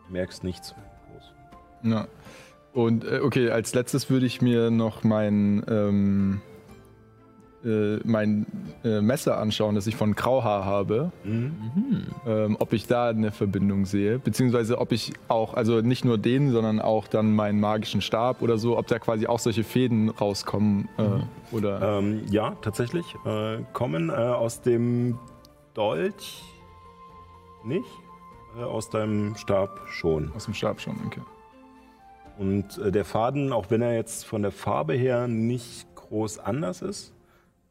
merkst nichts. Groß. Ja. Und äh, okay, als letztes würde ich mir noch mein, ähm, äh, mein äh, Messer anschauen, das ich von Grauhaar habe. Ähm, ob ich da eine Verbindung sehe. Beziehungsweise ob ich auch, also nicht nur den, sondern auch dann meinen magischen Stab oder so, ob da quasi auch solche Fäden rauskommen. Äh, oder. Ähm, ja, tatsächlich. Äh, kommen äh, aus dem Dolch nicht, aus deinem Stab schon. Aus dem Stab schon, okay. Und äh, der Faden, auch wenn er jetzt von der Farbe her nicht groß anders ist,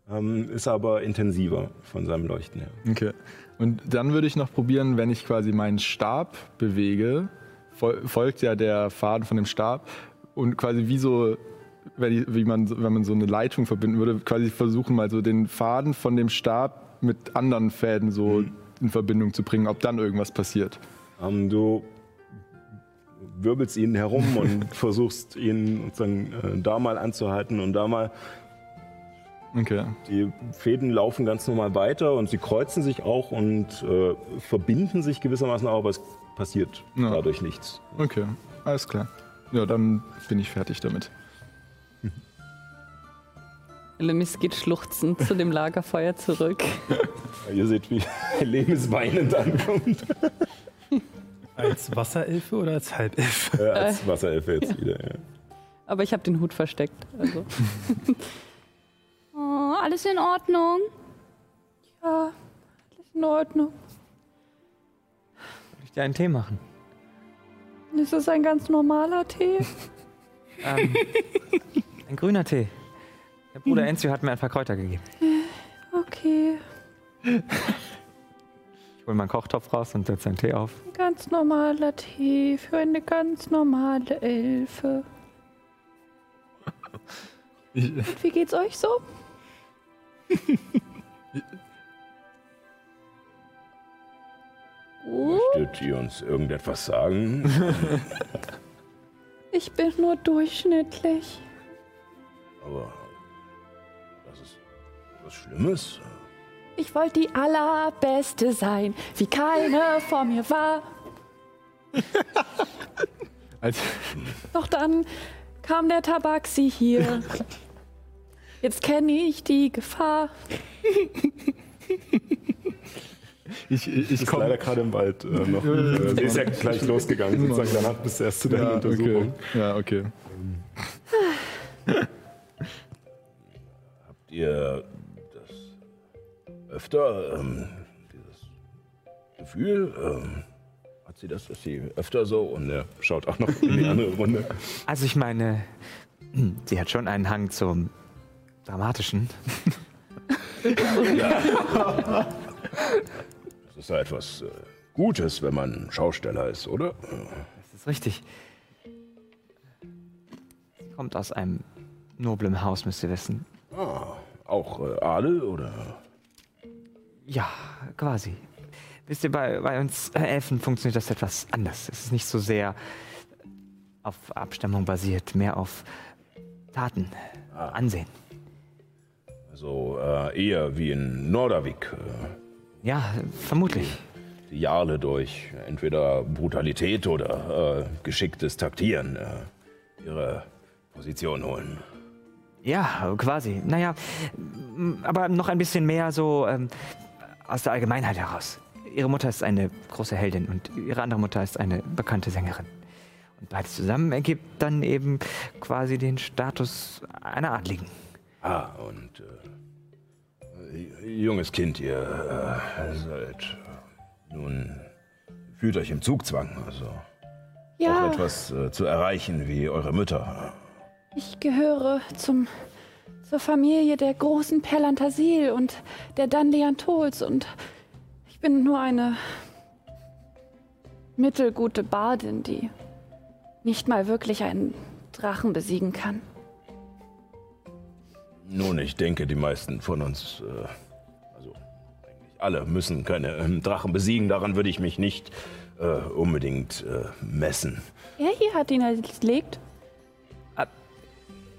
ähm, ist aber intensiver von seinem Leuchten her. Okay. Und dann würde ich noch probieren, wenn ich quasi meinen Stab bewege, fol folgt ja der Faden von dem Stab und quasi wie so, wenn, ich, wie man, so- wenn man so eine Leitung verbinden würde, quasi versuchen mal so den Faden von dem Stab mit anderen Fäden so in Verbindung zu bringen, ob dann irgendwas passiert. Ähm, du wirbelst ihn herum und versuchst ihn sozusagen äh, da mal anzuhalten und da mal. Okay. Die Fäden laufen ganz normal weiter und sie kreuzen sich auch und äh, verbinden sich gewissermaßen auch, aber es passiert Ja. dadurch nichts. Okay, alles klar. Ja, dann bin ich fertig damit. Lemis geht schluchzend zu dem Lagerfeuer zurück. Ihr seht, wie Lemis weinend ankommt. Als Wasserelfe oder als Halbelfe? Äh, als Wasserelfe jetzt wieder. Ja. Aber ich habe den Hut versteckt. Also. Oh, alles in Ordnung. Ja, alles in Ordnung. Soll ich dir einen Tee machen? Ist das ein ganz normaler Tee? Ähm, ein grüner Tee. Der Bruder Enzio hat mir ein paar Kräuter gegeben. Okay, Ich hole meinen Kochtopf raus und setze einen Tee auf. ein ganz normaler Tee für eine ganz normale Elfe. Ich, Und wie geht's euch so? Möchtet ihr uns irgendetwas sagen? Ich bin nur durchschnittlich. Aber was Schlimmes. Ich wollte die allerbeste sein, wie keine vor mir war. als, Doch dann kam der Tabaxi hier. Jetzt kenne ich die Gefahr. ich, ich, ich komme. leider gerade im Wald äh, noch. Äh, sie ist ja gleich losgegangen, sozusagen. Danach bist du erst zu deiner Ja, okay. Untersuchung. Ja, okay. Habt ihr öfter, ähm, dieses Gefühl? Ähm, hat sie das, dass sie öfter so und er schaut auch noch in die andere Runde. Also ich meine, sie hat schon einen Hang zum Dramatischen. das ist ja etwas äh, Gutes, wenn man Schausteller ist, oder? Das ist richtig. Sie kommt aus einem noblen Haus, müsst ihr wissen. Ah, auch äh, Adel oder? Ja, quasi. Wisst ihr, bei, bei uns äh, Elfen funktioniert das etwas anders. Es ist nicht so sehr auf Abstammung basiert, mehr auf Taten, Ah. Ansehen. Also äh, eher wie in Nordavik. Äh, Ja, vermutlich. die Jarle durch entweder Brutalität oder äh, geschicktes Taktieren äh, ihre Position holen. Ja, quasi. Naja, aber noch ein bisschen mehr so ähm, aus der Allgemeinheit heraus. Ihre Mutter ist eine große Heldin und ihre andere Mutter ist eine bekannte Sängerin. Und beides zusammen ergibt dann eben quasi den Status einer Adligen. Ah, und äh, junges Kind, ihr äh, seid nun fühlt euch im Zugzwang, also Ja, auch etwas äh, zu erreichen wie eure Mütter. ich gehöre zum, zur Familie der großen Perlantasil und der Danleantols und ich bin nur eine mittelgute Bardin, die nicht mal wirklich einen Drachen besiegen kann. Nun, ich denke, die meisten von uns, äh, also eigentlich alle, müssen keine ähm, Drachen besiegen. Daran würde ich mich nicht äh, unbedingt äh, messen. Er hier hat ihn erlegt.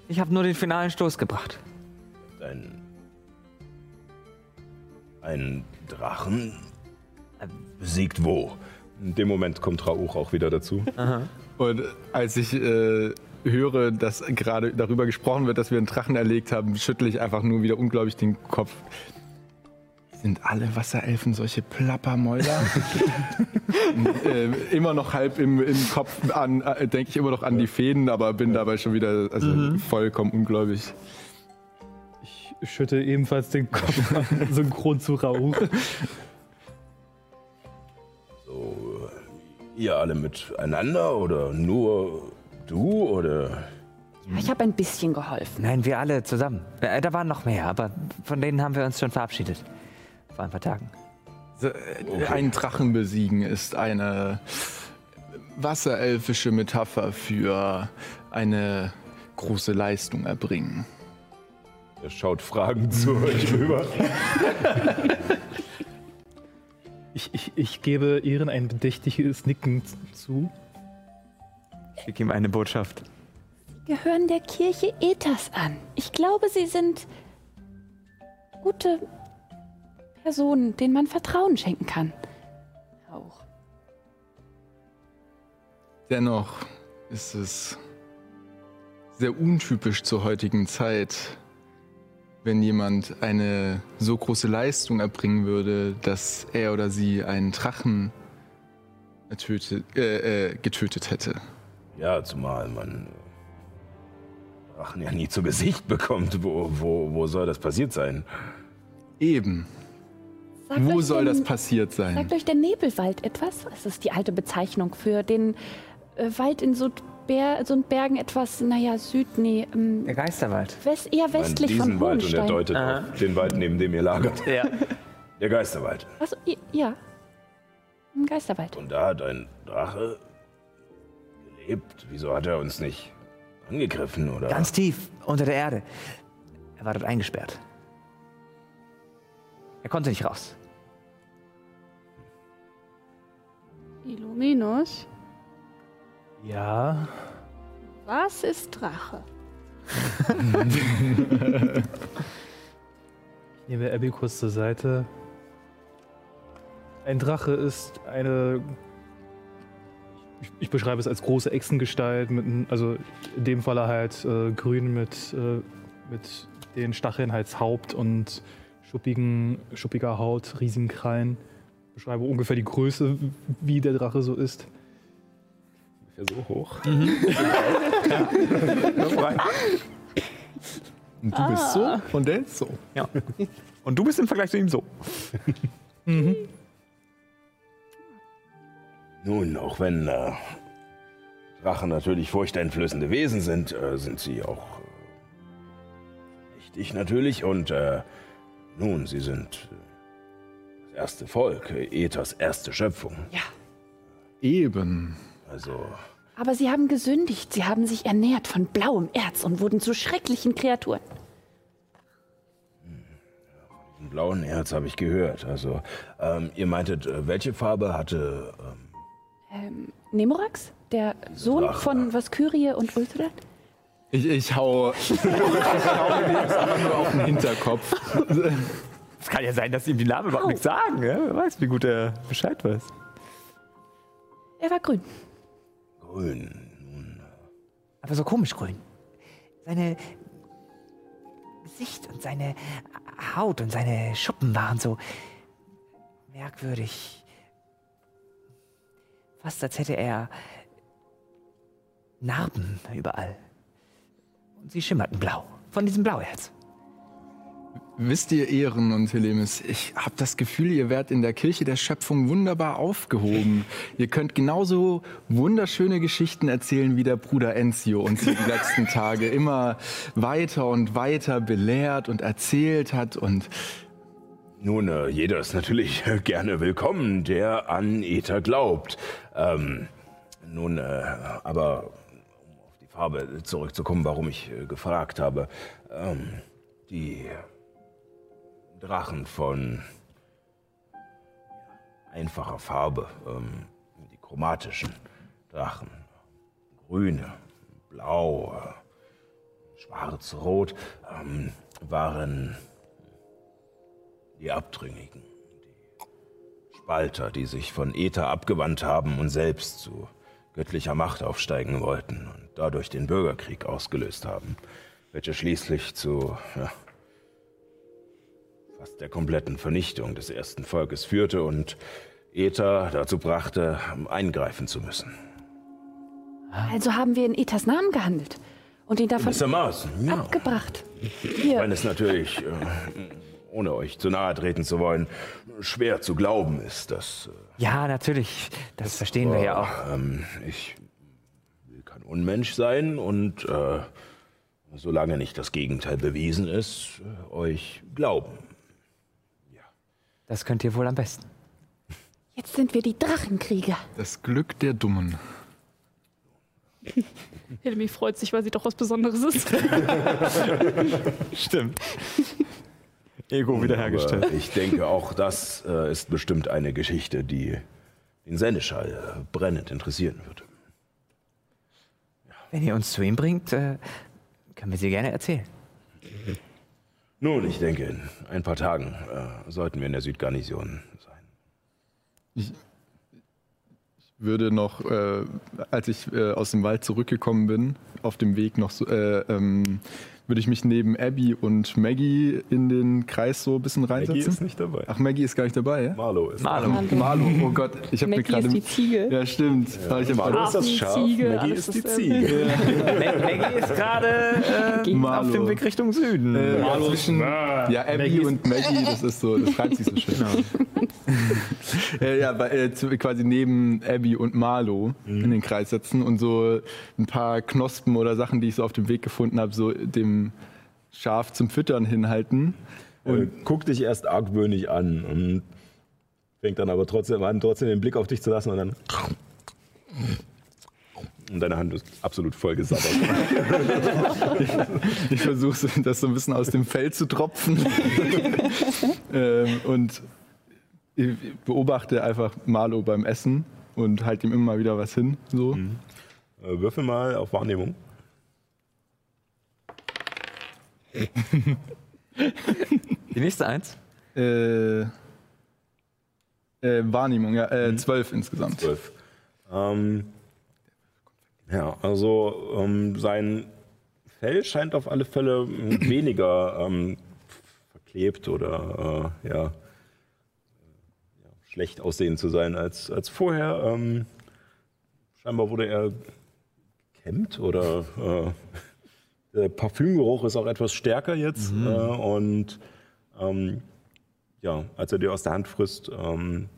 Ich habe nur den finalen Stoß gebracht. Ein, ein Drachen besiegt wo? In dem Moment kommt Rauch auch wieder dazu. Und als ich äh, höre, dass gerade darüber gesprochen wird, dass wir einen Drachen erlegt haben, schüttle ich einfach nur wieder unglaublich den Kopf. Sind alle Wasserelfen solche Plappermäuler? Und, äh, immer noch halb im, im Kopf an, äh, denke ich immer noch an die Fäden, aber bin dabei schon wieder also vollkommen ungläubig. Ich schütte ebenfalls den Kopf an, synchron zu Rauch. So, ihr alle miteinander oder nur du oder? Ich habe ein bisschen geholfen. Nein, wir alle zusammen. Äh, da waren noch mehr, aber von denen haben wir uns schon verabschiedet. Vor ein paar Tagen. Äh, Einen Drachen besiegen ist eine wasserelfische Metapher für eine große Leistung erbringen. Er schaut fragend zu euch rüber. Ich, ich, ich gebe Ehren ein bedächtiges Nicken zu. Schick ihm eine Botschaft. Gehören der Kirche Ethas an. Ich glaube, sie sind gute Personen, denen man Vertrauen schenken kann. Auch. Dennoch ist es sehr untypisch zur heutigen Zeit, wenn jemand eine so große Leistung erbringen würde, dass er oder sie einen Drachen ertötet, äh, äh, getötet hätte. Ja, zumal man Drachen ja nie zu Gesicht bekommt. Wo, wo, wo soll das passiert sein? Eben. Sagt Wo soll denn- das passiert sein? Sagt euch der Nebelwald etwas? Das ist die alte Bezeichnung für den äh, Wald in so, Ber so Bergen etwas, naja, Süd, nee, ähm, Der Geisterwald. west, eher westlich diesen von Wald und er deutet auf den Wald, neben dem ihr lagert. Ja. Der Geisterwald. Achso, ja. Im Geisterwald. Und da hat ein Drache gelebt. Wieso hat er uns nicht angegriffen oder? Ganz tief unter der Erde. Er war dort eingesperrt. Er konnte nicht raus. Illuminus, Ja. was ist Drache? Ich nehme Abby kurz zur Seite. Ein Drache ist eine. Ich, ich beschreibe es als große Echsengestalt, mit, also in dem Falle halt äh, grün mit, äh, mit den Stacheln als Haupt und schuppigen, schuppiger Haut, riesigen Krallen. Ich beschreibe ungefähr die Größe, wie der Drache so ist. Ungefähr so hoch. Und du bist so und der ist so. Ja. Und du bist im Vergleich zu ihm so. Nun, auch wenn äh, Drachen natürlich furchteinflößende Wesen sind, äh, sind sie auch äh, mächtig natürlich. Und äh, nun, sie sind äh, das erste Volk, äh, Ethers erste Schöpfung. Eben. Also, Aber sie haben gesündigt. Sie haben sich ernährt von blauem Erz und wurden zu schrecklichen Kreaturen. ein blauen Erz habe ich gehört. Also, ähm, ihr meintet, äh, welche Farbe hatte ähm, Ähm, Nemorax? Der Sohn von Vaskyrie und Ulthred? Ich, ich hau, ich hau mir jetzt einfach nur auf den Hinterkopf. Es kann ja sein, dass ihm die Namen überhaupt nichts sagen. Ja? Wer weiß, wie gut er Bescheid weiß. Er war grün. Grün. Aber so komisch grün. Seine Gesicht und seine Haut und seine Schuppen waren so merkwürdig. Fast als hätte er Narben überall. Und sie schimmerten blau. Von diesem Blauherz. Wisst ihr, Ehren und Helemis, ich habe das Gefühl, ihr werdet in der Kirche der Schöpfung wunderbar aufgehoben. Ihr könnt genauso wunderschöne Geschichten erzählen wie der Bruder Enzio und sie die letzten Tage immer weiter und weiter belehrt und erzählt hat und Nun, äh, jeder ist natürlich gerne willkommen, der an Ether glaubt. Ähm, nun, äh, aber Farbe zurückzukommen, warum ich äh, gefragt habe. Ähm, die Drachen von einfacher Farbe, ähm, die chromatischen Drachen, grüne, blau, äh, schwarz, rot, ähm, waren die Abtrünnigen, die Spalter, die sich von Äther abgewandt haben und selbst zu göttlicher Macht aufsteigen wollten und dadurch den Bürgerkrieg ausgelöst haben, welcher schließlich zu ja, fast der kompletten Vernichtung des ersten Volkes führte und Äther dazu brachte, eingreifen zu müssen. Also haben wir in Ethas Namen gehandelt und ihn davon ja. abgebracht. Wenn Hier, es natürlich, äh, ohne euch zu nahe treten zu wollen, schwer zu glauben ist, dass äh, Ja, natürlich. Das verstehen wir ja auch. ähm, ich will kein Unmensch sein und äh, solange nicht das Gegenteil bewiesen ist, äh, euch glauben. Das könnt ihr wohl am besten. jetzt sind wir die Drachenkrieger. das Glück der Dummen. Hilmi freut sich, weil sie doch was Besonderes ist. Stimmt. Ego Aber ich denke, auch das äh, ist bestimmt eine Geschichte, die den Seneschall äh, brennend interessieren wird. Wenn ihr uns zu ihm bringt, äh, können wir sie gerne erzählen. Nun, ich denke, in ein paar Tagen äh, sollten wir in der Südgarnison sein. würde noch, äh, als ich äh, aus dem Wald zurückgekommen bin, auf dem Weg noch so, äh, ähm, würde ich mich neben Abby und Maggie in den Kreis so ein bisschen reinsetzen. Maggie ist nicht dabei. Ach, Maggie ist gar nicht dabei, ja? Marlo ist Marlo. Marlo, oh Gott, ich habe mir Maggie gerade. ist die Ziege. Ja, stimmt. Ja. Ich Marlo ist das Schaf, Ziege, Maggie ist die. Ziege. Mag- Maggie ist gerade äh, Marlo. auf dem Weg Richtung Süden. Äh, ja, zwischen, ja, Abby und Maggie, das ist so, das reimt sich so schön. äh, ja, bei, äh, zu, quasi neben Abby und Marlo in den Kreis setzen und so ein paar Knospen oder Sachen, die ich so auf dem Weg gefunden habe, so dem Schaf zum Füttern hinhalten. Und guckt dich erst argwöhnig an und fängt dann aber trotzdem an, trotzdem den Blick auf dich zu lassen und dann. Und deine Hand ist absolut voll gesabbert. Ich versuche das so ein bisschen aus dem Fell zu tropfen. ähm, und ich beobachte einfach Marlo beim Essen und halte ihm immer mal wieder was hin. So. Äh, Würfel mal auf Wahrnehmung. Die nächste eins. Äh, äh, Wahrnehmung, ja, äh, zwölf insgesamt. Zwölf. Ähm, ja, also ähm, sein Fell scheint auf alle Fälle weniger ähm, verklebt oder äh, ja, ja, schlecht aussehend zu sein als, als vorher. Ähm, scheinbar wurde er gekämmt oder äh, der Parfümgeruch ist auch etwas stärker jetzt äh, und ähm, ja, als er dir aus der Hand frisst, ähm,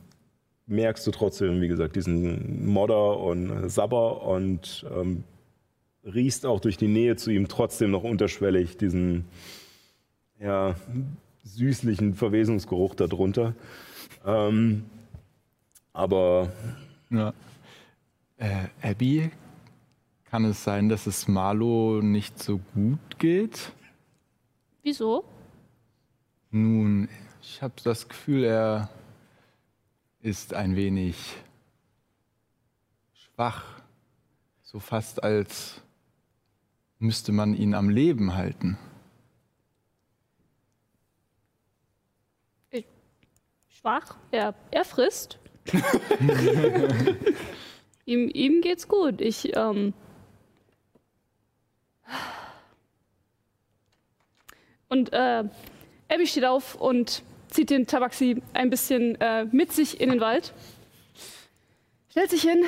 merkst du trotzdem, wie gesagt, diesen Modder und äh, Sabber und ähm, riechst auch durch die Nähe zu ihm trotzdem noch unterschwellig diesen ja, süßlichen Verwesungsgeruch darunter. Ähm, aber Ja. Äh, Abby, kann es sein, dass es Marlo nicht so gut geht? Wieso? Nun, ich habe das Gefühl, er ist ein wenig wach. So fast als müsste man ihn am Leben halten. Schwach. Er, er frisst. ihm, ihm geht's gut. Ich, ähm. Und äh, Abby steht auf und zieht den Tabaxi ein bisschen äh, mit sich in den Wald. Stellt sich hin,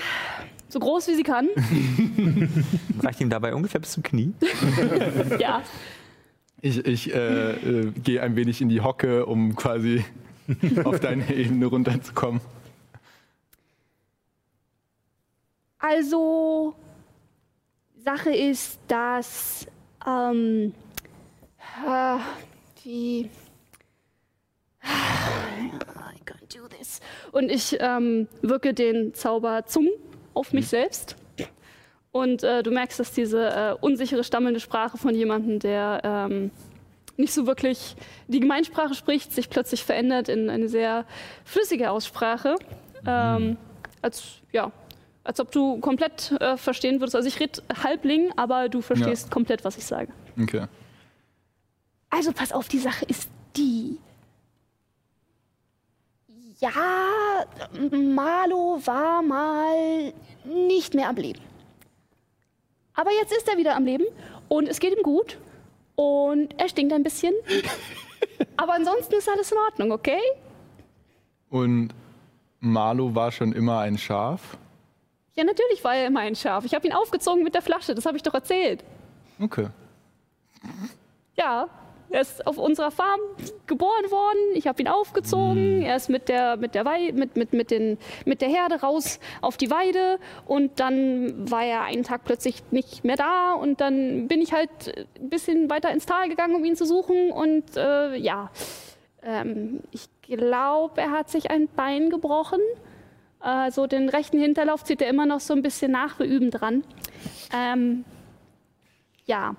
so groß wie sie kann. Reicht ihm dabei ungefähr bis zum Knie? ja. Ich, ich äh, äh, gehe ein wenig in die Hocke, um quasi auf deine Ebene runterzukommen. Also, Sache ist, dass ähm, äh, die I can't do this. Und ich ähm, wirke den Zauber Zungen auf mich selbst. Und äh, du merkst, dass diese äh, unsichere, stammelnde Sprache von jemandem, der ähm, nicht so wirklich die Gemeinsprache spricht, sich plötzlich verändert in eine sehr flüssige Aussprache. Ähm, als, ja, als ob du komplett äh, verstehen würdest. Also ich rede Halbling, aber du verstehst Ja. komplett, was ich sage. Okay. Also pass auf, die Sache ist die. Ja, Marlo war mal nicht mehr am Leben. Aber jetzt ist er wieder am Leben und es geht ihm gut und er stinkt ein bisschen. Aber ansonsten ist alles in Ordnung, okay? Und Marlo war schon immer ein Schaf. Ja, natürlich war er immer ein Schaf. Ich habe ihn aufgezogen mit der Flasche, das habe ich doch erzählt. Okay. Ja, er ist auf unserer Farm geboren worden. Ich habe ihn aufgezogen. Er ist mit der, mit, der Wei mit, mit, mit, den, mit der Herde raus auf die Weide. Und dann war er einen Tag plötzlich nicht mehr da. Und dann bin ich halt ein bisschen weiter ins Tal gegangen, um ihn zu suchen. Und äh, ja, ähm, ich glaube, er hat sich ein Bein gebrochen. Also den rechten Hinterlauf zieht er immer noch so ein bisschen nach. Wir üben dran. Ähm, ja.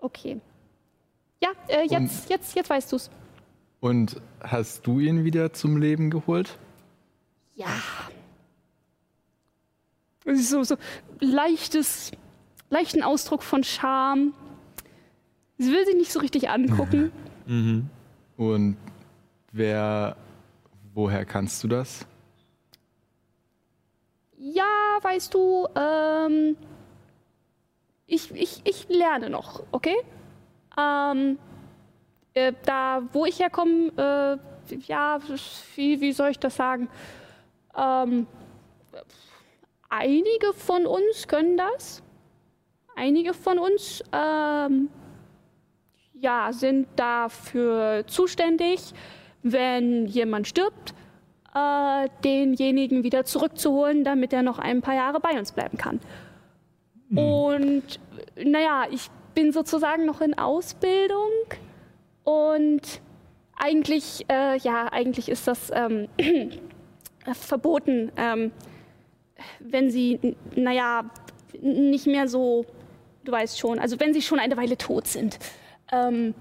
Okay. Ja, äh, jetzt, jetzt, jetzt weißt du's. Und hast du ihn wieder zum Leben geholt? Ja. Es ist so, so leichtes, leichten Ausdruck von Scham. Sie will sich nicht so richtig angucken. Und wer, woher kannst du das? Ja, weißt du, ähm, ich, ich, ich lerne noch, okay? Ähm, äh, da, wo ich herkomme, äh, ja, wie, wie soll ich das sagen? Ähm, einige von uns können das. Einige von uns, ähm, ja, sind dafür zuständig, wenn jemand stirbt, äh, denjenigen wieder zurückzuholen, damit er noch ein paar Jahre bei uns bleiben kann. Und naja, ich bin sozusagen noch in Ausbildung und eigentlich, äh, ja, eigentlich ist das ähm, verboten, ähm, wenn sie, naja, nicht mehr so, du weißt schon, also wenn sie schon eine Weile tot sind. Ähm,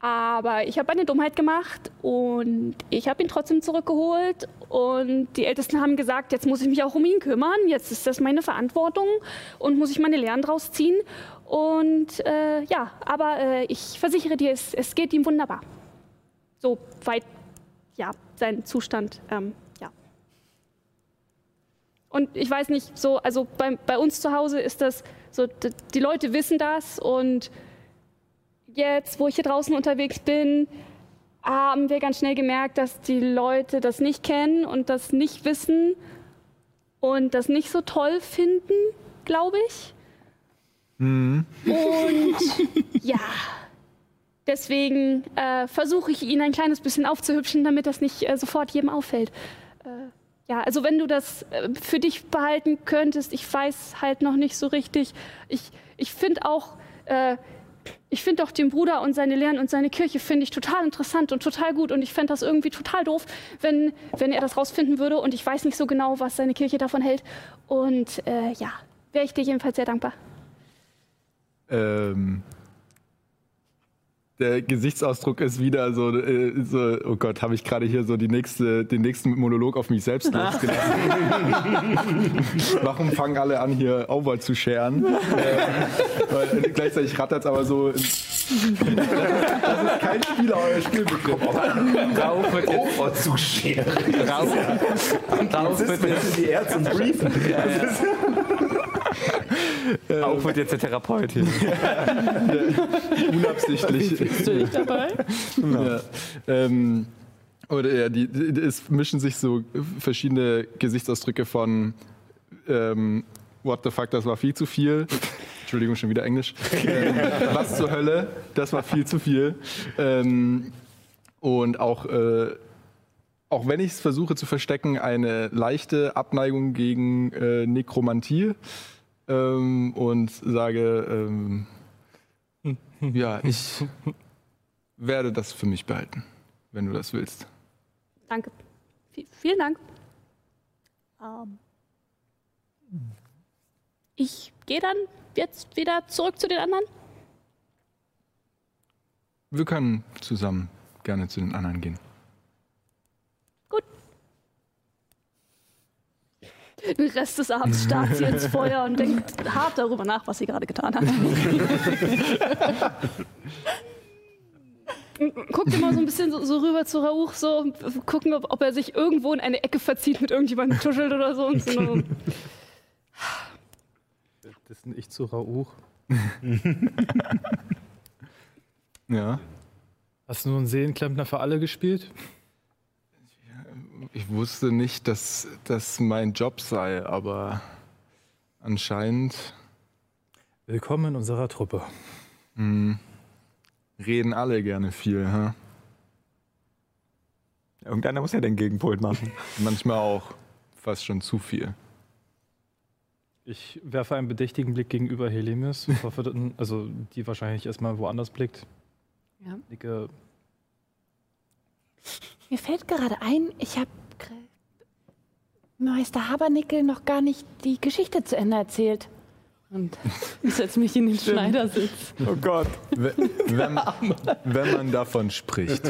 aber ich habe eine Dummheit gemacht und ich habe ihn trotzdem zurückgeholt. Und die Ältesten haben gesagt, jetzt muss ich mich auch um ihn kümmern. Jetzt ist das meine Verantwortung und muss ich meine Lehren draus ziehen. Und äh, ja, aber äh, ich versichere dir, es, es geht ihm wunderbar. So weit, ja, sein Zustand, ähm, ja. Und ich weiß nicht, so, also bei, bei uns zu Hause ist das so, die Leute wissen das und jetzt, wo ich hier draußen unterwegs bin, haben wir ganz schnell gemerkt, dass die Leute das nicht kennen und das nicht wissen und das nicht so toll finden, glaube ich. Und ja, deswegen äh, versuche ich ihn ein kleines bisschen aufzuhübschen, damit das nicht äh, sofort jedem auffällt. Äh, ja, also wenn du das äh, für dich behalten könntest, ich weiß halt noch nicht so richtig. Ich, ich finde auch, äh, ich finde auch den Bruder und seine Lehren und seine Kirche finde ich total interessant und total gut und ich fände das irgendwie total doof, wenn, wenn er das rausfinden würde und ich weiß nicht so genau, was seine Kirche davon hält. Und äh, ja, wäre ich dir jedenfalls sehr dankbar. Ähm, der Gesichtsausdruck ist wieder so, äh, so oh Gott, habe ich gerade hier so die nächste, den nächsten Monolog auf mich selbst losgelassen. Warum fangen alle an, hier Over zu scheren? äh, weil, äh, gleichzeitig rattert es aber so. das ist kein Spieler, euer Spielbegriff. Rauf wird jetzt, Over zu scheren. Rauf, Rauf wird jetzt, die Ärzte und briefen. Rauf wird jetzt der Therapeut hier. Unabsichtlich. Bist du nicht dabei? Ja. Ähm, oder ja, die, die, es mischen sich so verschiedene Gesichtsausdrücke von ähm, What the fuck, das war viel zu viel. Entschuldigung, schon wieder Englisch. Ähm, was zur Hölle, das war viel zu viel. Ähm, und auch, äh, auch wenn ich es versuche zu verstecken, eine leichte Abneigung gegen äh, Nekromantie ähm, und sage, ähm, ja, ich werde das für mich behalten, wenn du das willst. Danke. V vielen Dank. Ähm, ich gehe dann jetzt wieder zurück zu den anderen. Wir können zusammen gerne zu den anderen gehen. Gut. Den Rest des Abends starrt sie ins Feuer und denkt hart darüber nach, was sie gerade getan hat. Guckt immer so ein bisschen so, so rüber zu Rauch, so gucken, ob, ob er sich irgendwo in eine Ecke verzieht, mit irgendjemandem tuschelt oder so. Und so Das bin ich zu Rauch. Ja. Hast du nun Seelenklempner für alle gespielt? Ich wusste nicht, dass das mein Job sei, aber anscheinend Willkommen in unserer Truppe. reden alle gerne viel. Ha? Irgendeiner muss ja den Gegenpol machen. Manchmal auch fast schon zu viel. Ich werfe einen bedächtigen Blick gegenüber dass- also die wahrscheinlich erstmal woanders blickt. Ja. Nicke, Mir fällt gerade ein, ich habe Meister Habernickel noch gar nicht die Geschichte zu Ende erzählt. Und ich setze mich in den Schneidersitz. Oh Gott. We- Wenn, wenn man davon spricht.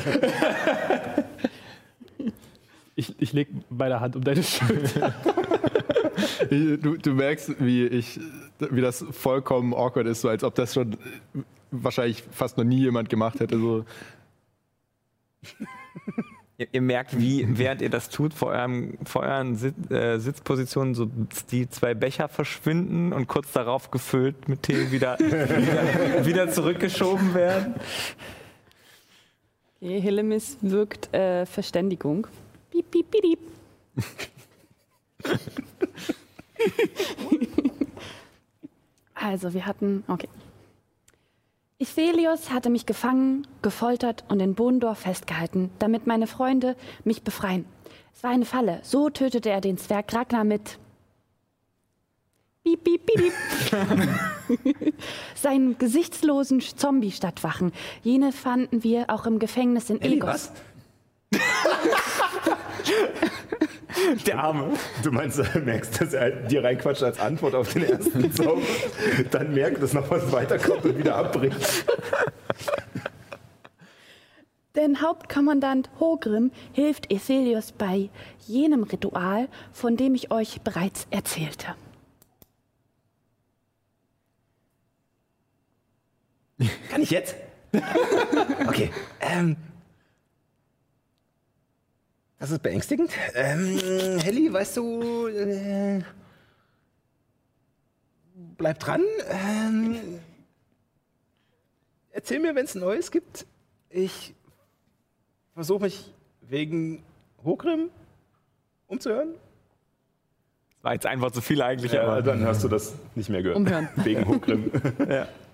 ich, ich leg meine Hand um deine Schulter. Du, du merkst, wie ich, wie das vollkommen awkward ist, so als ob das schon wahrscheinlich fast noch nie jemand gemacht hätte. So. Ihr, ihr merkt, wie, während ihr das tut, vor, eurem, vor euren Sit, äh, Sitzpositionen so die zwei Becher verschwinden und kurz darauf gefüllt mit Tee wieder, wieder, wieder zurückgeschoben werden. Okay, Hillemis wirkt äh, Verständigung. Piep, piep, piep, piep. also, wir hatten. Okay. Iphelios hatte mich gefangen, gefoltert und in Bohndorf festgehalten, damit meine Freunde mich befreien. Es war eine Falle. So tötete er den Zwerg Ragnar mit. Piep, piep, piep. Seinen gesichtslosen Zombie-Stadtwachen. Jene fanden wir auch im Gefängnis in Egos. Der Arme. Du meinst, du merkst, dass er dir reinquatscht als Antwort auf den ersten Zauber, dann merkt, dass noch was weiterkommt und wieder abbricht. Denn Hauptkommandant Hogrim hilft Ethelius bei jenem Ritual, von dem ich euch bereits erzählte. Kann ich jetzt? Okay. Ähm, das ist beängstigend. Ähm, Helly, weißt du, äh, bleib dran. Ähm, erzähl mir, wenn es Neues gibt. Ich versuche mich wegen Hogrim umzuhören. War jetzt einfach zu viel eigentlich, Ja, aber dann hast du das nicht mehr gehört. Umhören. Wegen Hogrim.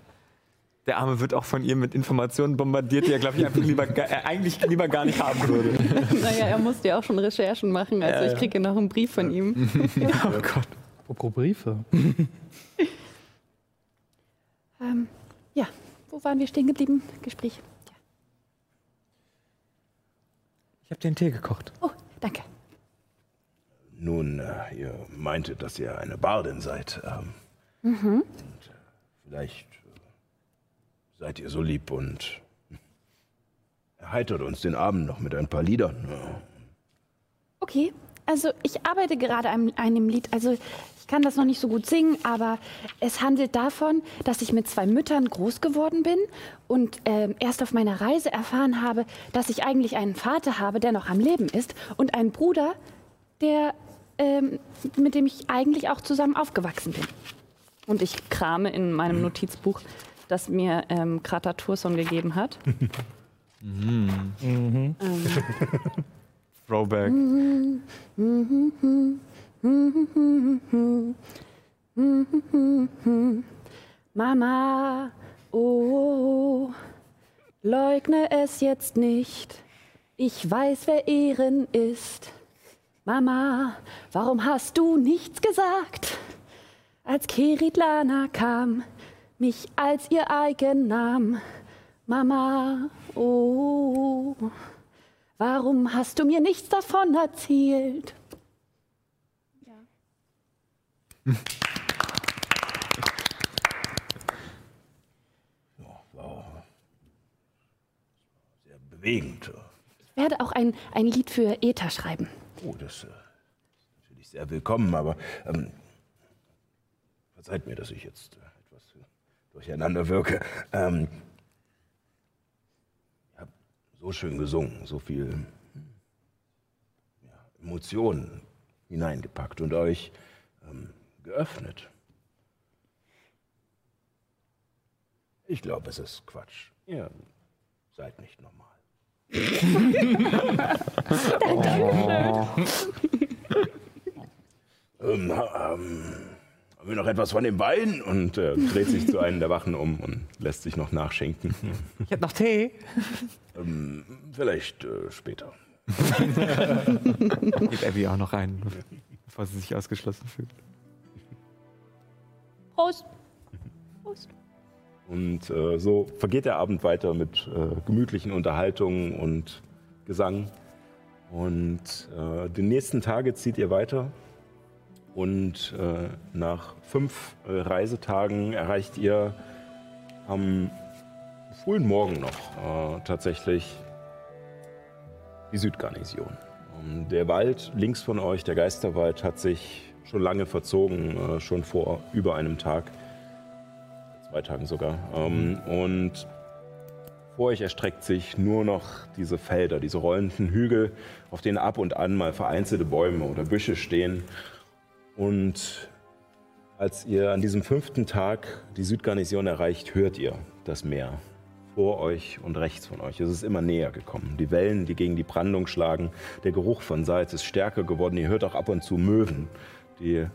der Arme wird auch von ihr mit Informationen bombardiert, die er, glaube ich, einfach lieber, äh, eigentlich lieber gar nicht haben würde. Naja, er musste ja auch schon Recherchen machen. Also Ja, ich ja. kriege noch einen Brief von ihm. Oh Gott. Apropos Briefe. ähm, ja, wo waren wir stehen geblieben? Gespräch. Ich habe den Tee gekocht. Oh, danke. Nun, äh, ihr meintet, dass ihr eine Bardin seid. Ähm, Und, äh, vielleicht seid ihr so lieb und erheitert uns den Abend noch mit ein paar Liedern. Okay, also ich arbeite gerade an einem Lied. Also ich kann das noch nicht so gut singen, aber es handelt davon, dass ich mit zwei Müttern groß geworden bin und äh, erst auf meiner Reise erfahren habe, dass ich eigentlich einen Vater habe, der noch am Leben ist und einen Bruder, der ähm, mit dem ich eigentlich auch zusammen aufgewachsen bin. Und ich krame in meinem Notizbuch, das mir ähm, Krater Turson gegeben hat. Mhm. Ähm, Throwback. Mama, oh, leugne es jetzt nicht. Ich weiß, wer Ehren ist. Mama, warum hast du nichts gesagt? Als Keritlana kam, mich als ihr eigen nahm. Mama, oh, warum hast du mir nichts davon erzählt? Sehr bewegend. Ich werde auch ein, ein Lied für Eta schreiben. Oh, das äh, ist natürlich sehr willkommen, aber ähm, verzeiht mir, dass ich jetzt äh, durcheinander wirke. Ähm, ihr habt so schön gesungen, so viel ja, Emotionen hineingepackt und euch ähm, geöffnet. Ich glaube, es ist Quatsch. Ihr seid nicht normal. ähm, ha- ähm, haben wir noch etwas von dem Wein? Und äh, dreht sich zu einem der Wachen um und lässt sich noch nachschenken. Ich hab noch Tee. ähm, vielleicht äh, später. Gibt Abby auch noch rein, bevor sie sich ausgeschlossen fühlt. Prost. Prost. Und äh, so vergeht der Abend weiter mit äh, gemütlichen Unterhaltungen und Gesang. Und äh, die nächsten Tage zieht ihr weiter. Und äh, nach fünf äh, Reisetagen erreicht ihr am frühen Morgen noch äh, tatsächlich die Südgarnison. Ähm, Der Wald links von euch, der Geisterwald, hat sich schon lange verzogen, äh, schon vor über einem Tag zwei Tagen sogar. Ähm, und vor euch erstreckt sich nur noch diese Felder, diese rollenden Hügel, auf denen ab und an mal vereinzelte Bäume oder Büsche stehen. Und als ihr an diesem fünften Tag die Südgarnison erreicht, hört ihr das Meer vor euch und rechts von euch. Es ist immer näher gekommen. Die Wellen, die gegen die Brandung schlagen, der Geruch von Salz ist stärker geworden. Ihr hört auch ab und zu Möwen, die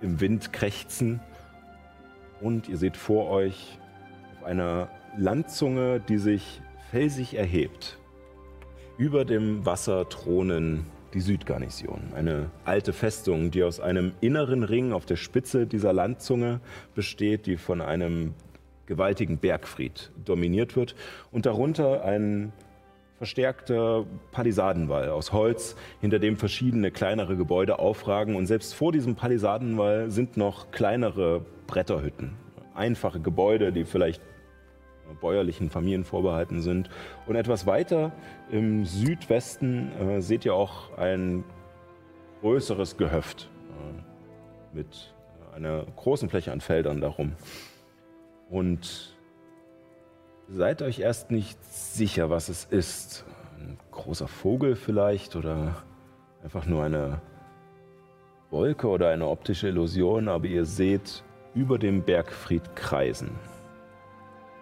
im Wind krächzen und ihr seht vor euch auf einer Landzunge, die sich felsig erhebt. Über dem Wasser thronen die Südgarnison, eine alte Festung, die aus einem inneren Ring auf der Spitze dieser Landzunge besteht, die von einem gewaltigen Bergfried dominiert wird und darunter ein verstärkter Palisadenwall aus Holz, hinter dem verschiedene kleinere Gebäude aufragen. Und selbst vor diesem Palisadenwall sind noch kleinere Bretterhütten. Einfache Gebäude, die vielleicht bäuerlichen Familien vorbehalten sind. Und etwas weiter im Südwesten äh, seht ihr auch ein größeres Gehöft äh, mit einer großen Fläche an Feldern darum. Und seid euch erst nicht sicher, was es ist. Ein großer Vogel vielleicht oder einfach nur eine Wolke oder eine optische Illusion, aber ihr seht über dem Bergfried kreisen.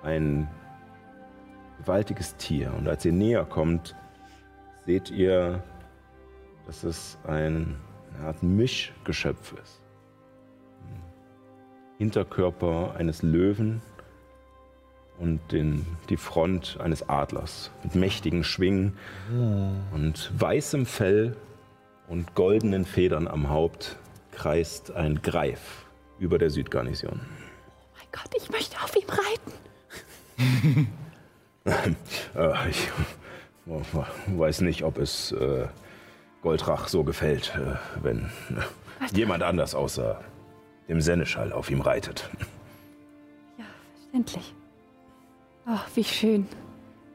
Ein gewaltiges Tier. Und als ihr näher kommt, seht ihr, dass es ein, eine Art Mischgeschöpf ist. Hinterkörper eines Löwen und den, die Front eines Adlers mit mächtigen Schwingen und weißem Fell und goldenen Federn am Haupt kreist ein Greif über der Südgarnison. Mein Gott, ich möchte auf ihm reiten. Äh, ich weiß nicht, ob es äh, Goldrach so gefällt, äh, wenn äh, jemand anders außer dem Seneschall auf ihm reitet. Ja, verständlich. Oh, wie schön.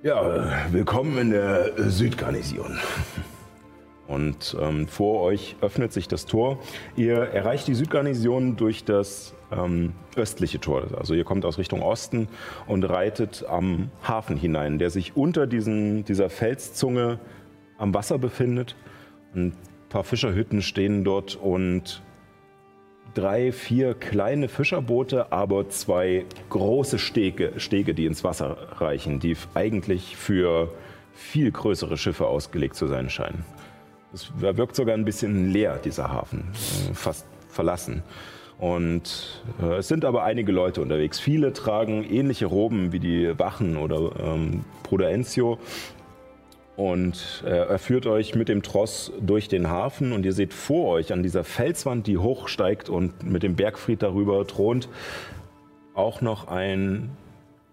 Ja, willkommen in der Südgarnison. Und ähm, vor euch öffnet sich das Tor. Ihr erreicht die Südgarnison durch das ähm, östliche Tor. Also ihr kommt aus Richtung Osten und reitet am Hafen hinein, der sich unter diesen, dieser Felszunge am Wasser befindet. Ein paar Fischerhütten stehen dort und drei, vier kleine Fischerboote, aber zwei große Stege, Stege, die ins Wasser reichen, die eigentlich für viel größere Schiffe ausgelegt zu sein scheinen. Es wirkt sogar ein bisschen leer, dieser Hafen, äh, fast verlassen. Und äh, es sind aber einige Leute unterwegs. Viele tragen ähnliche Roben wie die Wachen oder ähm, Bruder Enzio. Und äh, er führt euch mit dem Tross durch den Hafen und ihr seht vor euch an dieser Felswand, die hochsteigt und mit dem Bergfried darüber thront, auch noch ein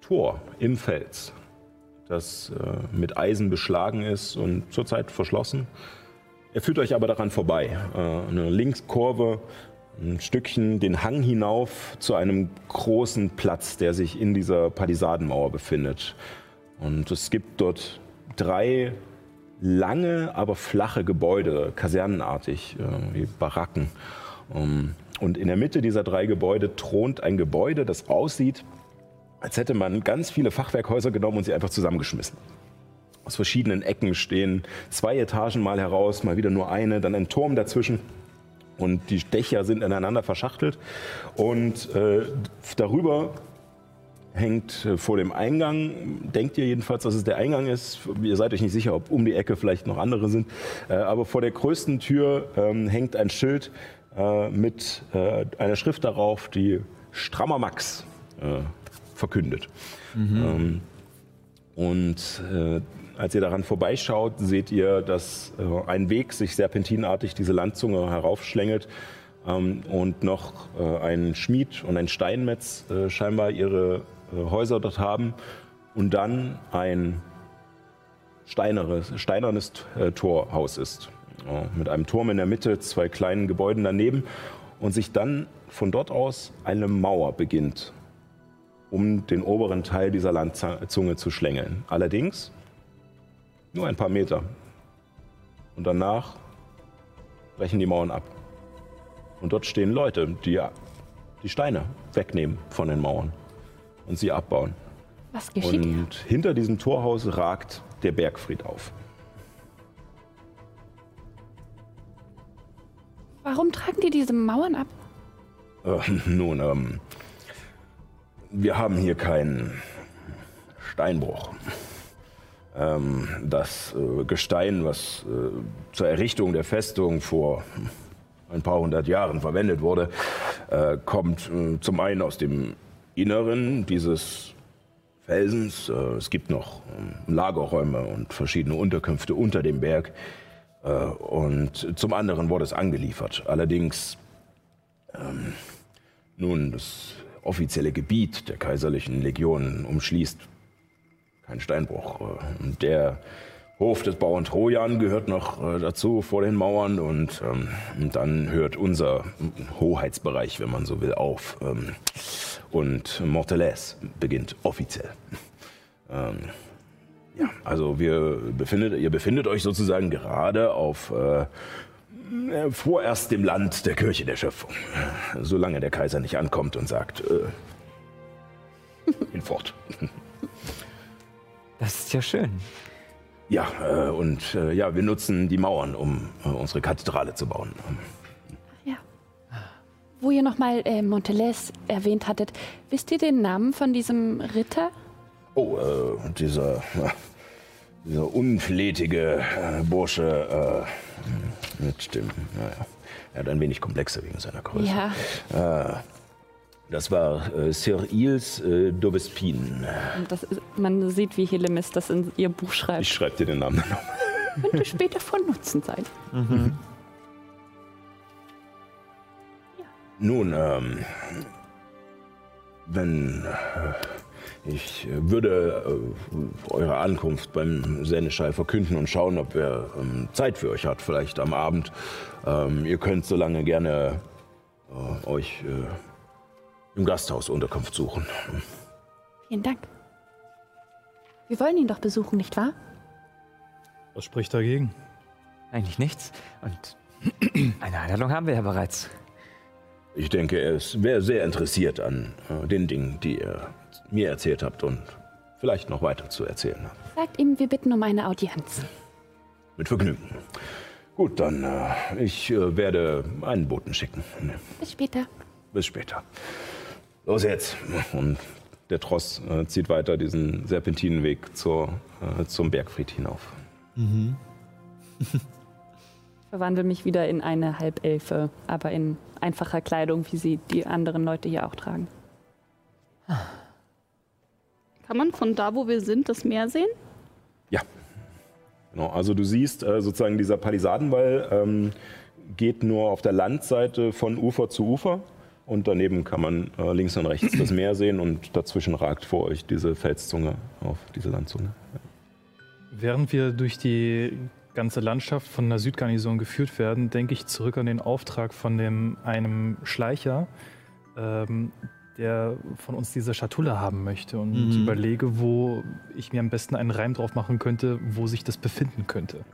Tor im Fels, das äh, mit Eisen beschlagen ist und zurzeit verschlossen. Er führt euch aber daran vorbei. Äh, eine Linkskurve, ein Stückchen den Hang hinauf zu einem großen Platz, der sich in dieser Palisadenmauer befindet. Und es gibt dort drei lange, aber flache Gebäude, kasernenartig, äh, wie Baracken. Ähm, und in der Mitte dieser drei Gebäude thront ein Gebäude, das aussieht, als hätte man ganz viele Fachwerkhäuser genommen und sie einfach zusammengeschmissen. Aus verschiedenen Ecken stehen zwei Etagen mal heraus, mal wieder nur eine, dann ein Turm dazwischen. Und die Dächer sind ineinander verschachtelt. Und äh, darüber hängt äh, vor dem Eingang, denkt ihr jedenfalls, dass es der Eingang ist. Ihr seid euch nicht sicher, ob um die Ecke vielleicht noch andere sind. Äh, aber vor der größten Tür ähm, hängt ein Schild äh, mit äh, einer Schrift darauf, die Strammer Max äh, verkündet. Mhm. Ähm, und äh, als ihr daran vorbeischaut, seht ihr, dass äh, ein Weg sich serpentinartig diese Landzunge heraufschlängelt ähm, und noch äh, ein Schmied und ein Steinmetz äh, scheinbar ihre äh, Häuser dort haben und dann ein steineres, steinernes äh, Torhaus ist. mit einem Turm in der Mitte, zwei kleinen Gebäuden daneben und sich dann von dort aus eine Mauer beginnt, um den oberen Teil dieser Landzunge zu schlängeln. Allerdings nur ein paar Meter. Und danach brechen die Mauern ab. Und dort stehen Leute, die die Steine wegnehmen von den Mauern und sie abbauen. Was geschieht? Und hinter diesem Torhaus ragt der Bergfried auf. Warum tragen die diese Mauern ab? Äh, nun, ähm, wir haben hier keinen Steinbruch ähm, das äh, Gestein, was äh, zur Errichtung der Festung vor ein paar hundert Jahren verwendet wurde, äh, kommt äh, zum einen aus dem Inneren dieses Felsens. Äh, es gibt noch ähm, Lagerräume und verschiedene Unterkünfte unter dem Berg. Äh, und zum anderen wurde es angeliefert. Allerdings, ähm, nun, das offizielle Gebiet der kaiserlichen Legionen umschließt kein Steinbruch. Der Hof des Bauern Trojan gehört noch äh, dazu vor den Mauern und, ähm, dann hört unser Hoheitsbereich, wenn man so will, auf. Ähm, und Morteles beginnt offiziell. Ähm, ja, also wir befindet, ihr befindet euch sozusagen gerade auf äh, äh, vorerst dem Land der Kirche der Schöpfung. Solange der Kaiser nicht ankommt und sagt, äh, hinfort. Das ist ja schön. Ja, äh, und äh, ja, wir nutzen die Mauern, um äh, unsere Kathedrale zu bauen. Ja. Wo ihr nochmal äh, Montelez erwähnt hattet, wisst ihr den Namen von diesem Ritter? Oh, äh, dieser, dieser unflätige äh, Bursche äh, mit dem, naja, er hat ein wenig komplexer wegen seiner Größe. Ja. Das war äh, Sir Iles äh. Das ist, man sieht, wie Helemis das in ihr Buch schreibt. Ich schreibe dir den Namen dann noch. Könnte später von Nutzen sein. Mhm. Ja. Nun, ähm, wenn äh, ich würde äh, eure Ankunft beim Seneschall verkünden und schauen, ob er ähm, Zeit für euch hat, vielleicht am Abend. Ähm, ihr könnt so lange gerne äh, euch äh, im Gasthaus Unterkunft suchen. Vielen Dank. Wir wollen ihn doch besuchen, nicht wahr? Was spricht dagegen? Eigentlich nichts. Und eine Einladung haben wir ja bereits. Ich denke, er ist- wäre sehr interessiert an äh, den Dingen, die ihr mir erzählt habt und vielleicht noch weiter zu erzählen habt. Sagt ihm, wir bitten um eine Audienz. Mit Vergnügen. Gut, dann äh, ich äh, werde einen Boten schicken. Bis später. Bis später. Los jetzt. Und der Tross äh, zieht weiter diesen Serpentinenweg zur, äh, zum Bergfried hinauf. Ich verwandle mich wieder in eine Halbelfe, aber in einfacher Kleidung, wie sie die anderen Leute hier auch tragen. Kann man von da, wo wir sind, das Meer sehen? Ja. Genau, also du siehst äh, sozusagen dieser Palisadenwall ähm, geht nur auf der Landseite von Ufer zu Ufer und daneben kann man äh, links und rechts das Meer sehen und dazwischen ragt vor euch diese Felszunge auf diese Landzunge. Während wir durch die ganze Landschaft von der Südgarnison geführt werden, denke ich zurück an den Auftrag von dem, einem Schleicher, ähm, der von uns diese Schatulle haben möchte und Mhm. überlege, wo ich mir am besten einen Reim drauf machen könnte, wo sich das befinden könnte.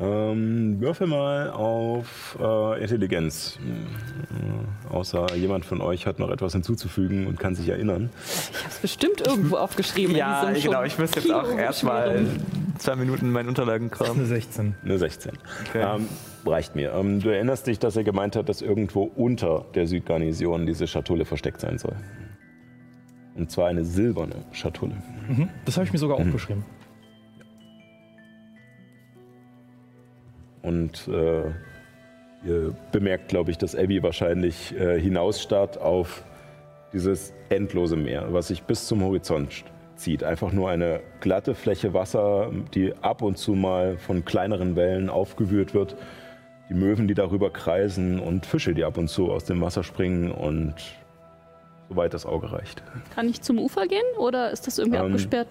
Ähm, würfel mal auf äh, Intelligenz. Äh, außer jemand von euch hat noch etwas hinzuzufügen und kann sich erinnern. Ich habe es bestimmt irgendwo aufgeschrieben. Ja, genau. Ich müsste jetzt auch erstmal zwei Minuten meinen Unterlagen Das ist eine kramen. 16. Eine 16. Okay. Ähm, reicht mir. Ähm, du erinnerst dich, dass er gemeint hat, dass irgendwo unter der Südgarnison diese Schatulle versteckt sein soll. Und zwar eine silberne Schatulle. Mhm. Das habe ich mir sogar aufgeschrieben. Und äh, ihr bemerkt, glaube ich, dass Abby wahrscheinlich äh, hinausstarrt auf dieses endlose Meer, was sich bis zum Horizont zieht. Einfach nur eine glatte Fläche Wasser, die ab und zu mal von kleineren Wellen aufgewühlt wird. Die Möwen, die darüber kreisen und Fische, die ab und zu aus dem Wasser springen und soweit das Auge reicht. Kann ich zum Ufer gehen oder ist das irgendwie Ähm, abgesperrt?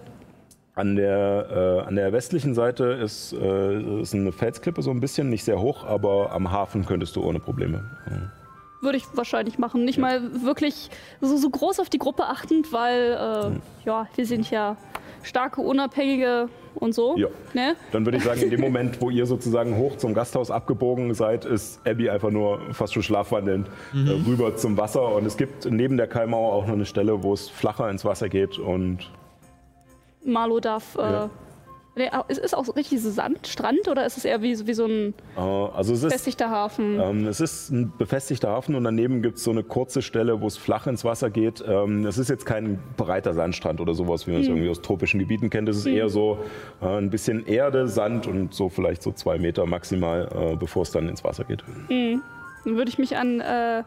An der, äh, an der westlichen Seite ist, äh, ist eine Felsklippe so ein bisschen, nicht sehr hoch, aber am Hafen könntest du ohne Probleme. äh, Würde ich wahrscheinlich machen. Nicht mal wirklich so, so groß auf die Gruppe achtend, weil äh, ja, wir sind ja starke, unabhängige und so. Ja. Ne? Dann würde ich sagen, in dem Moment, wo ihr sozusagen hoch zum Gasthaus abgebogen seid, ist Abby einfach nur fast schon schlafwandelnd äh, rüber zum Wasser. Und es gibt neben der Kaimauer auch noch eine Stelle, wo es flacher ins Wasser geht. Und Marlo darf. Äh, Ja. nee, ist es auch richtig so Sandstrand oder ist es eher wie, wie so ein äh, also es ist, befestigter Hafen? ähm, es ist ein befestigter Hafen und daneben gibt es so eine kurze Stelle, wo es flach ins Wasser geht. Ähm, es ist jetzt kein breiter Sandstrand oder sowas, wie man es irgendwie aus tropischen Gebieten kennt. Es ist eher so äh, ein bisschen Erde, Sand und so vielleicht so zwei Meter maximal, äh, bevor es dann ins Wasser geht. Dann würde ich mich an äh,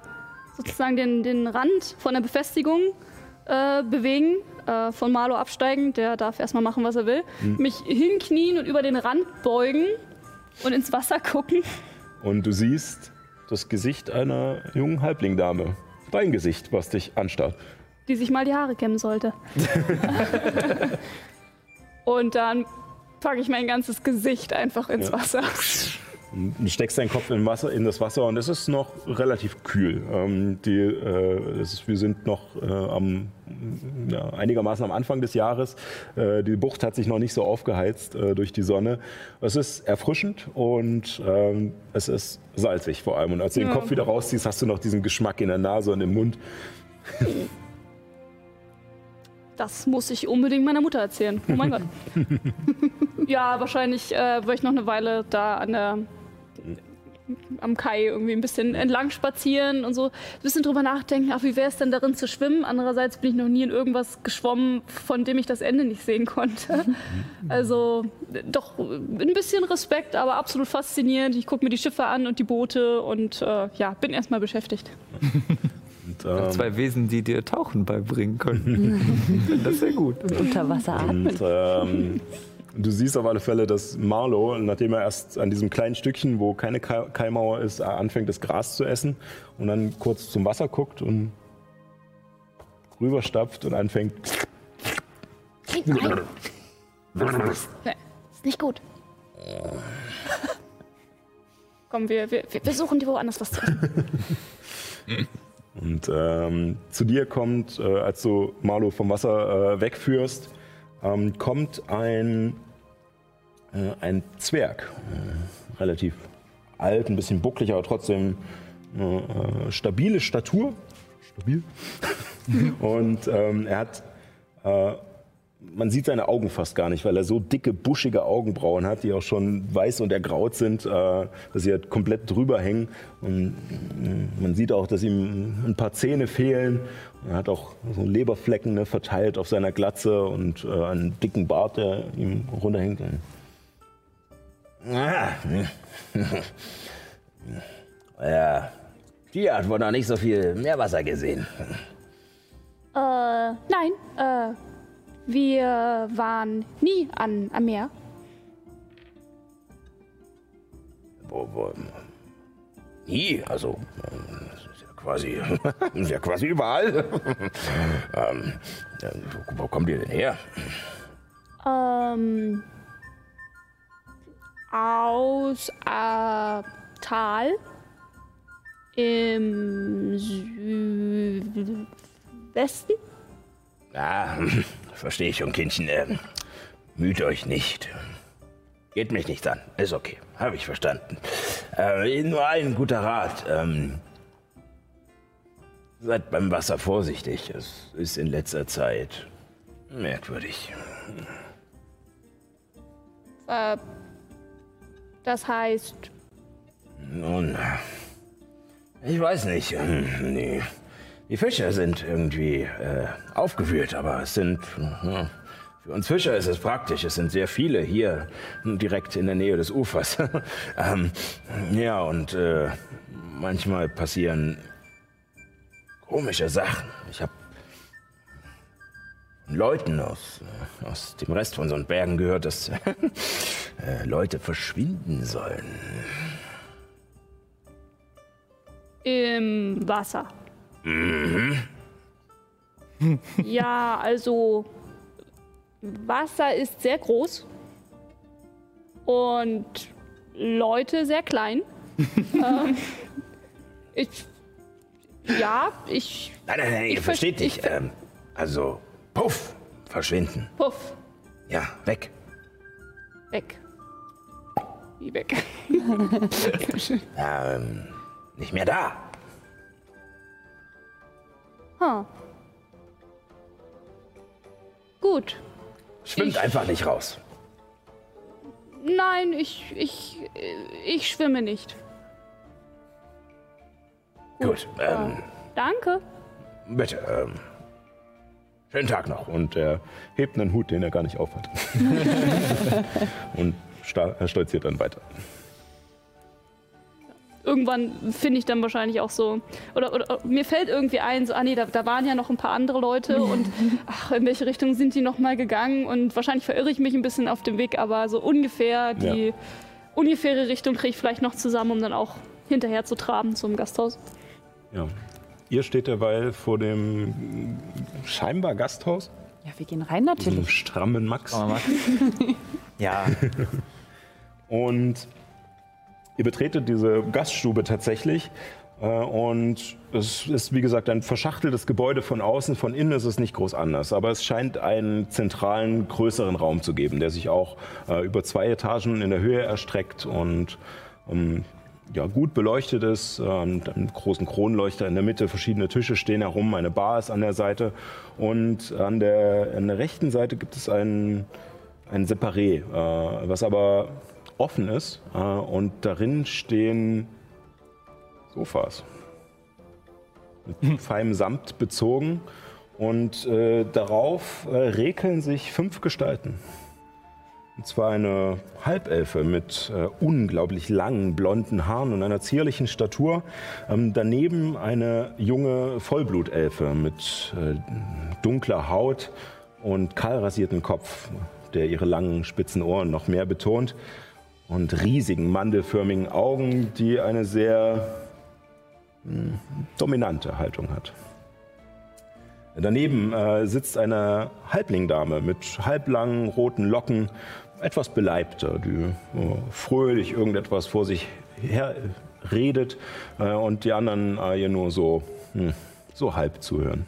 sozusagen den, den Rand von der Befestigung äh, bewegen, äh, von Marlo absteigen. Der darf erstmal machen, was er will. Mich hinknien und über den Rand beugen und ins Wasser gucken. Und du siehst das Gesicht einer jungen Halblingdame. Dein Gesicht, was dich anstarrt. die sich mal die Haare kämmen sollte. und dann packe ich mein ganzes Gesicht einfach ins Ja. Wasser. Du steckst deinen Kopf in, Wasser, in das Wasser und es ist noch relativ kühl. Ähm, die, äh, ist, wir sind noch äh, am, ja, einigermaßen am Anfang des Jahres. Äh, die Bucht hat sich noch nicht so aufgeheizt äh, durch die Sonne. Es ist erfrischend und ähm, es ist salzig vor allem. Und als du den Ja. Kopf wieder rausziehst, hast du noch diesen Geschmack in der Nase und im Mund. Das muss ich unbedingt meiner Mutter erzählen. Oh mein Gott. ja, wahrscheinlich äh, werde ich noch eine Weile da an der am Kai irgendwie ein bisschen entlang spazieren und so ein bisschen drüber nachdenken, ach, wie wäre es denn darin zu schwimmen? Andererseits bin ich noch nie in irgendwas geschwommen, von dem ich das Ende nicht sehen konnte. Also doch ein bisschen Respekt, aber absolut faszinierend. Ich gucke mir die Schiffe an und die Boote und äh, ja, bin erstmal beschäftigt. Und, ähm, Zwei Wesen, die dir Tauchen beibringen können. das ist sehr gut. Unter Wasser atmen. Und ähm, du siehst auf alle Fälle, dass Marlow, nachdem er erst an diesem kleinen Stückchen, wo keine Kaimauer ist, anfängt, das Gras zu essen und dann kurz zum Wasser guckt und rüberstapft und anfängt. Nein. Ist nicht gut. Komm, wir, wir, wir suchen dir woanders was zu essen. Und ähm, zu dir kommt, äh, als du Marlow vom Wasser äh, wegführst, ähm, kommt ein, äh, ein Zwerg. Äh, relativ alt, ein bisschen bucklig, aber trotzdem äh, stabile Statur. Stabil. Und ähm, er hat äh, man sieht seine Augen fast gar nicht, weil er so dicke, buschige Augenbrauen hat, die auch schon weiß und ergraut sind, äh, dass sie halt komplett drüber hängen. Und äh, man sieht auch, dass ihm ein paar Zähne fehlen. Er hat auch so Leberflecken ne, verteilt auf seiner Glatze und äh, einen dicken Bart, der ihm runterhängt. Ah. ja, die hat wohl noch nicht so viel Meerwasser gesehen. Äh, nein, äh, wir waren nie an, am Meer. Wo, wo, nie, also das ist ja quasi, ja quasi überall. ähm, wo, wo kommt ihr denn her? Ähm, aus äh, Tal im Südwesten. Ah, verstehe ich schon, Kindchen. Ähm, müht euch nicht. Geht mich nichts an. Ist okay. Habe ich verstanden. Äh, nur ein guter Rat. Ähm, seid beim Wasser vorsichtig. Es ist in letzter Zeit merkwürdig. Äh, das heißt, Nun, ich weiß nicht. Hm, Nee. Die Fischer sind irgendwie äh, aufgewühlt, aber es sind. hm, Für uns Fischer ist es praktisch. Es sind sehr viele hier direkt in der Nähe des Ufers. ähm, ja, und äh, manchmal passieren komische Sachen. Ich habe Leuten aus, äh, aus dem Rest von so Bergen gehört, dass äh, Leute verschwinden sollen. im Wasser. Ja, also Wasser ist sehr groß und Leute sehr klein. ähm, ich, ja, ich, Nein, nein, nein, Ich ihr ver- versteht ich nicht. ver- Ähm, also, puff, verschwinden. puff, Ja, weg. weg. Wie weg? Ja, ähm, nicht mehr da. Huh. Gut. Schwimmt Ich- einfach nicht raus. Nein, ich, ich, ich schwimme nicht. Gut, ähm, Danke. bitte, ähm, Schönen Tag noch. Und er hebt einen Hut, den er gar nicht aufhat. und er stolziert dann weiter. Irgendwann finde ich dann wahrscheinlich auch so, oder, oder mir fällt irgendwie ein, so, ah nee, da, da waren ja noch ein paar andere Leute und ach, in welche Richtung sind die nochmal gegangen und wahrscheinlich verirre ich mich ein bisschen auf dem Weg, aber so ungefähr die Ja. ungefähre Richtung kriege ich vielleicht noch zusammen, um dann auch hinterher zu traben zum Gasthaus. Ja. Ihr steht derweil vor dem scheinbar Gasthaus, Ja, wir gehen rein diesem natürlich. strammen Max. Wir mal. Ja, Und ihr betretet diese Gaststube tatsächlich. äh, Und es ist, wie gesagt, ein verschachteltes Gebäude von außen. Von innen ist es nicht groß anders. Aber es scheint einen zentralen, größeren Raum zu geben, der sich auch äh, über zwei Etagen in der Höhe erstreckt und ähm, ja, gut beleuchtet ist. Ähm, einen großen Kronleuchter in der Mitte, verschiedene Tische stehen herum, eine Bar ist an der Seite. Und an der, an der rechten Seite gibt es einen, ein Separé, äh, was aber offen ist. Äh, und darin stehen Sofas. Mit feinem Samt bezogen. Und äh, darauf äh, rekeln sich fünf Gestalten. Und zwar eine Halbelfe mit äh, unglaublich langen blonden Haaren und einer zierlichen Statur. Ähm, daneben eine junge Vollblutelfe mit äh, dunkler Haut und kahlrasierten Kopf, der ihre langen spitzen Ohren noch mehr betont. Und riesigen mandelförmigen Augen, die eine sehr mh, dominante Haltung hat. Daneben äh, sitzt eine Halblingdame mit halblangen roten Locken, etwas beleibter, die äh, fröhlich irgendetwas vor sich her redet äh, und die anderen äh, ihr nur so, hm, so halb zuhören.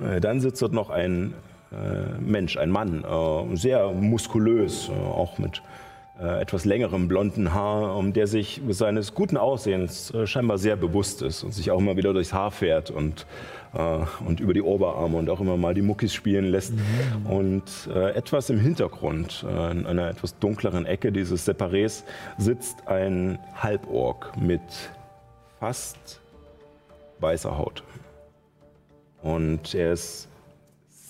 Äh, dann sitzt dort noch ein äh, Mensch, ein Mann, äh, sehr muskulös, äh, auch mit äh, etwas längerem blonden Haar, um der sich seines guten Aussehens äh, scheinbar sehr bewusst ist und sich auch immer wieder durchs Haar fährt und, äh, und über die Oberarme und auch immer mal die Muckis spielen lässt. Mhm. Und äh, etwas im Hintergrund, äh, in einer etwas dunkleren Ecke dieses Separés, sitzt ein Halborg mit fast weißer Haut. Und er ist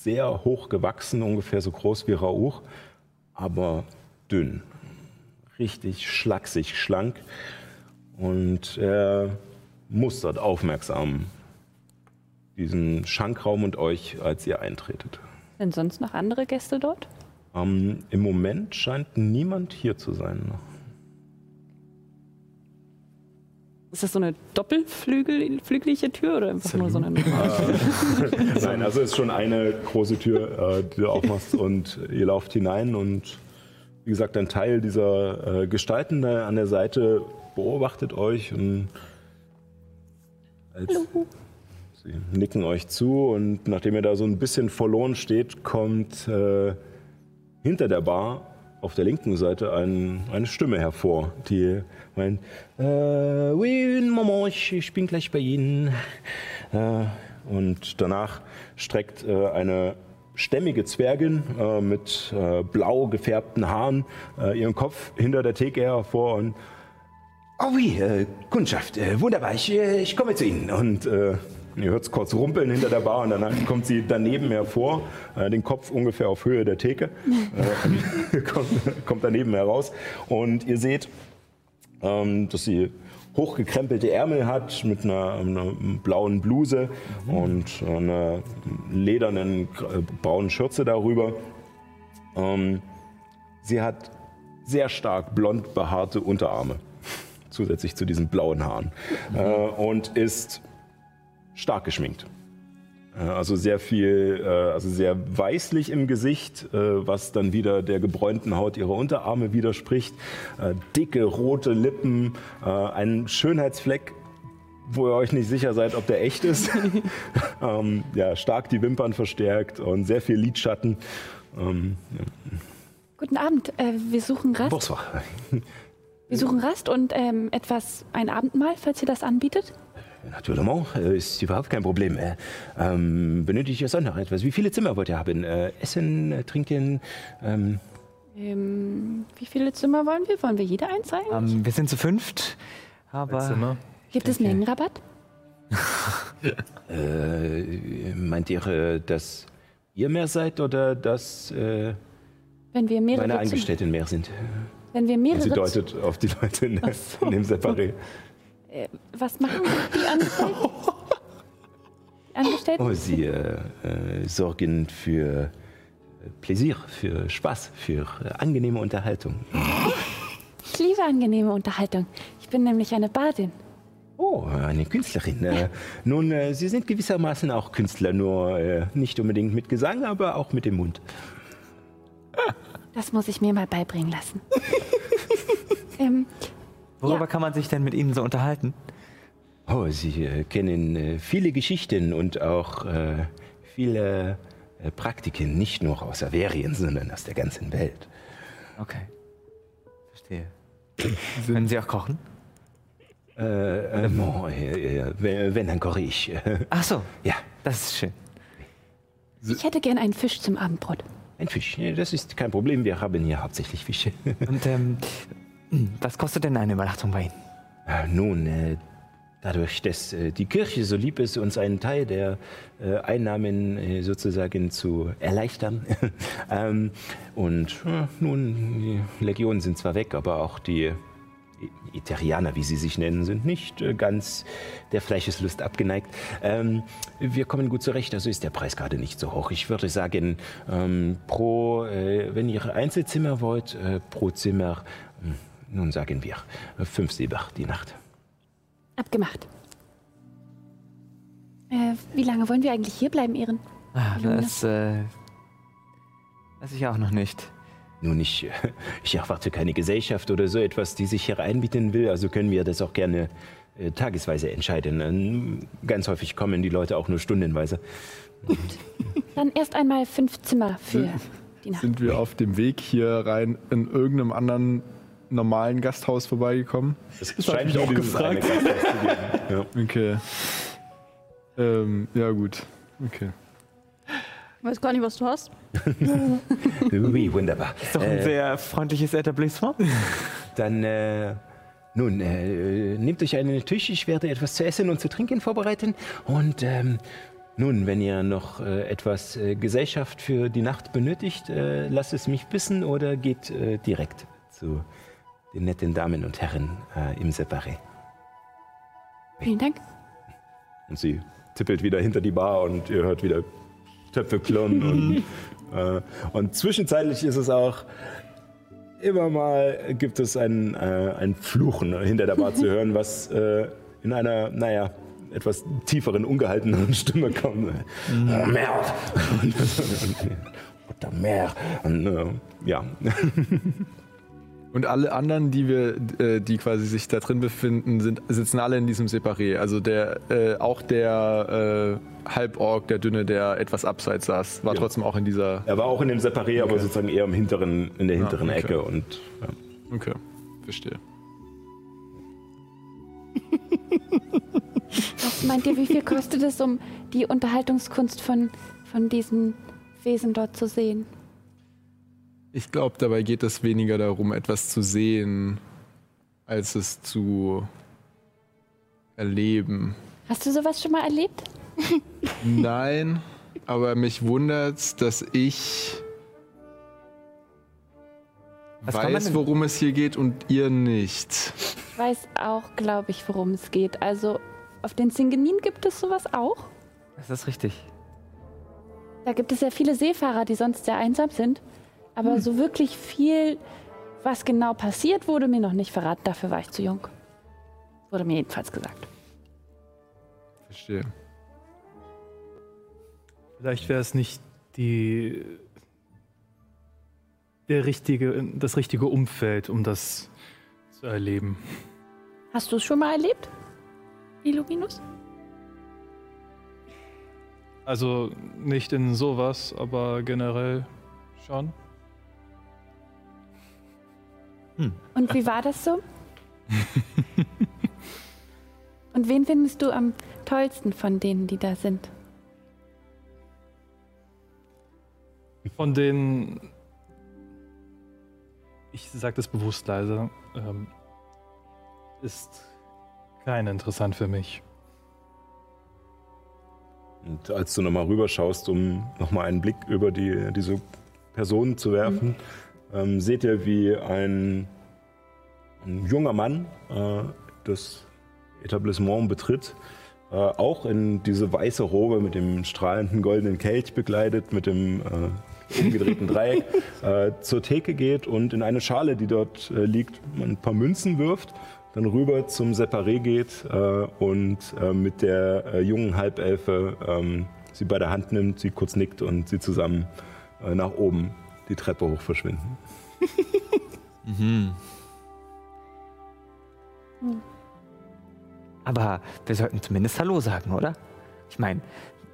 sehr hoch gewachsen, ungefähr so groß wie Rauch, aber dünn richtig schlaksig, schlank. Und er mustert aufmerksam diesen Schankraum und euch, als ihr eintretet. Sind sonst noch andere Gäste dort? Ähm, Im Moment scheint niemand hier zu sein. Ist das so eine doppelflügelige Tür oder einfach nur so eine Nein, also es ist schon eine große Tür, äh, die du aufmachst und ihr lauft hinein und wie gesagt, ein Teil dieser äh, Gestalten da an der Seite beobachtet euch und sie nicken euch zu und nachdem ihr da so ein bisschen verloren steht, kommt äh, hinter der Bar auf der linken Seite ein, eine Stimme hervor, die meint, äh, oui, Moment, ich, ich bin gleich bei Ihnen. Äh, und danach streckt äh, eine stämmige Zwergin äh, mit äh, blau gefärbten Haaren äh, ihren Kopf hinter der Theke hervor und Oh wie, äh, Kundschaft, wunderbar, ich, ich komme zu Ihnen. Und ihr hört es kurz rumpeln hinter der Bar und dann kommt sie daneben hervor, den Kopf ungefähr auf Höhe der Theke, kommt, kommt, daneben heraus. Und ihr seht, ähm, dass sie hochgekrempelte Ärmel hat mit einer, einer blauen Bluse mhm. und einer ledernen äh, braunen Schürze darüber. Ähm, sie hat sehr stark blond behaarte Unterarme, zusätzlich zu diesen blauen Haaren, mhm. äh, und ist stark geschminkt. Äh, also sehr viel, äh, also sehr weißlich im Gesicht, äh, was dann wieder der gebräunten Haut ihrer Unterarme widerspricht. Dicke rote Lippen, ein Schönheitsfleck, wo ihr euch nicht sicher seid, ob der echt ist. ähm, ja, stark die Wimpern verstärkt und sehr viel Lidschatten. Ähm, ja. Guten Abend, äh, wir suchen Rast. Bonsoir. Wir suchen Rast und ähm, etwas, ein Abendmahl, falls ihr das anbietet. Natürlich, äh, ist überhaupt kein Problem. Äh, ähm, benötigt ihr sonst noch etwas? Wie viele Zimmer wollt ihr haben? Äh, Essen, äh, Trinken? Ähm. Ähm, wie viele Zimmer wollen wir? Wollen wir jeder eins sein? Ähm, wir sind zu fünft, aber... Gibt es Mengenrabatt? äh, meint ihr, dass ihr mehr seid oder dass Wenn wir mehrere meine Angestellten mehr sind? Wenn wir mehrere... Und sie deutet auf die Leute in, so. in dem Separé. Äh, was machen die Angestellten? Angestellten? Oh, sie äh, äh, sorgen für äh, Pläsier, für Spaß, für äh, angenehme Unterhaltung. Ich liebe angenehme Unterhaltung. Ich bin nämlich eine Badin. Oh, eine Künstlerin. Äh, nun, Sie sind gewissermaßen auch Künstler, nur nicht unbedingt mit Gesang, aber auch mit dem Mund. Das muss ich mir mal beibringen lassen. ähm, Worüber ja. kann man sich denn mit Ihnen so unterhalten? Oh, Sie äh, kennen äh, viele Geschichten und auch äh, viele äh, Praktiken, nicht nur aus Averien, sondern aus der ganzen Welt. Okay. Verstehe. Können Sie auch kochen? Äh, äh, bon, wenn, wenn, dann koche ich. Ach so. Ja. Das ist schön. Ich hätte gern einen Fisch zum Abendbrot. Ein Fisch, das ist kein Problem. Wir haben hier hauptsächlich Fische. Und ähm, hm, was kostet denn eine Übernachtung bei Ihnen? Nun, äh, dadurch, dass äh, die Kirche so lieb ist, uns einen Teil der äh, Einnahmen sozusagen zu erleichtern. ähm, und nun, die Legionen sind zwar weg, aber auch die Iterianer, wie sie sich nennen, sind nicht ganz der Fleischeslust abgeneigt. Ähm, wir kommen gut zurecht, also ist der Preis gerade nicht so hoch. Ich würde sagen, ähm, pro, wenn ihr Einzelzimmer wollt, pro Zimmer hm, nun sagen wir, fünf Silber die Nacht. Abgemacht. Äh, wie lange wollen wir eigentlich hier bleiben, Ehren? Ah, das äh, weiß ich auch noch nicht. Nun, ich, ich erwarte keine Gesellschaft oder so etwas, die sich hier einbieten will, also können wir das auch gerne äh, tagesweise entscheiden. Ähm, ganz häufig kommen die Leute auch nur stundenweise. Gut. Dann erst einmal fünf Zimmer für die Nacht. Sind wir auf dem Weg hier rein in irgendeinem anderen normalen Gasthaus vorbeigekommen? Es Das hab ich mich auch gefragt. Ja. Okay. Ähm, ja, gut. Okay. Ich weiß gar nicht, was du hast. Wie wunderbar. Ist doch ein Äh, sehr freundliches Etablissement. Dann, äh, nun, äh, nehmt euch einen Tisch. Ich werde etwas zu essen und zu trinken vorbereiten. Und ähm, nun, wenn ihr noch äh, etwas äh, Gesellschaft für die Nacht benötigt, äh, lasst es mich wissen oder geht äh, direkt zu den netten Damen und Herren äh, im Separé. Vielen Dank. Und sie tippelt wieder hinter die Bar und ihr hört wieder Töpfe klirren. und, äh, und zwischenzeitlich ist es auch immer mal gibt es ein, äh, ein Fluchen hinter der Bar zu hören, was äh, in einer, naja, etwas tieferen, ungehalteneren Stimme kommt. Oh, Merde! Oder mehr. Und, äh, ja. Und alle anderen, die wir, äh, die quasi sich da drin befinden, sind, sitzen alle in diesem Separé. Also der, äh, auch der äh, Halborg, der Dünne, der etwas abseits saß, war Ja. trotzdem auch in dieser. Er war auch in dem Separé, aber sozusagen eher im hinteren, in der hinteren okay. Ecke. Und ja. Okay, verstehe. Was meint ihr, wie viel kostet es, um die Unterhaltungskunst von, von diesen Wesen dort zu sehen? Ich glaube, dabei geht es weniger darum, etwas zu sehen, als es zu erleben. Hast du sowas schon mal erlebt? Nein, aber mich wundert, dass ich Was weiß, worum es hier geht und ihr nicht. Ich weiß auch, glaube ich, worum es geht. Also auf den Zingenin gibt es sowas auch. Das ist richtig. Da gibt es ja viele Seefahrer, die sonst sehr einsam sind. Aber so wirklich viel, was genau passiert, wurde mir noch nicht verraten. Dafür war ich zu jung. Wurde mir jedenfalls gesagt. Verstehe. Vielleicht wäre es nicht die, der richtige, das richtige Umfeld, um das zu erleben. Hast du es schon mal erlebt? Illuminus? Also nicht in sowas, aber generell schon. Und wie war das so? Und wen findest du am tollsten von denen, die da sind? Von denen, ich sage das bewusst leise, ähm, ist keiner interessant für mich. Und als du nochmal rüberschaust, um nochmal einen Blick über die, diese Personen zu werfen, ähm, seht ihr, wie ein, ein junger Mann äh, das Etablissement betritt, äh, auch in diese weiße Robe mit dem strahlenden goldenen Kelch bekleidet, mit dem äh, umgedrehten Dreieck, äh, zur Theke geht und in eine Schale, die dort äh, liegt, ein paar Münzen wirft, dann rüber zum Separé geht äh, und äh, mit der jungen Halbelfe ähm, sie bei der Hand nimmt, sie kurz nickt und sie zusammen nach oben die Treppe hoch verschwinden. Aber wir sollten zumindest Hallo sagen, oder? Ich meine,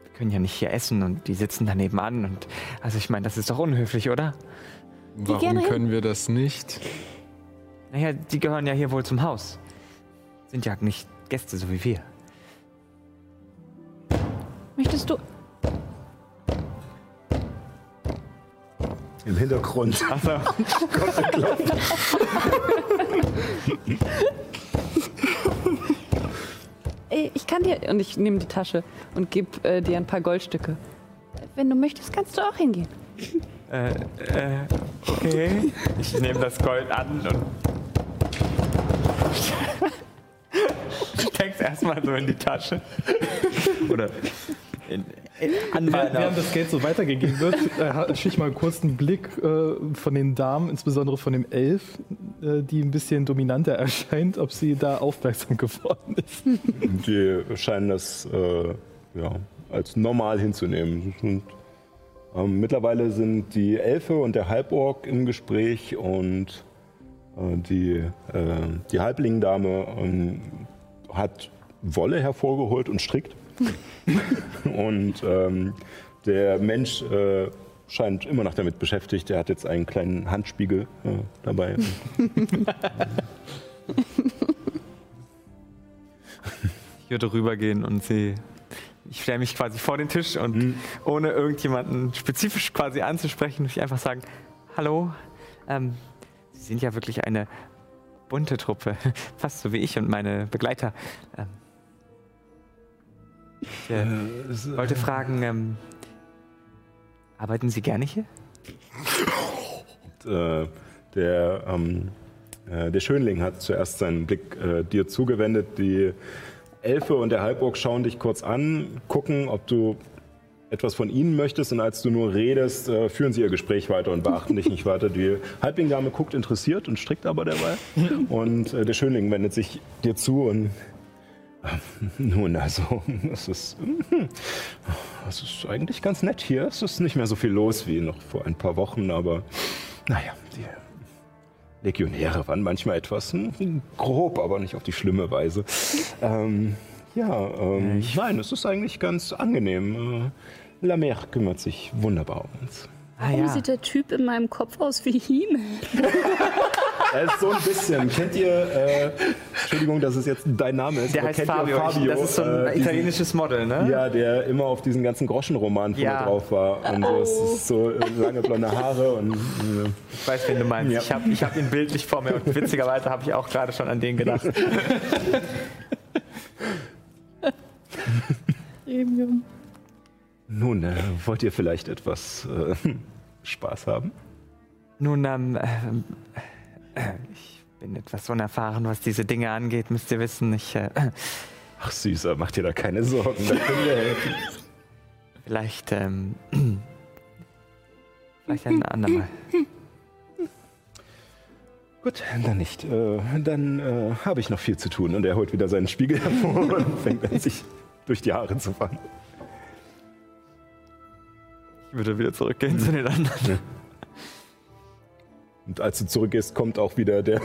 wir können ja nicht hier essen und die sitzen da nebenan und also ich meine, das ist doch unhöflich, oder? gerne Warum hin. können wir das nicht? Naja, die gehören ja hier wohl zum Haus. Sind ja nicht Gäste, so wie wir. Möchtest du. Im Hintergrund. Ey, Ich kann dir. Und ich nehme die Tasche und gebe äh, dir ein paar Goldstücke. Wenn du möchtest, kannst du auch hingehen. Äh, äh, okay. Ich nehme das Gold an und. Steck's erstmal so in die Tasche. Oder in, in, an Während, das Geld so weitergegeben wird, äh, schicke ich mal kurz einen Blick äh, von den Damen, insbesondere von dem Elf, äh, die ein bisschen dominanter erscheint, ob sie da aufmerksam geworden ist. Die scheinen das äh, ja, als normal hinzunehmen. Und, ähm, mittlerweile sind die Elfe und der Halborg im Gespräch und äh, die, äh, die Halblingdame ähm, hat Wolle hervorgeholt und strickt. und ähm, Der Mensch äh, scheint immer noch damit beschäftigt. Er hat jetzt einen kleinen Handspiegel äh, dabei. Ich würde rübergehen und sie. Ich stelle mich quasi vor den Tisch und Mhm. ohne irgendjemanden spezifisch quasi anzusprechen, ich einfach sagen: Hallo, ähm, Sie sind ja wirklich eine bunte Truppe, fast so wie ich und meine Begleiter. Ähm, ich äh, wollte fragen: ähm, Arbeiten Sie gerne hier? äh, der, ähm, äh, der Schönling hat zuerst seinen Blick äh, dir zugewendet. Die Elfe und der Halborg schauen dich kurz an, gucken, ob du etwas von ihnen möchtest. Und als du nur redest, äh, führen sie ihr Gespräch weiter und beachten dich nicht weiter. Die Halbling-Dame guckt interessiert und strickt aber dabei. Und äh, der Schönling wendet sich dir zu und nun, also, es ist, hm, es ist eigentlich ganz nett hier. Es ist nicht mehr so viel los wie noch vor ein paar Wochen, aber naja, die Legionäre waren manchmal etwas hm, grob, aber nicht auf die schlimme Weise. Ähm, ja, ähm, nein, es ist eigentlich ganz angenehm. Äh, La Mer kümmert sich wunderbar um uns. Ah Warum sieht der Typ in meinem Kopf aus wie he Er ist so ein bisschen. Kennt ihr, äh, Entschuldigung, dass es jetzt dein Name ist, Der aber heißt kennt Fabio. Fabio? Das ist so ein äh, italienisches Model, ne? Ja, der immer auf diesen ganzen Groschenromanen vorne Ja. drauf war. Und so, es ist so äh, lange blonde Haare und. Äh, Ich weiß, wen du meinst. Ja. Ich habe ich hab ihn bildlich vor mir und witzigerweise habe ich auch gerade schon an den gedacht. nun, äh, wollt ihr vielleicht etwas äh, Spaß haben? Nun, ähm, ähm, äh, ich bin etwas unerfahren, was diese Dinge angeht, müsst ihr wissen. Ich, äh, Ach, Süßer, mach dir da keine Sorgen. Da können wir helfen. vielleicht, ähm, vielleicht ein andermal. Gut, dann nicht. Äh, dann äh, habe ich noch viel zu tun. Und er holt wieder seinen Spiegel hervor und fängt an, sich durch die Haare zu fahren. Ich würde wieder zurückgehen zu den anderen. Und als du zurückgehst, kommt auch wieder der,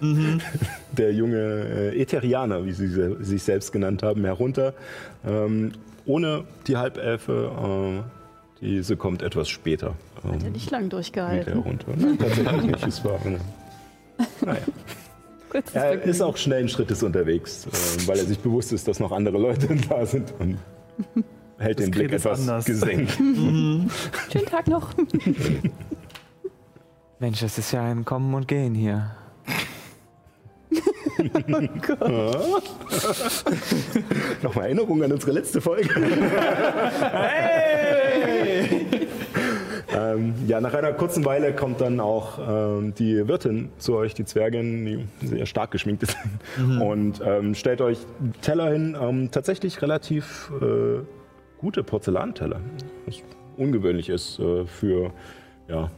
der junge äh, Ätherianer, wie sie sich selbst genannt haben, herunter. Ähm, ohne die Halbelfe. Äh, diese kommt etwas später. Hat er Ähm, nicht lang durchgehalten. herunter. Nein, tatsächlich nicht. Es war, äh, naja. Kurzes Er Vergnügen. ist auch schnellen Schrittes unterwegs, äh, weil er sich bewusst ist, dass noch andere Leute da sind und hält den Blick etwas anders. gesenkt. Schönen Tag noch. Mensch, es ist ja ein Kommen und Gehen hier. Nochmal Erinnerung an unsere letzte Folge. ähm, ja, nach einer kurzen Weile kommt dann auch ähm, die Wirtin zu euch, die Zwergin, die sehr stark geschminkt ist, und ähm, stellt euch Teller hin. Ähm, tatsächlich relativ äh, gute Porzellanteller, was ungewöhnlich ist äh, für ja,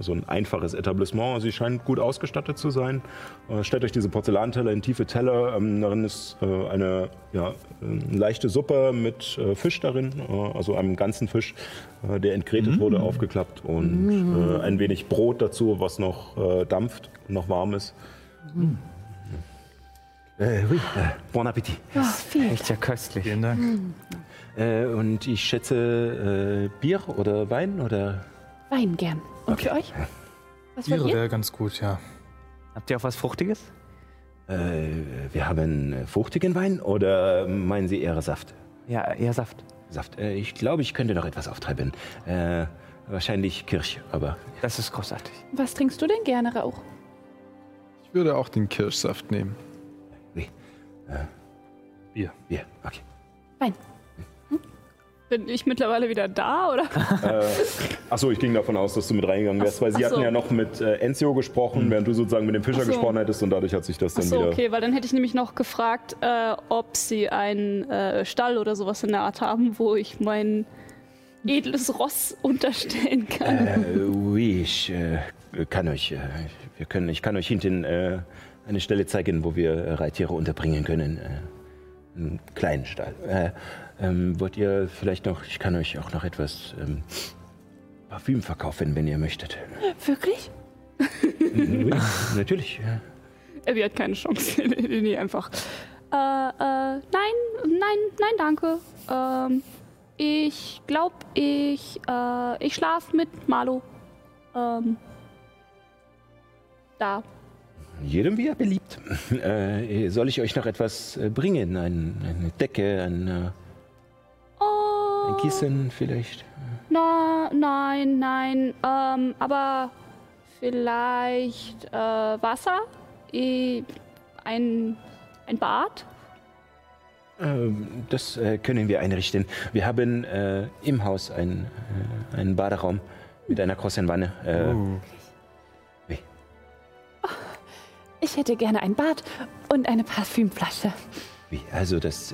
so ein einfaches Etablissement. Sie scheint gut ausgestattet zu sein. Äh, stellt euch diese Porzellanteller in tiefe Teller. Ähm, darin ist äh, eine ja, äh, leichte Suppe mit äh, Fisch darin, äh, also einem ganzen Fisch, äh, der entgrätet wurde, aufgeklappt und äh, ein wenig Brot dazu, was noch äh, dampft noch warm ist. Äh, oui, äh, bon Appetit. Echt ja köstlich. Vielen Dank. Äh, und ich schätze äh, Bier oder Wein oder. Wein gern. Und für euch? Was ihr? wäre ganz gut, ja. Habt ihr auch was Fruchtiges? Äh, wir haben äh, fruchtigen Wein oder meinen Sie eher Saft? Ja, eher Saft. Saft. Äh, ich glaube, ich könnte noch etwas auftreiben. Äh, wahrscheinlich Kirsch, aber. Das ist großartig. Was trinkst du denn gerne, Rauch? Ich würde auch den Kirschsaft nehmen. Bier. Bier, okay. Wein. Bin ich mittlerweile wieder da, oder? Achso, ich ging davon aus, dass du mit reingegangen wärst, weil sie Ach so. hatten ja noch mit äh, Enzio gesprochen, während du sozusagen mit dem Fischer Ach so. gesprochen hättest und dadurch hat sich das dann Achso, wieder. okay, weil dann hätte ich nämlich noch gefragt, äh, ob sie einen äh, Stall oder sowas in der Art haben, wo ich mein edles Ross unterstellen kann. Äh, oui, ich äh, kann euch. Äh, wir können, ich kann euch hinten äh, eine Stelle zeigen, wo wir äh, Reittiere unterbringen können. Äh, einen kleinen Stall. Äh, ähm, wollt ihr vielleicht noch, ich kann euch auch noch etwas ähm, Parfüm verkaufen, wenn ihr möchtet. Wirklich? oui, natürlich. Ja. Abby hat keine Chance. nee, einfach. Äh, äh, nein, nein, nein, danke. Ähm, ich glaube, ich, äh, ich schlafe mit Marlo. Ähm, da. Jedem wie er beliebt. Äh, soll ich euch noch etwas äh, bringen? Ein, eine Decke, ein, Oh, ein Kissen vielleicht? na, nein, nein. Ähm, aber vielleicht äh, Wasser? Eh, ein, ein Bad? Ähm, das äh, können wir einrichten. Wir haben äh, im Haus ein, äh, einen Baderaum mit einer großen Wanne. Äh, wie? Ich hätte gerne ein Bad und eine Parfümflasche. wie? Also das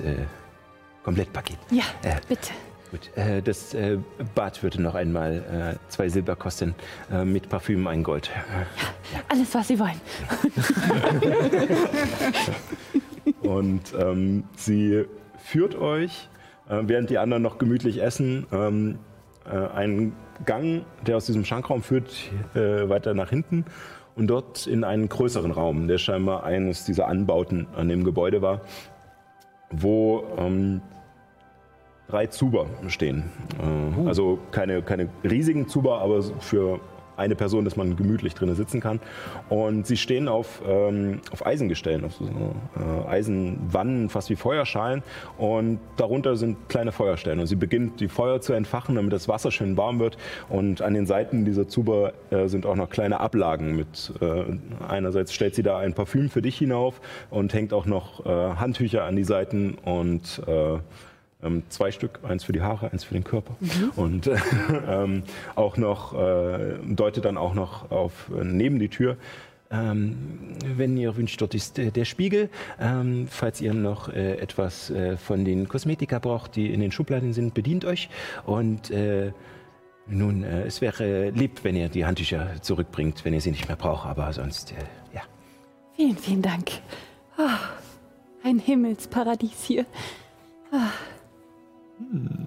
Komplettpaket. Ja, Äh, bitte. Gut, äh, das äh, Bad würde noch einmal äh, zwei Silber kosten, äh, mit Parfüm ein Gold. Alles, was Sie wollen. Und ähm, sie führt euch, äh, während die anderen noch gemütlich essen, ähm, äh, einen Gang, der aus diesem Schankraum führt, weiter nach hinten und dort in einen größeren Raum, der scheinbar eines dieser Anbauten an dem Gebäude war, wo ähm, drei Zuber stehen. Äh, Also keine, keine riesigen Zuber, aber für eine Person, dass man gemütlich drinnen sitzen kann. Und sie stehen auf, ähm, auf Eisengestellen, auf so äh, Eisenwannen, fast wie Feuerschalen. Und darunter sind kleine Feuerstellen. Und sie beginnt die Feuer zu entfachen, damit das Wasser schön warm wird. Und an den Seiten dieser Zuber äh, sind auch noch kleine Ablagen mit. Äh, einerseits stellt sie da ein Parfüm für dich hinauf und hängt auch noch äh, Handtücher an die Seiten und äh, ähm, zwei Stück, eins für die Haare, eins für den Körper. Und äh, ähm, auch noch, äh, deutet dann auch noch auf äh, neben die Tür. Ähm, wenn ihr wünscht, dort ist äh, der Spiegel. Ähm, falls ihr noch äh, etwas äh, von den Kosmetika braucht, die in den Schubladen sind, bedient euch. Und äh, nun, äh, es wäre lieb, wenn ihr die Handtücher zurückbringt, wenn ihr sie nicht mehr braucht. Aber sonst, äh, ja. Vielen, vielen Dank. Ah, ein Himmelsparadies hier. Ah.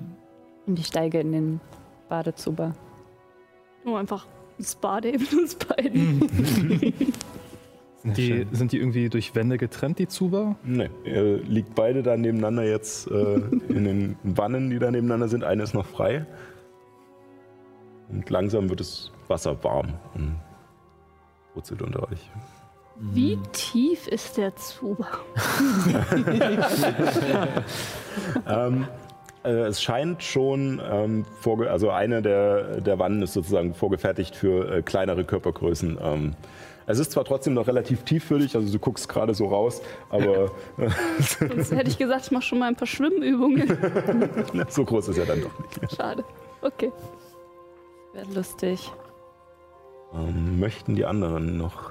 Und ich steige in den Badezuber. Nur einfach ins Bad neben uns beiden. Sind die, sind die irgendwie durch Wände getrennt, die Zuba? Ne, ihr liegt beide da nebeneinander jetzt äh, in den Wannen, die da nebeneinander sind. Eine ist noch frei. Und langsam wird das Wasser warm und brutzelt unter euch. Wie tief ist der Zuber? ähm, äh, es scheint schon, ähm, vorge also eine der, der Wannen ist sozusagen vorgefertigt für äh, kleinere Körpergrößen. Ähm, es ist zwar trotzdem noch relativ tief für dich, also du guckst gerade so raus, aber Sonst hätte ich gesagt, ich mache schon mal ein paar Schwimmübungen. so groß ist er dann doch nicht. Schade. Okay. Wäre lustig. Ähm, möchten die anderen noch?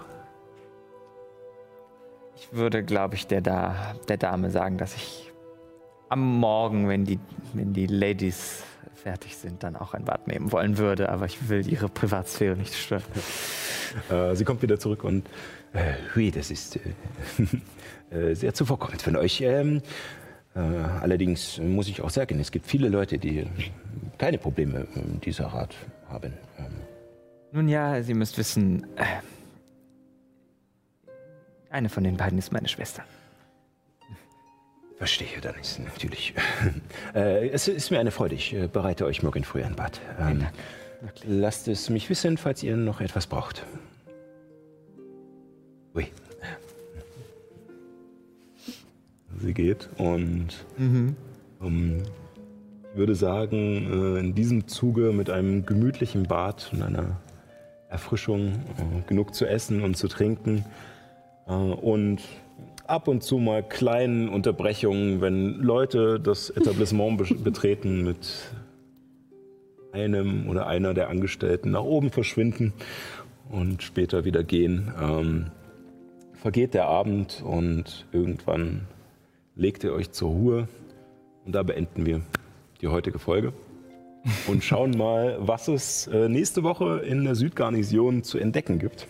Ich würde, glaube ich, der, da, der Dame sagen, dass ich am Morgen, wenn die, wenn die Ladies fertig sind, dann auch ein Bad nehmen wollen würde. Aber ich will ihre Privatsphäre nicht stören. Äh, sie kommt wieder zurück und Äh, hui, das ist äh, äh, sehr zuvorkommend von euch. Ähm, äh, allerdings muss ich auch sagen, es gibt viele Leute, die keine Probleme dieser Art haben. Ähm, Nun ja, Sie müsst wissen, äh, eine von den beiden ist meine Schwester. Verstehe, dann ist natürlich. äh, es ist mir eine Freude. Ich äh, bereite euch morgen früh ein Bad. Ähm, lasst es mich wissen, falls ihr noch etwas braucht. Ui. sie geht und ähm, ich würde sagen, äh, in diesem Zuge mit einem gemütlichen Bad und einer Erfrischung, äh, genug zu essen und zu trinken und ab und zu mal kleinen Unterbrechungen, wenn Leute das Etablissement be betreten mit einem oder einer der Angestellten nach oben verschwinden und später wieder gehen. Ähm, vergeht der Abend und irgendwann legt ihr euch zur Ruhe und da beenden wir die heutige Folge und schauen mal, was es äh, nächste Woche in der Südgarnison zu entdecken gibt.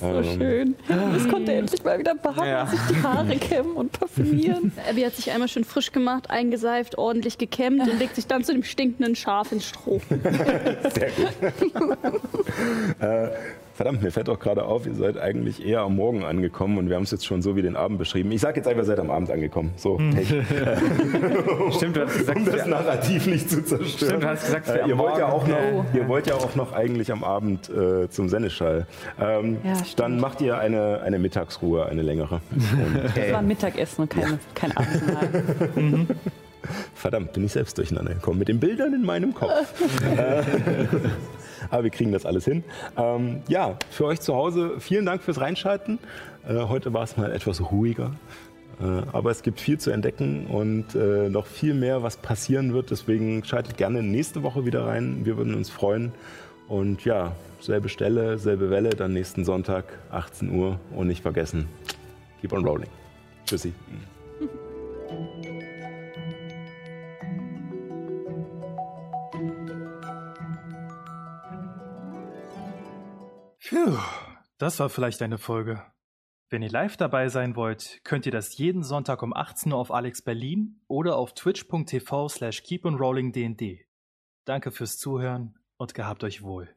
So schön. Es konnte endlich mal wieder baden, Ja. sich die Haare kämmen und parfümieren. Abby hat sich einmal schön frisch gemacht, eingeseift, ordentlich gekämmt und legt sich dann zu dem stinkenden Schaf ins Stroh. Sehr gut. äh, verdammt, mir fällt doch gerade auf, ihr seid eigentlich eher am Morgen angekommen und wir haben es jetzt schon so wie den Abend beschrieben. Ich sage jetzt einfach, ihr seid am Abend angekommen. So, Hm. hey. Stimmt, du hast gesagt, um das Narrativ nicht zu zerstören. Stimmt, du hast gesagt, äh, ihr, wollt ja auch noch, Oh. ihr wollt ja auch noch eigentlich am Abend äh, zum Senneschall. Ähm, Ja, dann macht ihr eine, eine Mittagsruhe, eine längere. Und, Das war Mittagessen und keine, kein Abendmahl. verdammt, bin ich selbst durcheinander gekommen mit den Bildern in meinem Kopf. Aber wir kriegen das alles hin. Ähm, ja, für euch zu Hause vielen Dank fürs Reinschalten. Äh, heute war es mal etwas ruhiger. Äh, aber es gibt viel zu entdecken und äh, noch viel mehr, was passieren wird. Deswegen schaltet gerne nächste Woche wieder rein. Wir würden uns freuen. Und ja, selbe Stelle, selbe Welle, dann nächsten Sonntag, 18 Uhr. Und nicht vergessen, keep on rolling. Tschüssi. Puh, das war vielleicht eine Folge. Wenn ihr live dabei sein wollt, könnt ihr das jeden Sonntag um 18 Uhr auf Alex Berlin oder auf twitch.tv slash keeponrollingdnd. Danke fürs Zuhören und gehabt euch wohl.